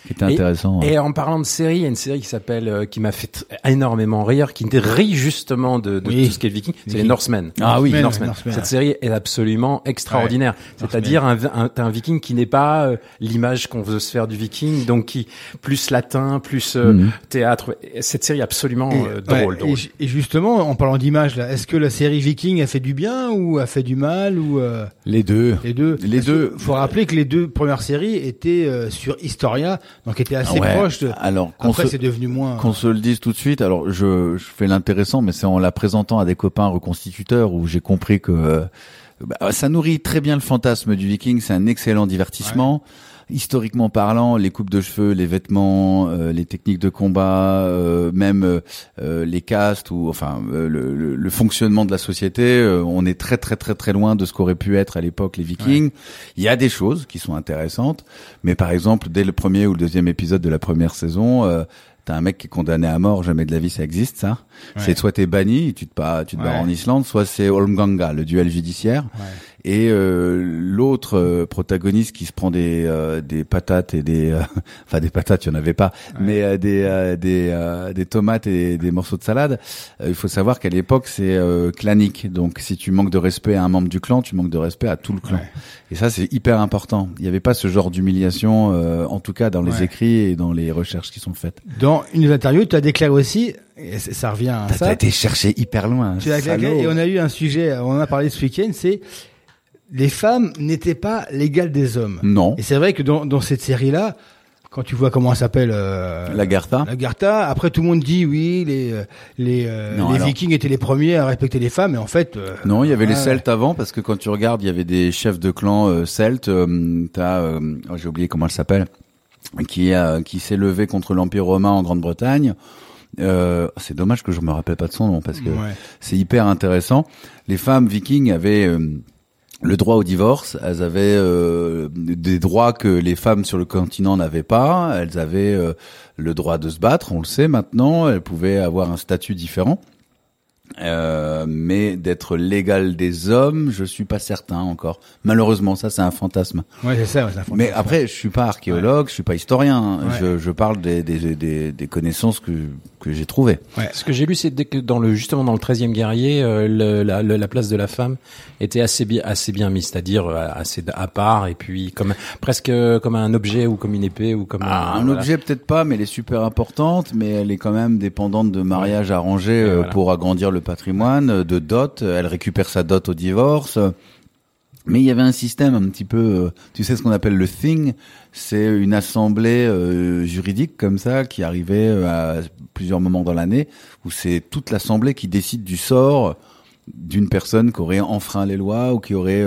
qui était intéressant. ouais. Et en parlant de série, il y a une série qui s'appelle, euh, qui m'a fait énormément rire, qui rit justement de, de Oui. tout ce qui est viking, c'est les. Norsemen. Ah oui, Norsemen, Norsemen. Norsemen, Cette série est absolument extraordinaire. C'est-à-dire un, un, un viking qui n'est pas euh, l'image qu'on veut se faire du viking, donc qui plus latin, plus euh, Mhm. théâtre. Cette série est absolument Et, euh, drôle, ouais, drôle. et ju- Et, justement, en parlant d'image, là, est-ce que la série Viking a fait du bien ou a fait du mal ou euh, Les deux. les deux? Les Parce deux. Faut rappeler que les deux premières séries étaient euh, sur Historia, donc étaient assez Ouais. proches. De... Alors qu'on Après, se, c'est devenu moins. qu'on se le dise tout de suite. Alors je, je fais l'intéressant, mais c'est en la présentant à des copains reconstituteurs où j'ai compris que euh, bah, ça nourrit très bien le fantasme du viking. C'est un excellent divertissement. Historiquement parlant, les coupes de cheveux, les vêtements, euh, les techniques de combat, euh, même euh, euh, les castes ou enfin euh, le, le- le fonctionnement de la société, euh, on est très très très très loin de ce qu'auraient pu être à l'époque les Vikings. Il y a des choses qui sont intéressantes, mais par exemple dès le premier ou le deuxième épisode de la première saison, euh, t'as un mec qui est condamné à mort, jamais de la vie ça existe ça. C'est soit t'es banni, tu te pars, tu te barres en Islande, soit c'est Holmganga, le duel judiciaire. Et euh, l'autre euh, protagoniste qui se prend des euh, des patates et des euh, <laughs> enfin des patates, il y en avait pas, mais euh, des euh, des euh, des tomates et des morceaux de salade. Euh, il faut savoir qu'à l'époque c'est euh, clanique. Donc si tu manques de respect à un membre du clan, tu manques de respect à tout le clan. Et ça c'est hyper important. Il n'y avait pas ce genre d'humiliation euh, en tout cas dans les Ouais. écrits et dans les recherches qui sont faites. Dans une des interviews, tu as déclaré aussi, et ça revient à ça. t'as été chercher hyper loin. Tu as et on a eu un sujet, on en a parlé ce week-end, c'est les femmes n'étaient pas l'égale des hommes. Non. Et c'est vrai que dans, dans cette série-là, quand tu vois comment elle s'appelle euh, La Gartha. la Gartha. Après, tout le monde dit oui, les euh, les, euh, Non, les alors- Vikings étaient les premiers à respecter les femmes, mais en fait, euh, Non, il y avait les ouais. Celtes avant parce que quand tu regardes, il y avait des chefs de clan euh, celtes. euh, T'as, euh, oh, j'ai oublié comment elle s'appelle, qui a, qui s'est levé contre l'Empire romain en Grande-Bretagne. Euh, c'est dommage que je me rappelle pas de son nom parce que Ouais. c'est hyper intéressant. Les femmes vikings avaient euh, le droit au divorce, elles avaient euh, des droits que les femmes sur le continent n'avaient pas, elles avaient euh, le droit de se battre, on le sait maintenant, elles pouvaient avoir un statut différent. Euh, mais d'être l'égal des hommes, je suis pas certain encore. Malheureusement, ça c'est un fantasme. Ouais, c'est ça. ouais, c'est un fantasme. Mais après, je suis pas archéologue, je suis pas historien. Ouais. Je, je parle des, des, des, des connaissances que, que j'ai trouvées. Ce que j'ai lu, c'est dès que dans le justement dans le 13e guerrier, euh, le- la, le- la place de la femme était assez bien assez bien mise, c'est-à-dire euh, assez à part et puis comme presque comme un objet ou comme une épée ou comme Ah, un voilà. objet peut-être pas, mais elle est super importante, mais elle est quand même dépendante de mariages arrangés Ouais, euh, voilà. pour agrandir le patrimoine, euh, de dot. Elle récupère sa dot au divorce. Mais il y avait un système un petit peu, euh, tu sais ce qu'on appelle le thing, c'est une assemblée euh, juridique comme ça qui arrivait à plusieurs moments dans l'année, où c'est toute l'assemblée qui décide du sort d'une personne qui aurait enfreint les lois ou qui aurait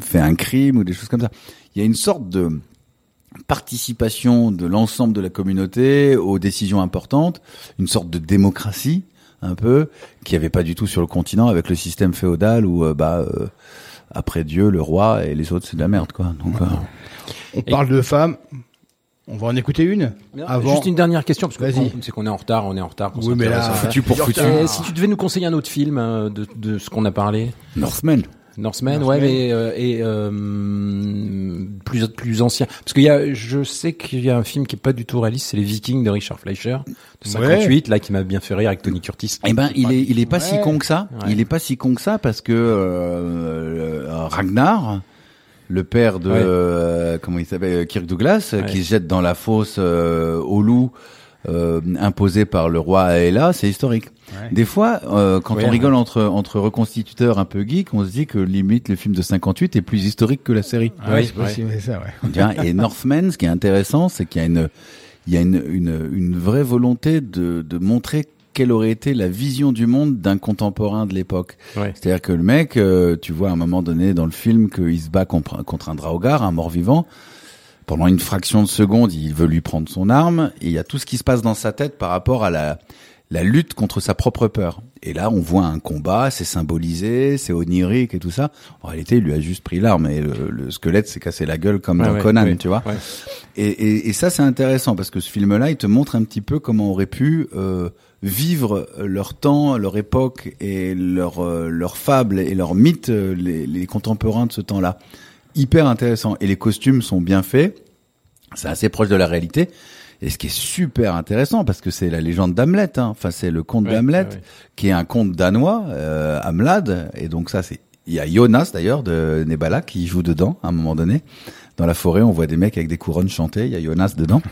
fait un crime ou des choses comme ça. Il y a une sorte de participation de l'ensemble de la communauté aux décisions importantes, une sorte de démocratie un peu qui avait pas du tout sur le continent avec le système féodal où euh, bah euh, après Dieu le roi et les autres c'est de la merde quoi. Donc euh, On parle de femmes. On va en écouter une avant. Juste une dernière question parce que c'est qu'on est en retard, on est en retard. Oui, mais là, foutu pour foutu. Et si tu devais nous conseiller un autre film euh, de, de ce qu'on a parlé, Northman. Northman, ouais, mais euh, et euh, plus plus ancien. Parce qu'il y a, je sais qu'il y a un film qui est pas du tout réaliste, c'est les Vikings de Richard Fleischer de 58, là qui m'a bien fait rire avec Tony Curtis. Eh ben, il est, il est pas si con que ça. Ouais. Il est pas si con que ça parce que euh, Ragnar, le père de Ouais. euh, comment il s'appelle, Kirk Douglas, Ouais. qui se jette dans la fosse euh, au loup euh, imposée par le roi Aela, c'est historique. Ouais. Des fois, euh, quand Ouais, on rigole entre entre reconstituteurs un peu geeks, on se dit que limite le film de 58 est plus historique que la série. Ah Oui, c'est possible, c'est ça, ouais. Bien, et Northman, ce qui est intéressant, c'est qu'il y a une, il y a une, une, une vraie volonté de, de montrer quelle aurait été la vision du monde d'un contemporain de l'époque. Ouais. C'est-à-dire que le mec, euh, tu vois à un moment donné dans le film qu'il se bat contre, contre un Draogar, un mort-vivant. Pendant une fraction de seconde, il veut lui prendre son arme, et il y a tout ce qui se passe dans sa tête par rapport à la, la lutte contre sa propre peur. Et là, on voit un combat, c'est symbolisé, c'est onirique et tout ça. En réalité, il lui a juste pris l'arme et le, le squelette s'est cassé la gueule comme dans ouais, Conan, tu vois. ouais. Et, et, et ça, c'est intéressant parce que ce film-là, il te montre un petit peu comment aurait pu euh, vivre leur temps, leur époque et leur euh, leur fable et leur mythe, euh, les, les contemporains de ce temps-là. Hyper intéressant. Et les costumes sont bien faits. C'est assez proche de la réalité. Et ce qui est super intéressant, parce que c'est la légende d'Hamlet, hein. enfin c'est le conte Ouais, d'Hamlet, ouais, ouais. qui est un conte danois, euh, Hamlad, et donc ça c'est, il y a Jonas d'ailleurs de Nebala qui joue dedans à un moment donné. Dans la forêt, on voit des mecs avec des couronnes chanter, il y a Jonas dedans.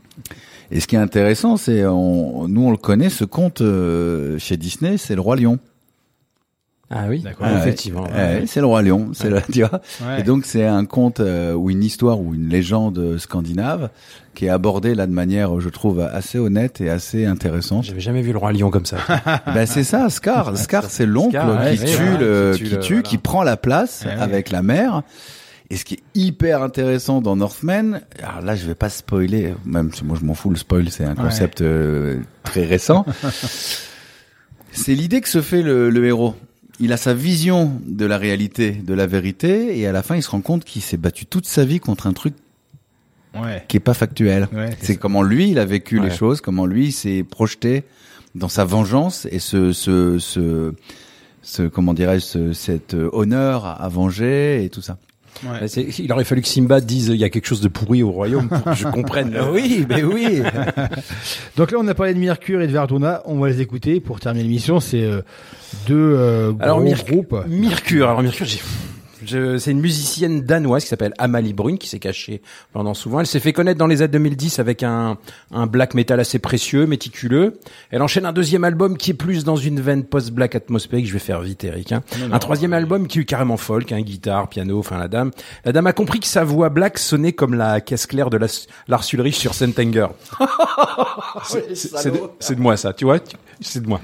<laughs> et ce qui est intéressant, c'est on, nous on le connaît, ce conte euh, chez Disney, c'est le roi lion. Ah oui, D'accord. Ah, Ouais, effectivement. ouais, ouais. c'est le roi lion, c'est le, tu vois. Ouais. Et donc c'est un conte euh, ou une histoire ou une légende scandinave qui est abordée là de manière, je trouve, assez honnête et assez intéressante. J'avais jamais vu le roi lion comme ça. <laughs> ben c'est ça, Scar. Scar, c'est l'oncle ouais, qui, ouais, tue le, qui qui tue qui prend la place Ouais, ouais. avec la mère. Et ce qui est hyper intéressant dans Northman, alors là je vais pas spoiler, même si moi je m'en fous, le spoil c'est un concept euh, très récent. <laughs> c'est l'idée que se fait le, le héros. Il a sa vision de la réalité, de la vérité, et à la fin il se rend compte qu'il s'est battu toute sa vie contre un truc Ouais. qui est pas factuel. Ouais, c'est comment lui il a vécu Ouais. les choses, comment lui il s'est projeté dans sa vengeance et ce ce ce, ce comment dirais-je ce, cet euh, honneur à venger et tout ça. Ouais. C'est- Il aurait fallu que Simba dise il y a quelque chose de pourri au royaume pour que je <laughs> comprenne. Oui, mais oui. <laughs> Donc là, on a parlé de Mercure et de Verduna. On va les écouter pour terminer l'émission. C'est euh, deux euh, Alors, gros groupes. Mercure, alors Mercure, j'ai C'est une musicienne danoise qui s'appelle Amalie Brune qui s'est cachée pendant souvent. Elle s'est fait connaître dans les années 2010 avec un, un black metal assez précieux, méticuleux. Elle enchaîne un deuxième album qui est plus dans une veine post-black atmosphérique. Je vais faire vite, Eric. hein. un troisième album qui est carrément folk, hein, guitare, piano. Enfin, la dame, la dame a compris que sa voix black sonnait comme la caisse claire de la, Lars Ulrich sur Sentenger. <laughs> C'est- c'est de, de moi ça, tu vois C'est de moi.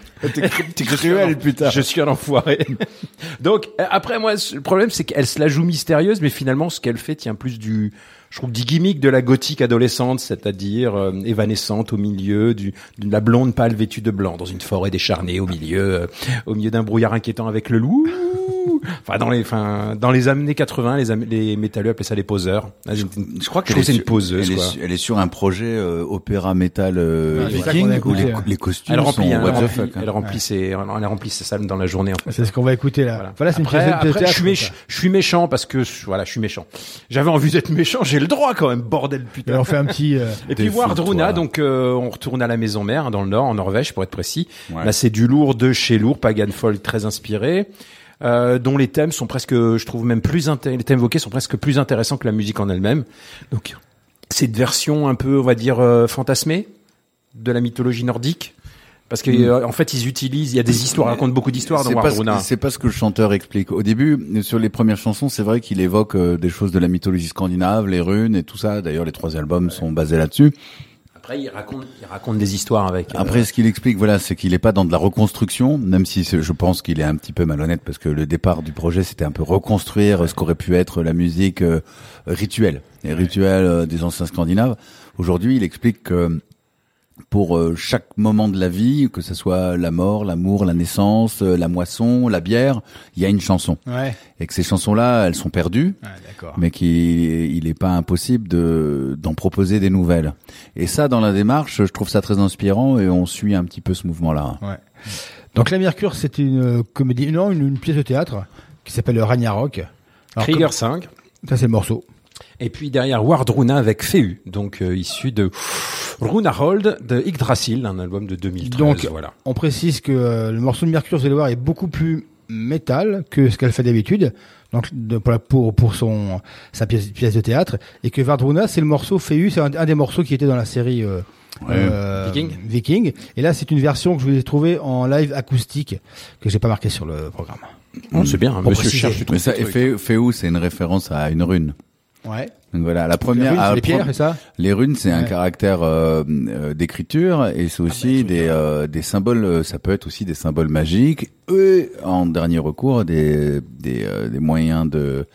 T'es cruel, putain. Je suis un enfoiré. <laughs> Donc après moi, le problème c'est qu'elle se la joue mystérieuse, mais finalement ce qu'elle fait tient plus du, je trouve, du gimmick de la gothique adolescente, c'est-à-dire euh, évanescente au milieu du, de la blonde pâle vêtue de blanc dans une forêt décharnée au milieu, euh, au milieu d'un brouillard inquiétant avec le loup. Enfin dans les, enfin dans les années 80, les, les métalleux appelaient ça les poseurs. Je, Je crois je que c'est est une poseuse. Elle est, quoi. su- elle est sur un projet euh, opéra métal euh, viking où les, les costumes Elle remplit, sont hein, what elle the remplit, fuck. hein. elle remplit ses, elle remplit ses salles dans la journée en fait. C'est ce qu'on va écouter là. Voilà. Voilà, c'est une après, de après, théâtre. je suis, méch- je suis méchant parce que voilà, je suis méchant. J'avais envie d'être méchant, j'ai le droit quand même, bordel Et putain. on fait un petit. euh, Et puis Défoule-toi. Wardruna, donc euh, on retourne à la maison mère hein, dans le nord, en Norvège pour être précis. Ouais. Là c'est du lourd de chez lourd, pagan folk très inspiré, euh, dont les thèmes sont presque, je trouve même plus les thèmes évoqués sont presque plus intéressants que la musique en elle-même. Donc cette version un peu, on va dire euh, fantasmée de la mythologie nordique. Parce que euh, en fait, ils utilisent, il y a des histoires, ils racontent beaucoup d'histoires dans Wardruna. c'est pas ce que le chanteur explique. Au début, sur les premières chansons, c'est vrai qu'il évoque euh, des choses de la mythologie scandinave, les runes et tout ça. D'ailleurs, les trois albums sont basés là-dessus. Après, il raconte, il raconte des histoires avec. euh, Après, ce qu'il explique, voilà, c'est qu'il est pas dans de la reconstruction, même si je pense qu'il est un petit peu malhonnête parce que le départ du projet, c'était un peu reconstruire ce qu'aurait pu être la musique euh, rituelle, les rituels euh, des anciens scandinaves. Aujourd'hui, il explique que pour euh, chaque moment de la vie, que ce soit la mort, l'amour, la naissance, euh, la moisson, la bière, il y a une chanson. Ouais. Et que ces chansons-là, elles sont perdues, Ouais, d'accord. mais qu'il il est pas impossible de d'en proposer des nouvelles. Et ça, dans la démarche, je trouve ça très inspirant et on suit un petit peu ce mouvement-là. Ouais. Donc la Mercure, c'est une euh, comédie, non, une, une pièce de théâtre qui s'appelle Ragnarok. Alors, Krieger 5. comme- Ça c'est le morceau. Et puis derrière Wardruna avec Feu, donc euh, issu de Runahold de Yggdrasil, un album de 2013. Donc, voilà. On précise que euh, le morceau de Mercure, vous allez voir, est beaucoup plus métal que ce qu'elle fait d'habitude. Donc de- pour, la- pour pour son sa pièce pièce de théâtre et que Vardruna c'est le morceau Féu, c'est un, un des morceaux qui était dans la série euh, euh, Viking. Viking. Et là c'est une version que je vous ai trouvée en live acoustique que j'ai pas marqué sur le programme. Oh, c'est bien, Pour monsieur préciser. cherche tout Mais ça, et Fé- Féou, c'est une référence à une rune. Ouais. Donc voilà, la Les première. runes, la les pierres, pro- c'est ça Les runes, c'est un caractère euh, euh, d'écriture et c'est aussi des, euh, des symboles. Ça peut être aussi des symboles magiques et en dernier recours des des, euh, des moyens de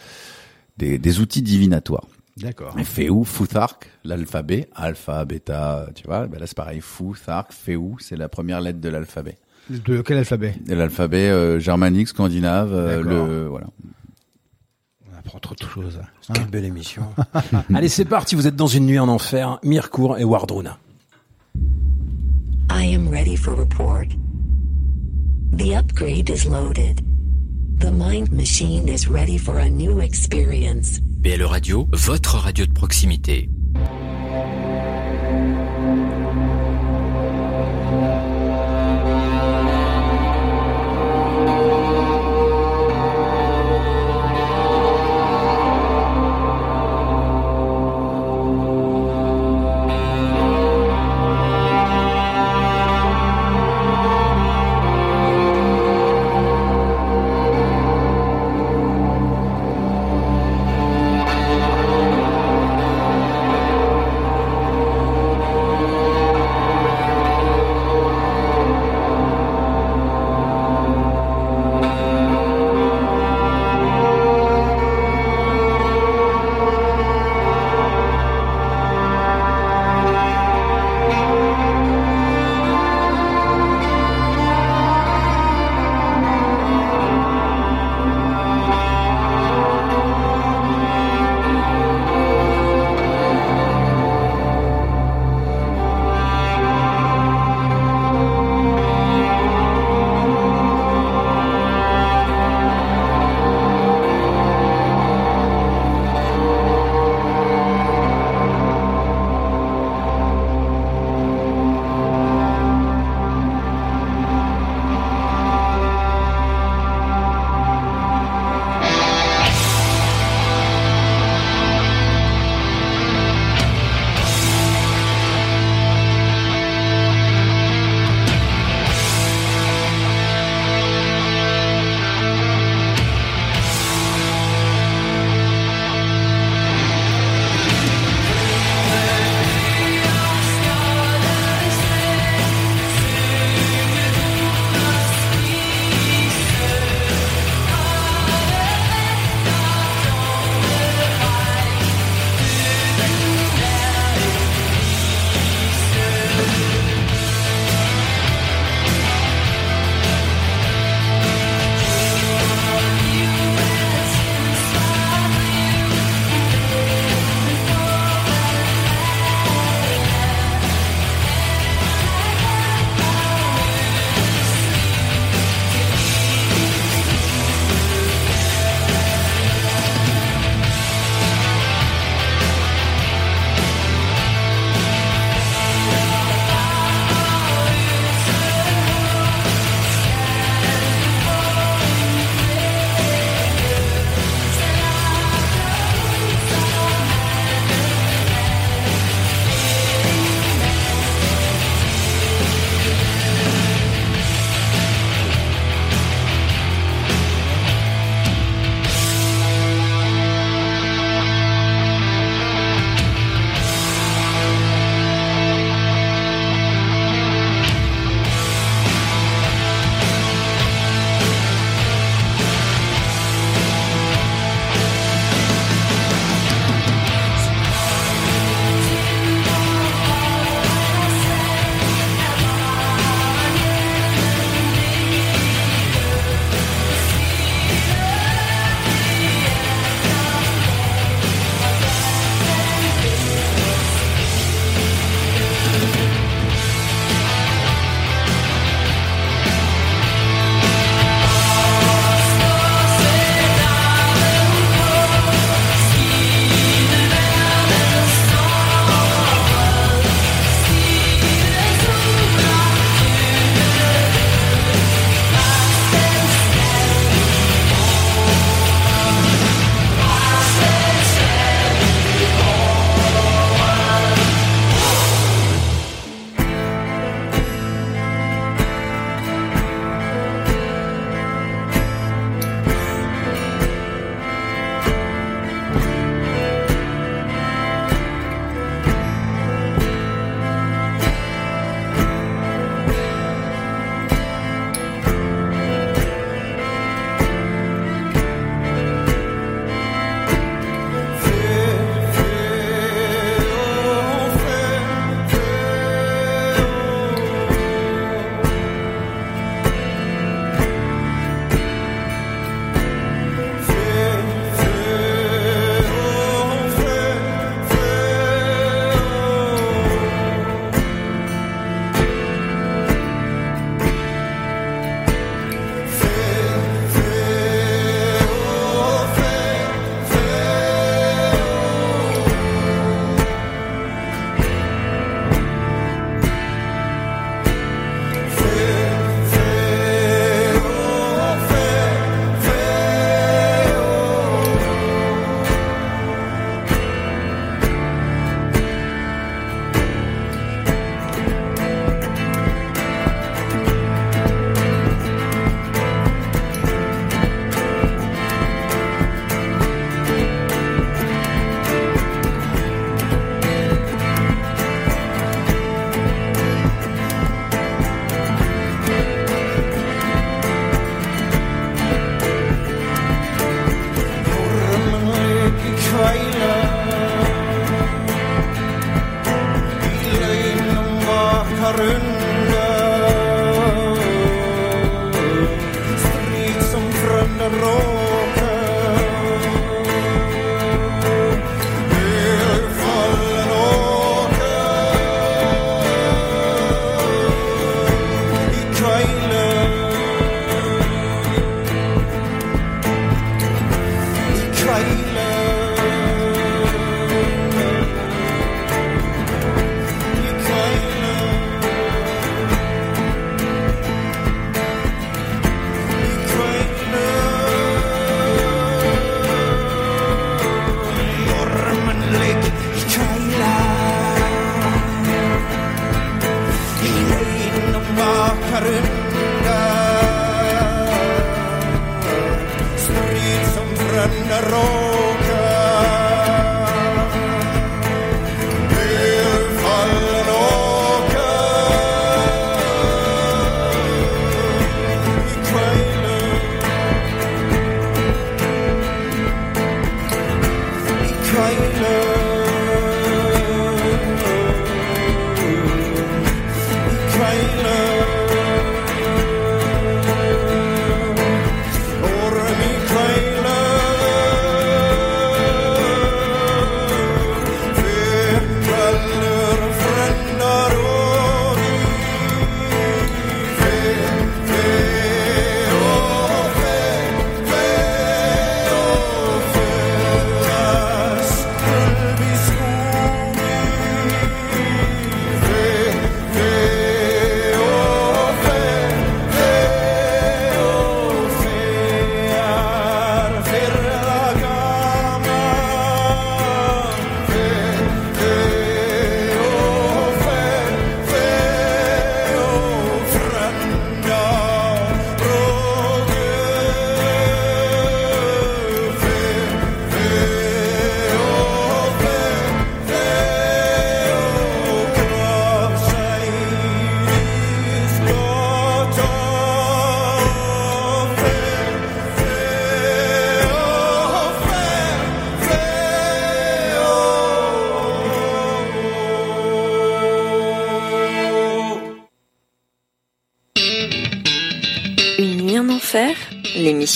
des, des outils divinatoires. D'accord. Féou, Futhark, l'alphabet, alpha, bêta, tu vois? Ben là c'est pareil, Futhark, Féou, c'est la première lettre de l'alphabet. De quel alphabet? De L'alphabet germanique, scandinave, le voilà. Apprend trop de choses. Quelle belle émission. <laughs> Allez, c'est parti, vous êtes dans une nuit en enfer, Mircourt et Wardruna. I am ready for report. The upgrade is loaded. The mind machine is ready for a new experience. BLE Radio, votre radio de proximité.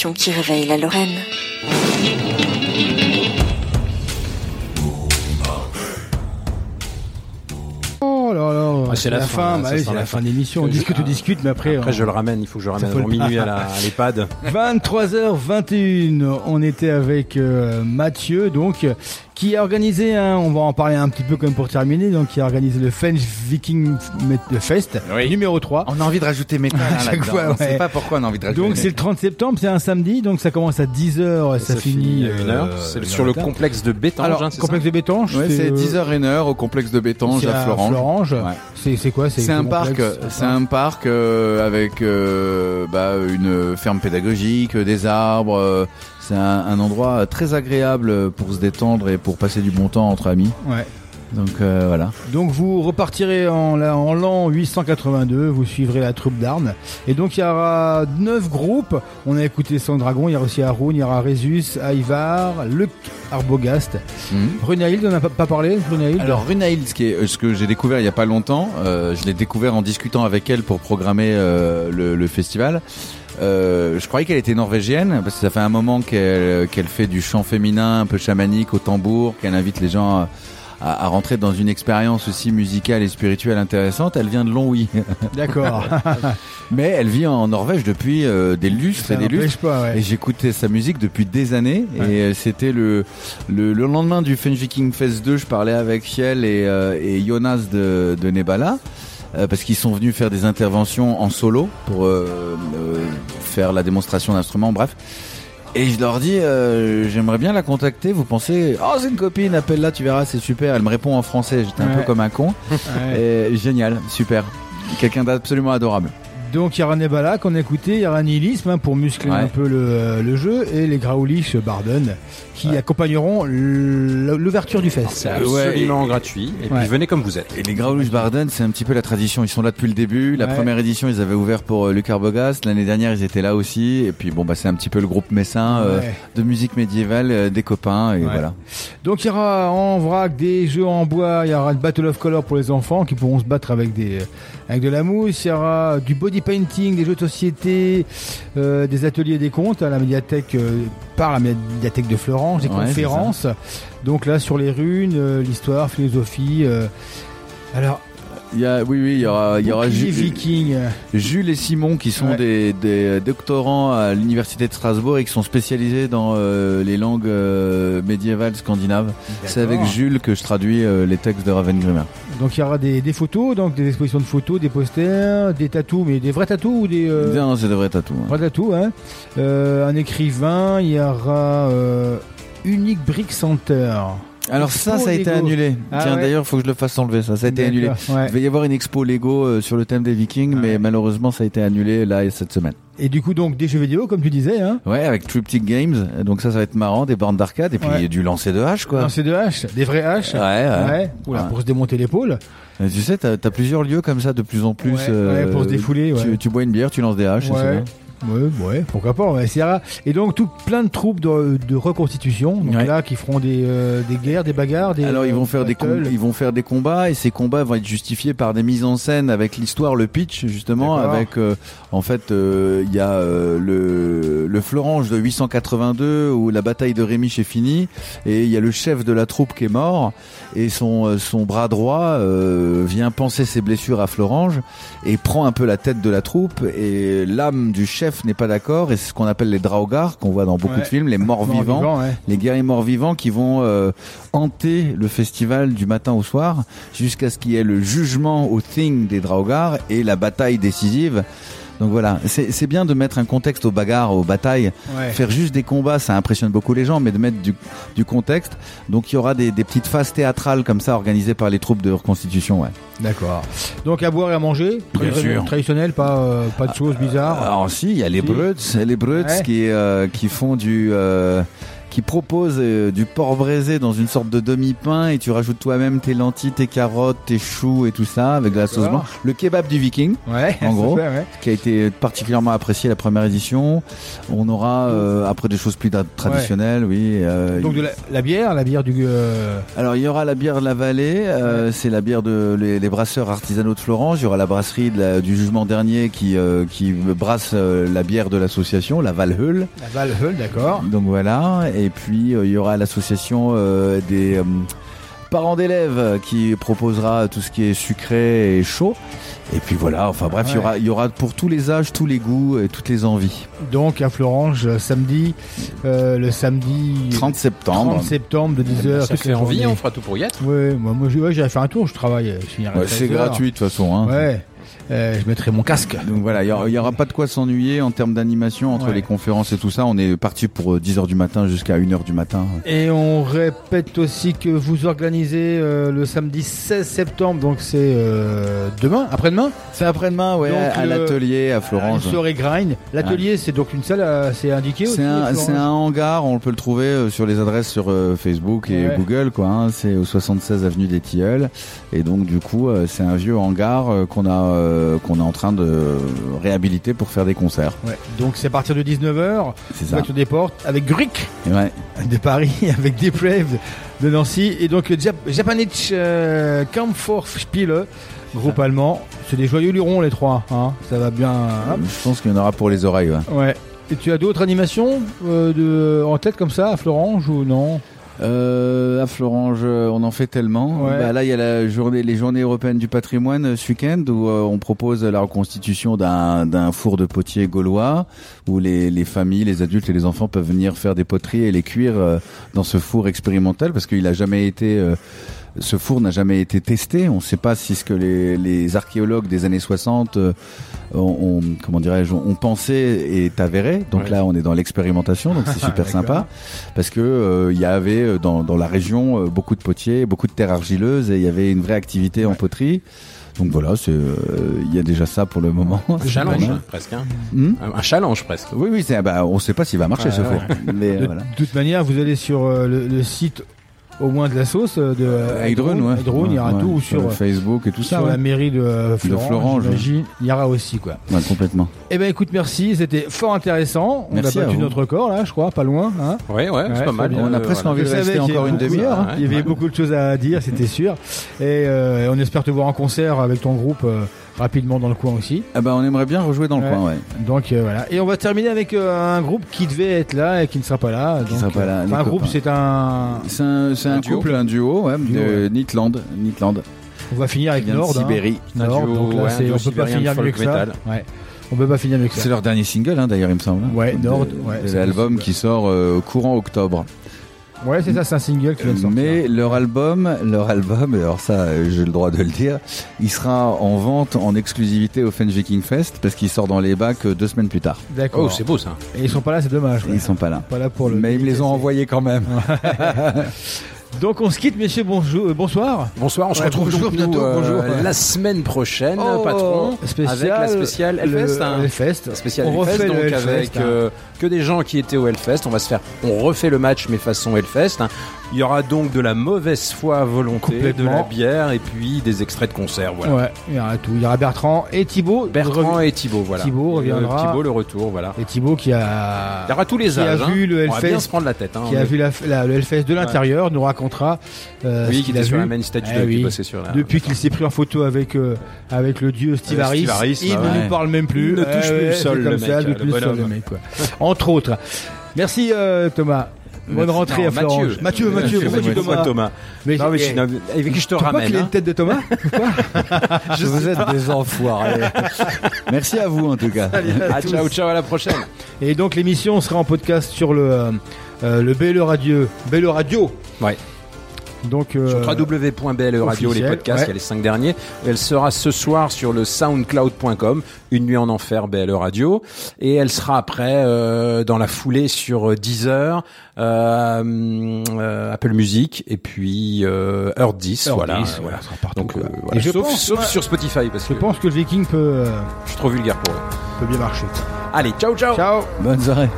L'émission qui réveille la Lorraine. Oh là là, Ah, c'est la fin, là, bah ça oui, sent c'est la la fin. de l'émission. On discute, on discute, mais après. Après, on- je le ramène. Il faut que je le ramène faut avant le- minuit à la- <laughs> à l'EHPAD. 23h21, on était avec euh, Mathieu, donc, euh, qui a organisé, hein, on va en parler un petit peu comme pour terminer, donc qui a organisé le French Viking Fest, numéro 3. On a envie de rajouter métal <laughs> À chaque fois, On sait ouais. pas pourquoi on a envie de rajouter. Donc c'est le 30 septembre, c'est un samedi, donc ça commence à 10h et ça, finit à euh, C'est sur le complexe de Bétange, Alors, hein, c'est complexe ça de Bétange, Ouais, c'est euh, 10h et 1h au complexe de Bétange c'est à Florange. Florange. Ouais. C'est quoi C'est un parc, c'est un parc euh, avec euh, bah, une ferme pédagogique, des arbres. Euh, c'est un, endroit très agréable pour se détendre et pour passer du bon temps entre amis. Donc euh, voilà. Donc vous repartirez en, en l'an 882, vous suivrez la troupe d'Arnes. Et donc il y aura neuf groupes. On a écouté Sandragon, il y aura aussi Haroun, il y aura Résus, Aivar, Luc Arbogast. Runahild, on n'a pas, parlé Runahild Alors Runahild, ce, qui est, ce que j'ai découvert il y a pas longtemps, euh, je l'ai découvert en discutant avec elle pour programmer euh, le, le festival. Euh, je croyais qu'elle était norvégienne parce que ça fait un moment qu'elle qu'elle fait du chant féminin un peu chamanique au tambour, qu'elle invite les gens à, à- rentrer dans une expérience aussi musicale et spirituelle intéressante. Elle vient de Longwy. <laughs> D'accord. <laughs> Mais elle vit en Norvège depuis euh, des lustres Ça et des lustres. pas, ouais. Et j'écoutais sa musique depuis des années. Ouais. Et euh, c'était le, le, le lendemain du Fenviking Fest 2, je parlais avec Fiel et, euh, et Jonas de, de Nebala. euh, parce qu'ils sont venus faire des interventions en solo pour euh, euh, faire la démonstration d'instruments, bref. Et je leur dis, euh, j'aimerais bien la contacter. Vous pensez, oh c'est une copine, appelle-la, tu verras, c'est super. Elle me répond en français. J'étais un peu comme un con. <laughs> Ouais. Et génial, super. Quelqu'un d'absolument adorable. Donc il y aura Nebala qu'on a écouté, il y aura Nihilisme hein, pour muscler Ouais. un peu le, le jeu, et les Graulich Barden qui accompagneront l'ouverture du fest. C'est absolument gratuit. Et Ouais. puis venez comme vous êtes. Et les Graulouche Barden, c'est un petit peu la tradition. Ils sont là depuis le début. La Ouais. première édition, ils avaient ouvert pour euh, Luc Arbogast. L'année dernière, ils étaient là aussi. Et puis bon, bah c'est un petit peu le groupe messin euh, Ouais. de musique médiévale, euh, des copains. Et Ouais. voilà. Donc il y aura en vrac des jeux en bois, il y aura le Battle of Color pour les enfants qui pourront se battre avec des avec de la mousse, il y aura du body painting, des jeux de société, euh, des ateliers des contes à la médiathèque euh, par la médiathèque de Florence, des Ouais, conférences. Donc là sur les runes, euh, l'histoire, philosophie. alors, Il y a, oui, oui, il y aura, il y aura bouclier Ju- viking. Jules et Simon qui sont Ouais. des, des doctorants à l'université de Strasbourg et qui sont spécialisés dans euh, les langues euh, médiévales scandinaves. C'est avec. Jules que je traduis euh, les textes de Ravengrimmer. Donc il y aura des, des photos, donc des expositions de photos, des posters, des tatous, mais des vrais tatous ou des Non, c'est de vrais tatous. hein. vrais tatous, hein. Un écrivain, il y aura Unique Brick Center. Alors ça, ça a été Lego. annulé. Ah Tiens, ouais. d'ailleurs, faut que je le fasse enlever. Ça, ça a été annulé. Ouais. Il va y avoir une expo Lego euh, sur le thème des Vikings, mais malheureusement, ça a été annulé là cette semaine. Et du coup donc des jeux vidéo comme tu disais, hein. Ouais, avec Triptych Games. Donc ça, ça va être marrant, des bornes d'arcade et puis du lancer de hache, quoi. C'est de haches, des vraies haches. Ouais, ouais. Oula, Ouais. pour se démonter l'épaule. Euh, Tu sais, t'as as plusieurs lieux comme ça de plus en plus. euh, pour se défouler, ouais. Tu, tu bois une bière, tu lances des haches. Ouais. Ouais, ouais, pourquoi pas. Et donc, tout plein de troupes de, de reconstitution, donc Ouais. là, qui feront des, euh, des guerres, des bagarres, des. Alors ils vont euh, faire des ils vont faire des combats et ces combats vont être justifiés par des mises en scène avec l'histoire, le pitch justement, avec euh, en fait euh, il y a le le Florange de 882 où la bataille de Rémiche est finie et il y a le chef de la troupe qui est mort et son son bras droit vient penser ses blessures à Florange et prend un peu la tête de la troupe et l'âme du chef n'est pas d'accord et c'est ce qu'on appelle les Draugars qu'on voit dans beaucoup Ouais. de films, les morts Morts vivants vivants, ouais. les guerriers morts-vivants qui vont euh, hanter le festival du matin au soir jusqu'à ce qu'il y ait le jugement au thing des Draugars et la bataille décisive. Donc voilà, c'est c'est bien de mettre un contexte aux bagarres, aux batailles. Ouais. Faire juste des combats, ça impressionne beaucoup les gens, mais de mettre du, du contexte. Donc il y aura des, des petites phases théâtrales comme ça organisées par les troupes de reconstitution. Ouais. D'accord. Donc à boire et à manger, Bien Très- sûr. traditionnel, pas euh, pas de choses bizarres. Alors si, il y a les Si. Bruts, les Bruts Ouais. qui euh, qui font du euh, qui proposent euh, du porc braisé dans une sorte de demi-pain et tu rajoutes toi-même tes lentilles, tes carottes, tes choux et tout ça avec de la sauce blanche. Le kebab du Viking, Ouais, en gros, ouais. qui a été particulièrement apprécié la première édition. On aura euh, après des choses plus traditionnelles, oui. euh, Donc de la, la bière, la bière du. alors il y aura la bière de la vallée, c'est la bière de les, les brasseurs artisanaux de Florence. Il y aura la brasserie de la- du jugement dernier qui qui brasse la bière de l'association, la Valheul. la Valheul, d'accord. Donc voilà, et puis euh, il y aura l'association euh, des euh, parents d'élèves qui proposera tout ce qui est sucré et chaud. Et puis voilà, enfin bref, il y aura il y aura pour tous les âges, tous les goûts et toutes les envies. Donc à Florange, samedi, euh, le samedi 30 septembre. 30 septembre de 10h. Ça fait envie, on fera tout pour y être. Ouais, moi, moi j'ai- ouais, fait un tour, je travaille. Je finirai à Ouais, c'est 13 heures. gratuit de toute façon. Hein. Ouais, euh, je mettrai mon casque. Donc voilà, il y aura, pas de quoi s'ennuyer en termes d'animation entre Ouais. les conférences et tout ça. On est parti pour 10h du matin jusqu'à 1h du matin. Et on répète aussi que vous organisez euh, le samedi 16 septembre, donc c'est euh, demain, après-demain? C'est après-demain, ouais, Donc, à l'atelier à Une Florence. soirée grind. L'atelier, c'est donc une salle, euh, c'est indiqué aussi C'est un, hangar, on peut le trouver euh, sur les adresses sur euh, Facebook et Ouais. Google, quoi. hein. C'est au 76 avenue des Tilleuls, et donc du coup, euh, c'est un vieux hangar euh, qu'on a euh, qu'on est en train de réhabiliter pour faire des concerts. Ouais. Donc c'est à partir de 19h, C'est ça. des portes, avec Gruic Ouais. <laughs> de Paris, <laughs> avec Depraved de Nancy, et donc Jap Japanich euh, Kampfspiele, groupe allemand. C'est des joyeux lurons les trois, hein. ça va bien. hein. Je pense qu'il y en aura pour les oreilles. Ouais. Ouais. Et tu as d'autres animations euh, de, en tête comme ça à Florange ou non? Euh, à Florange, euh, on en fait tellement. Ouais. Bah, là, il y a la journée, les journées européennes du patrimoine euh, ce week-end où euh, on propose la reconstitution d'un d'un four de potier gaulois où les, les familles, les adultes et les enfants peuvent venir faire des poteries et les cuire euh, dans ce four expérimental parce qu'il a jamais été euh, ce four n'a jamais été testé. On ne sait pas si ce que les, les archéologues des années 60 euh, ont, ont- comment dirais-je, ont pensé est avéré. Donc Ouais. là, on est dans l'expérimentation, donc c'est <laughs> super sympa parce que euh, il y avait euh, dans, dans la région euh, beaucoup de potiers, beaucoup de terres argileuses et il y avait une vraie activité en poterie. Donc voilà, c'est euh, il y a déjà ça pour le moment. Un challenge, hein, presque. hein. Hmm? Un, un challenge, presque. oui, oui, c'est bah, on sait pas s'il va marcher ce ouais. four, mais euh, De voilà. toute manière, vous allez sur euh, le, le site au moins de la sauce euh, de euh, Hydrone, ouais. Hydrone, il y aura Ouais, tout ou sur sur, Facebook et tout ça. sur ouais. la mairie de euh, j'imagine. Il y aura aussi quoi. Ouais, complètement. Eh ben écoute, merci, c'était fort intéressant. On Merci a battu notre record là, je crois, pas loin. Hein Ouais, ouais, c'est pas mal. On a Euh, presque voilà. envie de rester encore une demi-heure. hein. Ouais, Il y avait ouais. beaucoup de choses à dire, c'était sûr. Et euh, on espère te voir en concert avec ton groupe euh, rapidement dans le coin aussi. Ah bah on aimerait bien rejouer dans le Ouais. coin, ouais. Donc euh, voilà. Et on va terminer avec euh, un groupe qui devait être là et qui ne sera pas là. Donc, sera pas là, euh, un groupe, c'est un. C'est un, couple, un duo, ouais, Duo, de ouais. Nitland, Nitland. On va finir avec Nord. hein. Sibérie. Nord, duo, donc là, ouais, on peut pas finir mieux que ça. Ouais. On peut pas finir que ça. C'est leur dernier single, hein, d'ailleurs, il me semble. Ouais, De- Nord, ouais, c'est l'album qui sort euh, courant octobre. Ouais, c'est ça, c'est un single qui vient de sortir. Mais leur album, leur album, alors ça, j'ai le droit de le dire, il sera en vente en exclusivité au Fenj Viking Fest parce qu'il sort dans les bacs euh, deux semaines plus tard. D'accord. Oh, c'est beau ça. Et ils sont pas là, c'est dommage. Ils sont pas là. Pas là pour le. Mais ils me les ont envoyés quand même. <laughs> <laughs> Donc on se quitte, messieurs. Bonjour, euh, bonsoir. Bonsoir, on se Ouais, retrouve bonjour, donc, bientôt, euh, bonjour. la semaine prochaine, Oh, patron, spécial, avec la spéciale le Hellfest. hein. On donc Hellfest, avec hein. euh, que des gens qui étaient au Hellfest. On va se faire, on refait le match mais façon Hellfest. hein. Il y aura donc de la mauvaise foi à volonté, de la bière et puis des extraits de concert. Voilà. Ouais, il y aura tout. Il y aura Bertrand et Thibaut. Bertrand et Thibaut, voilà. Thibaut euh, reviendra. Thibaut le retour, voilà. Et Thibaut qui a. Il y aura tous les qui âges. a hein. vu le On va bien Hellfest. se prendre la tête. Hein, qui a est- vu la, la- le Hellfest de l'intérieur nous racontera euh, Oui, ce qui qu'il a sur vu. la main stage Eh oui. sur la- Depuis qu'il s'est pris en photo avec euh, avec le dieu Steve Euh, Harris, Steve Harris, il bah ne ouais. nous parle même plus. Il ne touche Eh plus le sol, le mec. Entre autres. Merci euh, Thomas. Bonne rentrée Non, à Florence. Mathieu. Mathieu, Mathieu, dis Pourquoi Thomas Thomas Mais, Non, mais je avec qui je te ramène. qu'il a hein. une tête de Thomas <laughs> Je vous êtes des enfoirés. <laughs> Merci à vous en tout cas. Ah, ciao, ciao, à la prochaine. Et donc l'émission sera en podcast sur le euh, euh, le Belle Radio, Belle Radio. Ouais. Donc euh, Sur www.bl Radio, les podcasts, ouais. il y a les cinq derniers. Elle sera ce soir sur le soundcloud.com, Une nuit en enfer, BL Radio. Et elle sera après, euh, dans la foulée sur euh, Deezer, euh, euh, Apple Music, et puis euh, Heure 10. Heure voilà, 10, euh, voilà. partout, Donc, euh, Et voilà. je Sauf, pense, sauf sur Spotify, parce je que pense que le Viking peut euh, je suis trop vulgaire pour eux. peut bien marcher. Allez, ciao, ciao Ciao. Bonne soirée.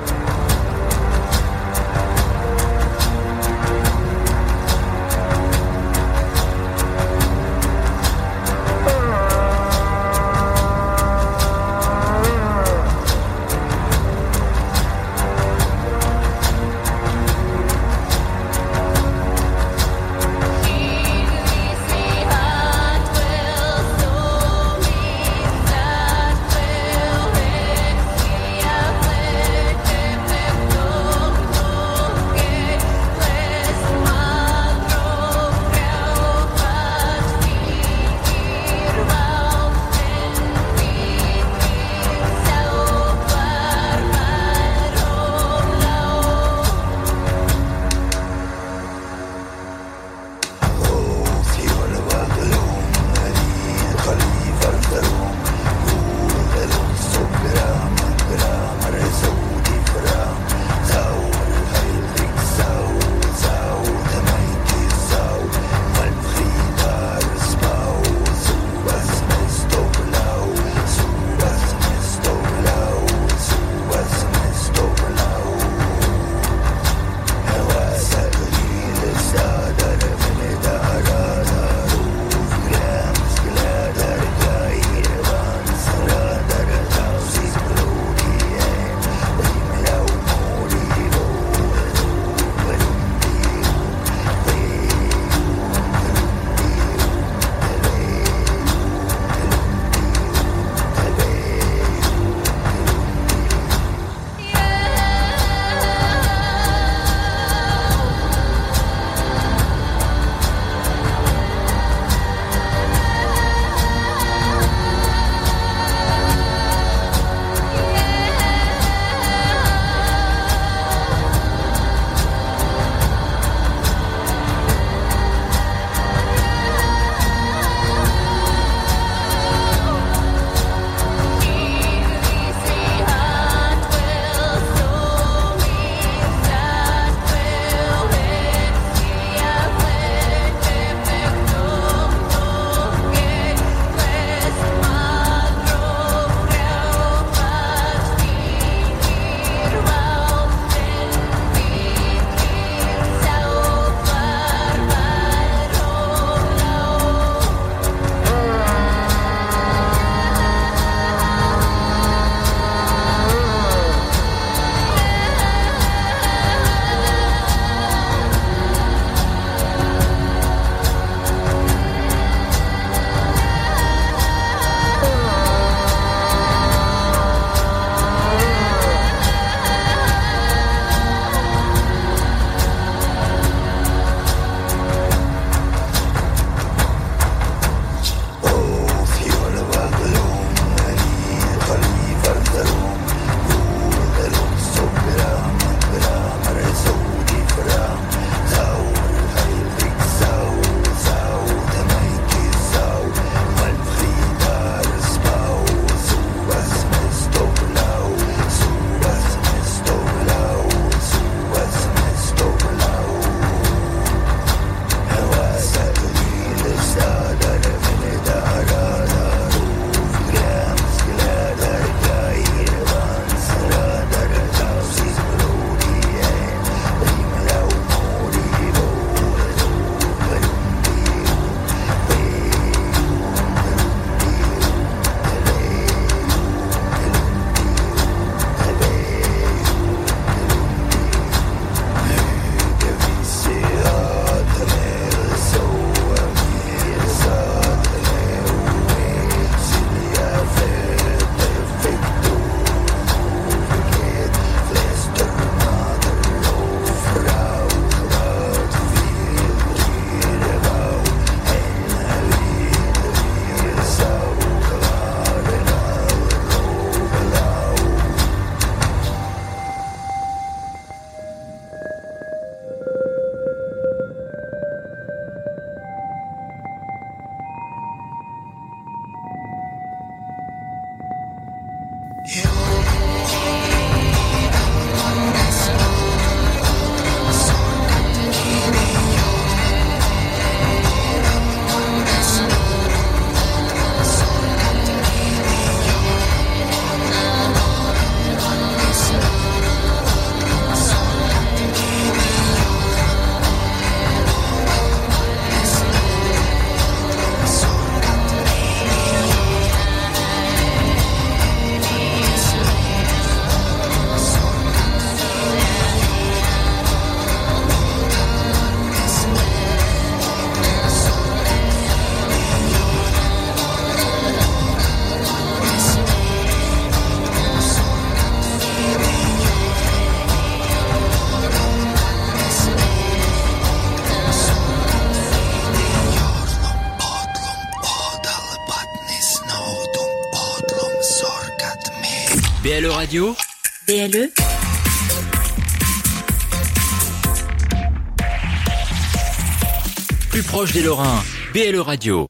Radio, BLE plus proche des Lorrains. BLE Radio.